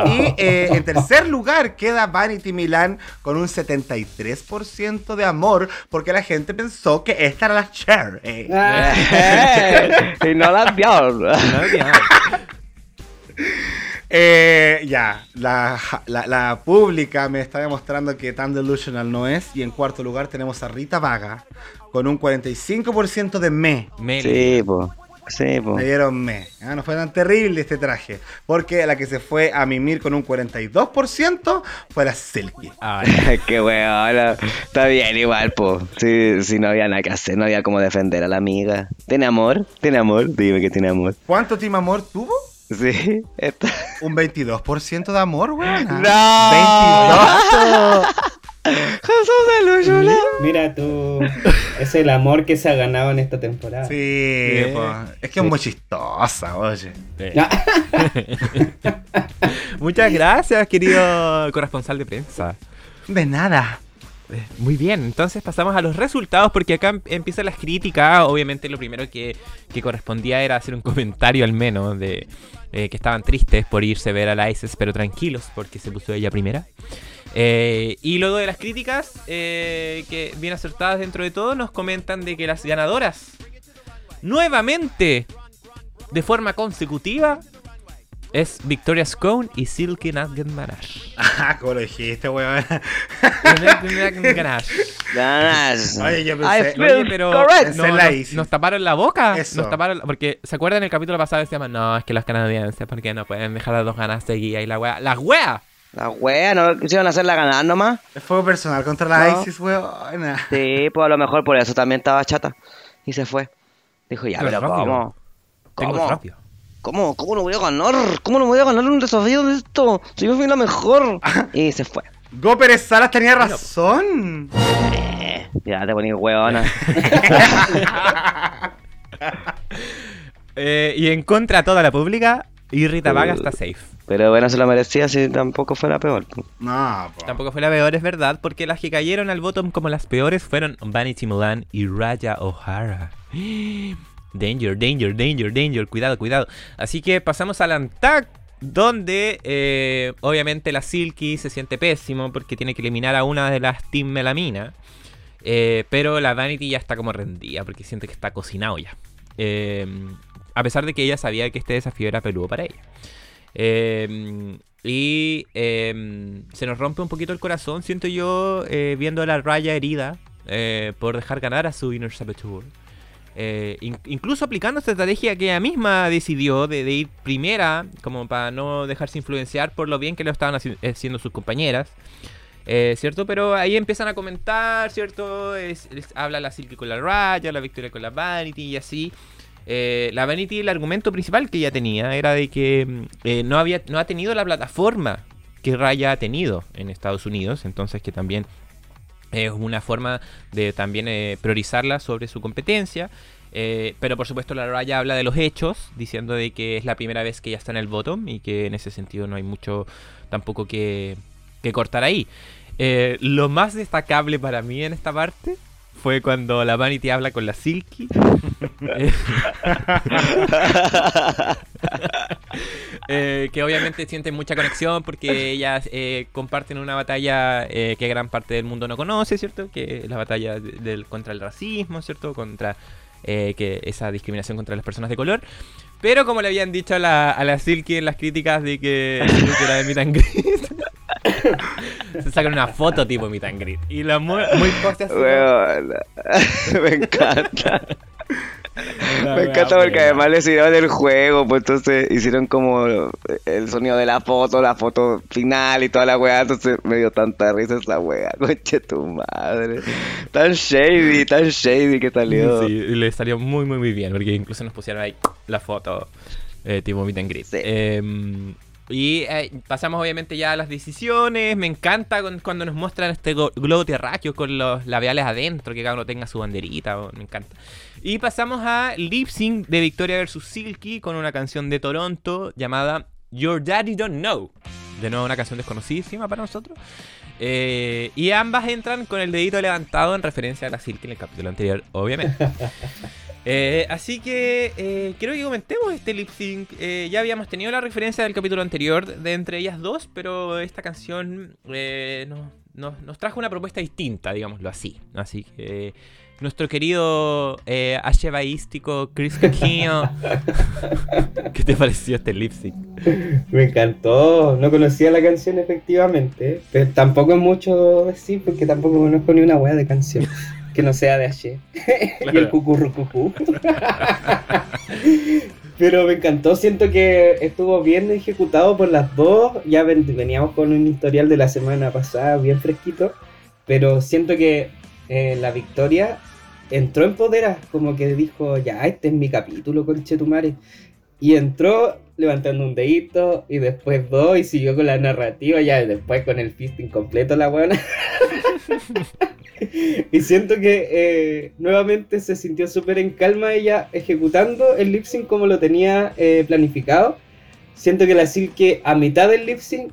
Y eh, en tercer lugar queda Vanity Milan con un 73% de amor, porque la gente pensó que esta era la Cher. eh. Ah, (laughs) y no la vio. No, ya. (laughs) Eh, ya, la, la, la pública me está demostrando que tan delusional no es. Y en cuarto lugar tenemos a Rita Vaga con un 45% de me. Sí, po. Sí, po. Me dieron me. Ah, no fue tan terrible este traje. Porque la que se fue a mimir con un 42% fue la Silky. Ay, (laughs) Qué weón. Está bien igual, po. Sí, sí, no había nada que hacer, no había cómo defender a la amiga. ¿Tiene amor? ¿Tiene amor? Dime que tiene amor. ¿Cuánto Team Amor tuvo? Sí, está. Un 22% de amor, weón. (laughs) ¡No! (laughs) Jesús delusional. Mira tú, es el amor que se ha ganado en esta temporada. Sí, es que es muy chistosa, oye. eh. (laughs) Muchas gracias, querido corresponsal de prensa. De nada. Eh, Muy bien, entonces pasamos a los resultados porque acá em- empiezan las críticas. Obviamente lo primero que, que correspondía era hacer un comentario al menos de eh, que estaban tristes por irse a ver a la ISIS, pero tranquilos porque se puso ella primera. Eh, y luego de las críticas, eh, que bien acertadas dentro de todo, nos comentan de que las ganadoras, nuevamente, de forma consecutiva, es Victoria Scone y Silky Nugget Manash. Ah, como lo dijiste, weón. Ganas. Oye, yo I pensé- Oye, pero no, la nos, nos taparon la boca. Eso. Nos taparon la- porque se acuerdan el capítulo pasado decíamos, no, es que los canadienses, porque no pueden dejar las dos ganas seguidas y la wea. ¡Las weas! La wea, ¿no quisieron hacerla ganar nomás? Es fuego personal contra la No. ISIS, weón. Sí, pues a lo mejor por eso también estaba chata. Y se fue. Dijo, ya, Pero. ¿cómo? Tengo ¿Cómo? ¿Cómo? ¿Cómo no voy a ganar? ¿Cómo no voy a ganar un desafío de esto? Si yo fui la mejor. (laughs) Y se fue. Go Pérez Salas tenía razón. Eh, ya te poní huevona. (laughs) Eh, y en contra a toda la pública, y Rita Vaga está safe. Pero bueno, se lo merecía si tampoco fue la peor. No, po. Tampoco fue la peor, es verdad, porque las que cayeron al bottom como las peores fueron Vanity Mulan y Raya O'Hara. (gasps) Danger, danger, danger, danger, cuidado, cuidado. Así que pasamos al Antac, donde eh, obviamente la Silky se siente pésimo porque tiene que eliminar a una de las Team Melamina. Eh, pero la Vanity ya está como rendida porque siente que está cocinado ya. Eh, a pesar de que ella sabía que este desafío era peludo para ella. Eh, y eh, se nos rompe un poquito el corazón, siento yo, eh, viendo a la raya herida eh, por dejar ganar a su Inner Saboteur. Eh, in- incluso aplicando esta estrategia que ella misma decidió de, ir primera, como para no dejarse influenciar por lo bien que lo estaban haci- haciendo sus compañeras. Eh, ¿Cierto? Pero ahí empiezan a comentar, ¿cierto? Habla la Silky con la Raya, la Victoria con la Vanity y así. Eh, la Vanity, el argumento principal que ella tenía era de que mm, eh, no, había, no ha tenido la plataforma que Raya ha tenido en Estados Unidos, entonces que también es una forma de también eh, priorizarla sobre su competencia. Pero por supuesto la Raya habla de los hechos, diciendo de que es la primera vez que ella está en el bottom y que en ese sentido no hay mucho tampoco que, cortar ahí. Lo más destacable para mí en esta parte fue cuando la Vanity habla con la Silky. (laughs) Eh, que obviamente sienten mucha conexión porque ellas eh, comparten una batalla eh, que gran parte del mundo no conoce, ¿cierto? Que es la batalla de- del, contra el racismo, ¿cierto? Contra eh, que esa discriminación contra las personas de color. Pero como le habían dicho a la, a la Silky en las críticas de que, que era de Meet and Greet, se sacan una foto tipo Meet and Greet. Y la muy, muy poste así, ¿no? Weona. (laughs) Me encanta. Me encanta porque además le hicieron el juego, pues entonces hicieron como el sonido de la foto, la foto final y toda la weá, entonces me dio tanta risa esa weá, (laughs) conche tu madre. Tan shady, tan shady que salió. Sí, y le salió muy, muy, muy bien, porque incluso nos pusieron ahí la foto eh, tipo meet and greet. Sí. Em, Y eh, pasamos obviamente ya a las decisiones. Me encanta cuando nos muestran este globo terráqueo con los labiales adentro, que cada uno tenga su banderita. oh, me encanta. Y pasamos a lip sync de Victoria vs Silky con una canción de Toronto llamada Your Daddy Don't Know. De nuevo una canción desconocidísima para nosotros. Eh, y ambas entran con el dedito levantado en referencia a la Silky en el capítulo anterior, obviamente. (laughs) Eh, así que eh, creo que comentemos este lip sync. Eh, ya habíamos tenido la referencia del capítulo anterior de entre ellas dos, pero esta canción eh, nos, nos- trajo una propuesta distinta, digámoslo así. Así que nuestro querido eh, Chris Caquinho, (laughs) ¿qué te pareció este lip sync? Me encantó, no conocía la canción efectivamente, pero tampoco es mucho decir porque tampoco conozco ni una wea de canción que no sea de Ashe. (laughs) y el Claro. cucurrucucú. (laughs) pero me encantó, siento que estuvo bien ejecutado por las dos. Ya ven- veníamos con un historial de la semana pasada bien fresquito, pero siento que eh, la victoria entró en poder, como que dijo, ya, este es mi capítulo, conchetumare. Y entró levantando un dedito y después dos y siguió con la narrativa, ya después con el fisting completo la buena. (laughs) y siento que eh, nuevamente se sintió súper en calma ella ejecutando el lip sync como lo tenía eh, planificado. Siento que la Silke a mitad del lip sync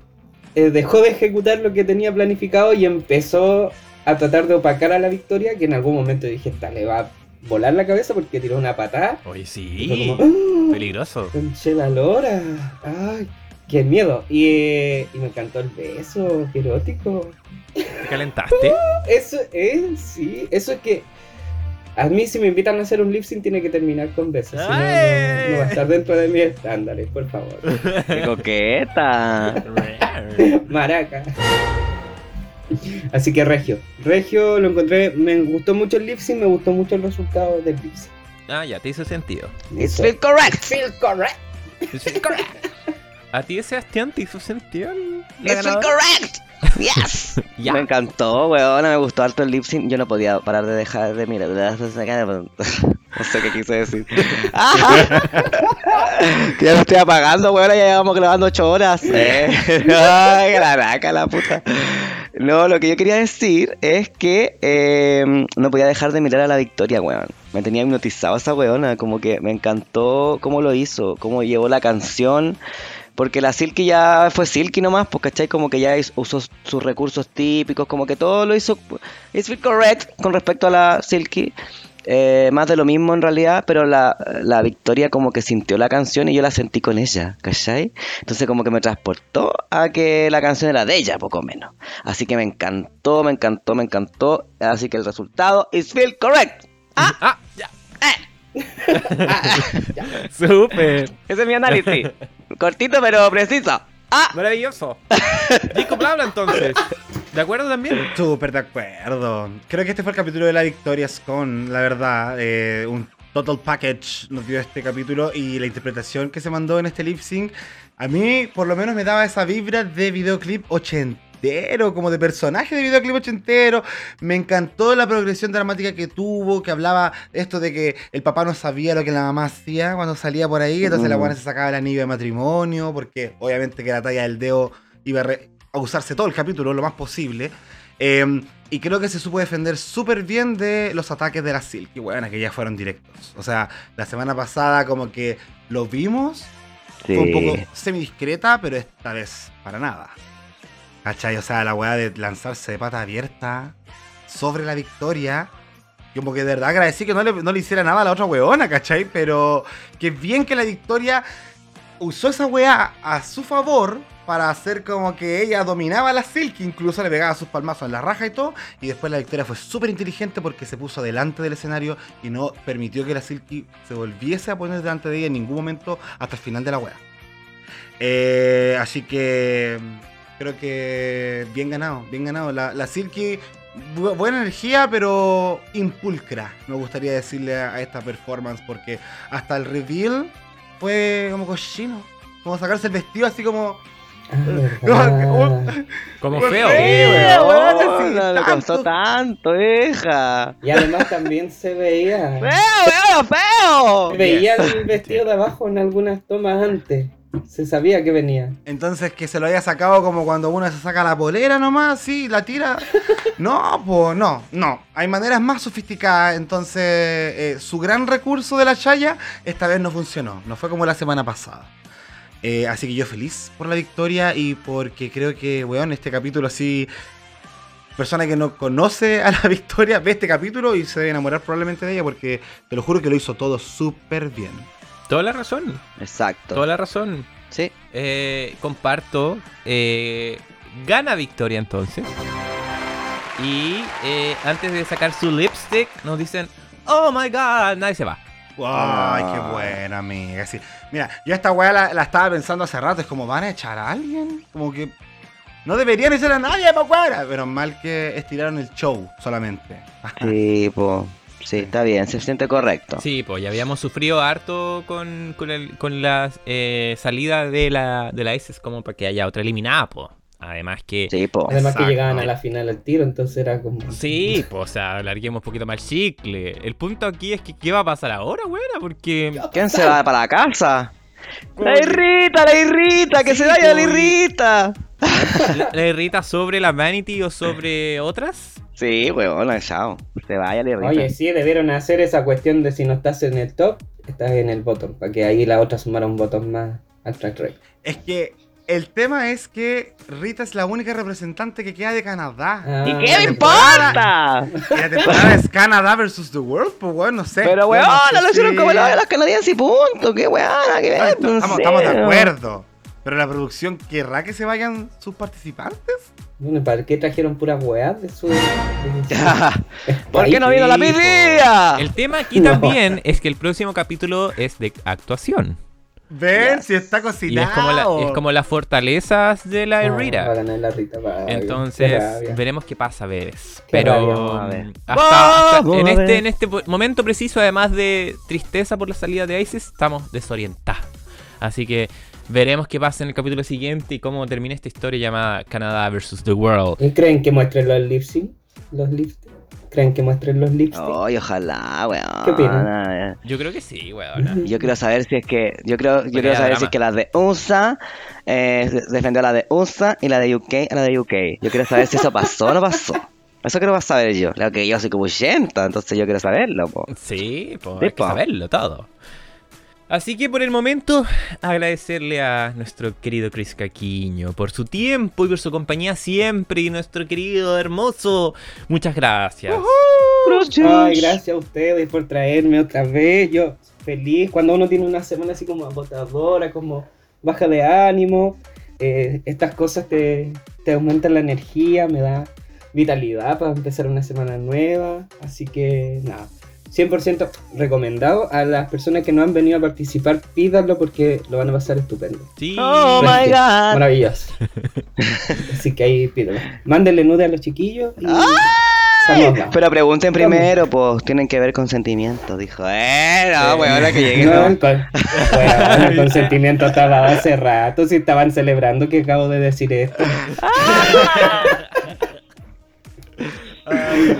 eh, dejó de ejecutar lo que tenía planificado y empezó a tratar de opacar a la victoria, que en algún momento dije, esta le va a volar la cabeza porque tiró una patada. Oye, Y fue sí, como, ¡Ah! peligroso. Conche la lora. Ay, qué miedo. Y, eh, y me encantó el beso, qué erótico. ¿Te calentaste? (laughs) Eso es, sí, eso es que a mí si me invitan a hacer un lip sync tiene que terminar con besos. Si no, no, no va a estar dentro de mis estándares, por favor. (laughs) ¡Qué coqueta! (laughs) Maraca. (laughs) Así que Regio. Regio lo encontré, me gustó mucho el lip sync, me gustó mucho el resultado del lip sync. ah, ya, te hizo sentido. It's Hizo- feel correct! Feel correct. (laughs) ¿A ti, Sebastián, te hizo sentido It's feel correct! Yes! (laughs) Me encantó, weón, me gustó harto el lip sync. Yo no podía parar de dejar de mirar. No sé qué quise decir. que ya me estoy apagando, weón, ya llevamos grabando 8 horas. Eh. Ay, la naca, la puta. No, lo que yo quería decir es que eh, no podía dejar de mirar a la Victoria, weón. Me tenía hipnotizado esa weona, como que me encantó cómo lo hizo, cómo llevó la canción. Porque la Silky ya fue Silky nomás, pues, ¿cachai? Como que ya usó sus recursos típicos, como que todo lo hizo. It's correct con respecto a la Silky. Eh, más de lo mismo en realidad, pero la, la Victoria como que sintió la canción y yo la sentí con ella, ¿cachai? Entonces como que me transportó a que la canción era de ella, poco menos. Así que me encantó, me encantó, me encantó. Así que el resultado is feel correct. Ah, (laughs) ya. (laughs) (laughs) Súper. Ese es mi análisis. Cortito pero preciso. Ah, Maravilloso. Jacob habla entonces. ¿De acuerdo también? (laughs) Súper de acuerdo. Creo que este fue el capítulo de la Victoria Scone, la verdad. eh, un total package nos dio este capítulo y la interpretación que se mandó en este lip sync. A mí, por lo menos, me daba esa vibra de videoclip ochentero, como de personaje de videoclip ochentero. Me encantó la progresión dramática que tuvo, que hablaba esto de que el papá no sabía lo que la mamá hacía cuando salía por ahí. Entonces la Mm. buena se sacaba el anillo de matrimonio, porque obviamente que la talla del dedo iba a, re- a usarse todo el capítulo lo más posible. Eh, y creo que se supo defender súper bien de los ataques de la Silk. Y bueno, que ya fueron directos. O sea, la semana pasada como que lo vimos. Fue un poco semidiscreta, pero esta vez para nada. ¿Cachai? O sea, la weá de lanzarse de pata abierta sobre la victoria. Como que de verdad agradecí que no le, no le hiciera nada a la otra weona, ¿cachai? Pero que bien que la victoria usó esa weá a su favor para hacer como que ella dominaba a la Silk, incluso le pegaba sus palmazos en la raja y todo. Y después la victoria fue súper inteligente porque se puso delante del escenario y no permitió que la Silky se volviese a poner delante de ella en ningún momento hasta el final de la weá. Eh, así que creo que bien ganado, bien ganado. La, Silky, bu- buena energía, pero impulcra, me gustaría decirle a, a esta performance, porque hasta el reveal fue como cochino. Como sacarse el vestido así como... Ah, Como feo. weón, no tanto. costó tanto, hija. Y además también se veía. ¡Feo, feo, feo! Se veía el vestido de abajo en algunas tomas antes. Se sabía que venía. Entonces que se lo haya sacado como cuando uno se saca la polera nomás, sí, la tira. No, pues no, no. Hay maneras más sofisticadas. Entonces, eh, su gran recurso de la chaya esta vez no funcionó. No fue como la semana pasada. Eh, así que yo feliz por la victoria y porque creo que, weón, este capítulo así. Persona que no conoce a la (laughs) victoria ve este capítulo y se debe enamorar probablemente de ella porque te lo juro que lo hizo todo súper bien. Toda la razón, Exacto. toda la razón. Sí. Eh, comparto. eh, gana Victoria entonces. Y eh, antes de sacar su lipstick, nos dicen: Oh my god, nadie se va. Ay, Ah. qué buena, amiga. sí. Mira, yo esta weá la, la estaba pensando hace rato. Es como, ¿van a echar a alguien? Como que no deberían echar a nadie, pa' fuera. Pero mal que estiraron el show solamente. (laughs) Sí, po. Sí, está bien, se siente correcto. Sí, pues ya habíamos sufrido harto con, con, el- con la eh, salida de la, de la ISIS como para que haya otra eliminada, pues. Además que... Sí, po. Además Exacto. que llegaban a la final al tiro, entonces era como. Sí, pues, o sea, alarguemos un poquito más el chicle. El punto aquí es que, ¿qué va a pasar ahora, buena? Porque... ¿Quién se va para la casa? La irrita, la irrita, que Sí, se vaya la po, irrita. ¿La, la irrita sobre la Vanity o sobre otras? Sí, weón, chao. Se vaya la irrita. Oye, sí, debieron hacer esa cuestión de si no estás en el top, estás en el bottom, para que ahí la otra sumara un bottom más al track record. Es que el tema es que Rita es la única representante que queda de Canadá. Ah, ¿Y qué me importa? Y la temporada es Canadá versus the World, pues weón, no sé. Pero weón, no sé lo hicieron como lo de los canadienses y punto. Qué weón, ver. no Estamos, de acuerdo. Pero la producción querrá que se vayan sus participantes. Bueno, ¿para qué trajeron puras weas de su. (laughs) (laughs) ¿Por qué no vino la pidía? El tema aquí (laughs) No. también es que el próximo capítulo es de actuación. Ven Yes. si está Y cocinado. es como, la- es como las fortalezas de la Ah, Rita. ganar la Rita. va, qué Entonces, veremos qué pasa, Veres. Pero rabia, ver. hasta, hasta en, este, ver. en este momento preciso, además de tristeza por la salida de ISIS, estamos desorientados. Así que veremos qué pasa en el capítulo siguiente y cómo termina esta historia llamada Canadá versus the World. ¿Y ¿Creen que muestren los lip sync? ¿Los lip ¿Creen que muestren los lip sync? Ay, ojalá, weón. ¿Qué opinan? Yo creo que sí, weón. Yo quiero saber si es que. Yo creo, yo quiero saber drama. si es que la de USA eh, de- defendió a la de USA y la de UK a la de UK. Yo quiero saber si eso pasó o no pasó. Eso quiero saber yo. Lo que yo soy como 80, entonces yo quiero saberlo, po. Sí, pues Sí, hay que saberlo todo. Así que por el momento, agradecerle a nuestro querido Chris Caquiño por su tiempo y por su compañía siempre. Y nuestro querido hermoso, muchas gracias. Ay, gracias a ustedes por traerme otra vez. Yo feliz. Cuando uno tiene una semana así como agotadora, como baja de ánimo, eh, estas cosas te, te aumentan la energía, me da vitalidad para empezar una semana nueva. Así que nada, 100% recomendado. A las personas que no han venido a participar, pídanlo porque lo van a pasar estupendo. Sí. Oh my god. Maravilloso. (laughs) Así que ahí pídanlo. Mándenle nude a los chiquillos y... Pero pregunten primero, pues tienen que ver con sentimientos. Dijo, eh, no, Sí. weón, ahora que llegue. No, con- bueno, el consentimiento estaba hace rato, si estaban celebrando que acabo de decir esto.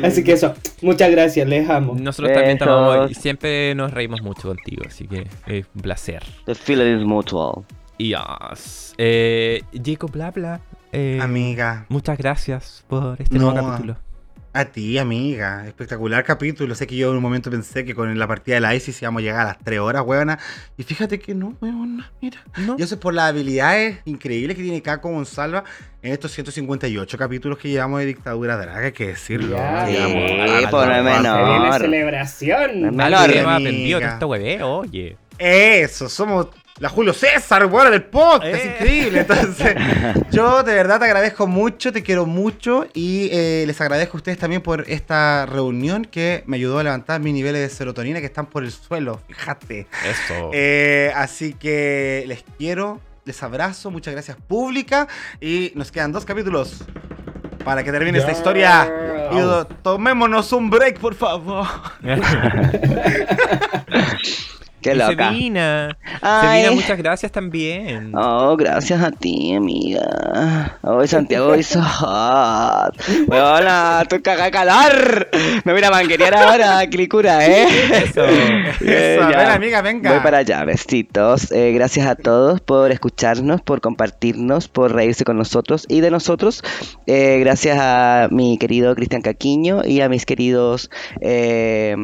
Así que eso, muchas gracias, les amo. Nosotros también te amamos y siempre nos reímos mucho contigo, así que es un placer. The feeling is mutual. Yes. Eh, Jacob Blabla, eh, Amiga. muchas gracias por este No. nuevo capítulo. A ti, amiga. Espectacular capítulo. Sé que yo en un momento pensé que con la partida de la ISIS íbamos a llegar a las 3 horas, weona. Y fíjate que no, weona. Mira. ¿No? Y eso es por las habilidades increíbles que tiene Kako Gonzalva en estos 158 capítulos que llevamos de Dictadura Draga, hay que decirlo. Ya, Sí, no harto. Se viene menor. celebración. No es Algo menor. que me ha amiga. aprendido todo este hueveo, oye. Eso, somos la Julio César, weón, del podcast, es Eh. increíble. Entonces, (laughs) yo de verdad te agradezco mucho, te quiero mucho y eh, les agradezco a ustedes también por esta reunión que me ayudó a levantar mis niveles de serotonina que están por el suelo, fíjate. Eso. Eh, así que les quiero, les abrazo, muchas gracias pública y nos quedan dos capítulos para que termine esta historia. Y tomémonos un break, por favor. (laughs) (laughs) Qué loca. Sevina. Sevina, muchas gracias también. Oh, gracias a ti, amiga. Oh, Santiago hizo hot. Hola, cagada de calor. Me voy a manguerear ahora, Clicura, ¿eh? Eso. Eso, ven, amiga, venga. Voy para allá, besitos. Eh, gracias a todos por escucharnos, por compartirnos, por reírse con nosotros y de nosotros. Eh, gracias a mi querido Cristian Caquiño y a mis queridos eh,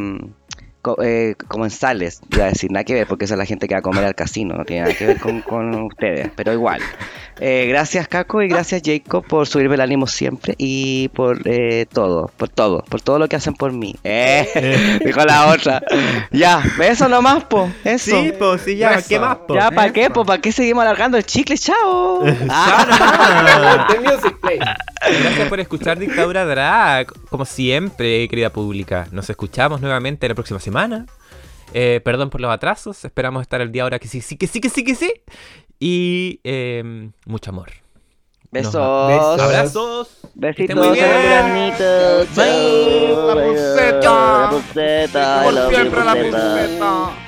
co- eh, comensales. Iba a decir, nada que ver, porque esa es la gente que va a comer al casino, no tiene nada que ver con, con ustedes, pero igual. Eh, gracias Caco y gracias Jacob por subirme el ánimo siempre y por eh, todo, por todo, por todo lo que hacen por mí. Eh, (laughs) dijo la otra. Ya, eso nomás, po. Eso. Sí, pues sí, ya, Eso. ¿qué más, po? Ya, ¿para qué? ¿Para qué seguimos alargando el chicle? ¡Chao! (laughs) Ah, (laughs) music play. Gracias por escuchar Dictadura Drag. Como siempre, querida pública. Nos escuchamos nuevamente la próxima semana. Eh, perdón por los atrasos. Esperamos estar el día ahora que sí, sí, que sí, que sí, que sí. Y eh, mucho amor. Besos. Besos. Abrazos. Besitos, muy bien. granitos. Bye. La buceta. La buceta. I Por siempre la buceta.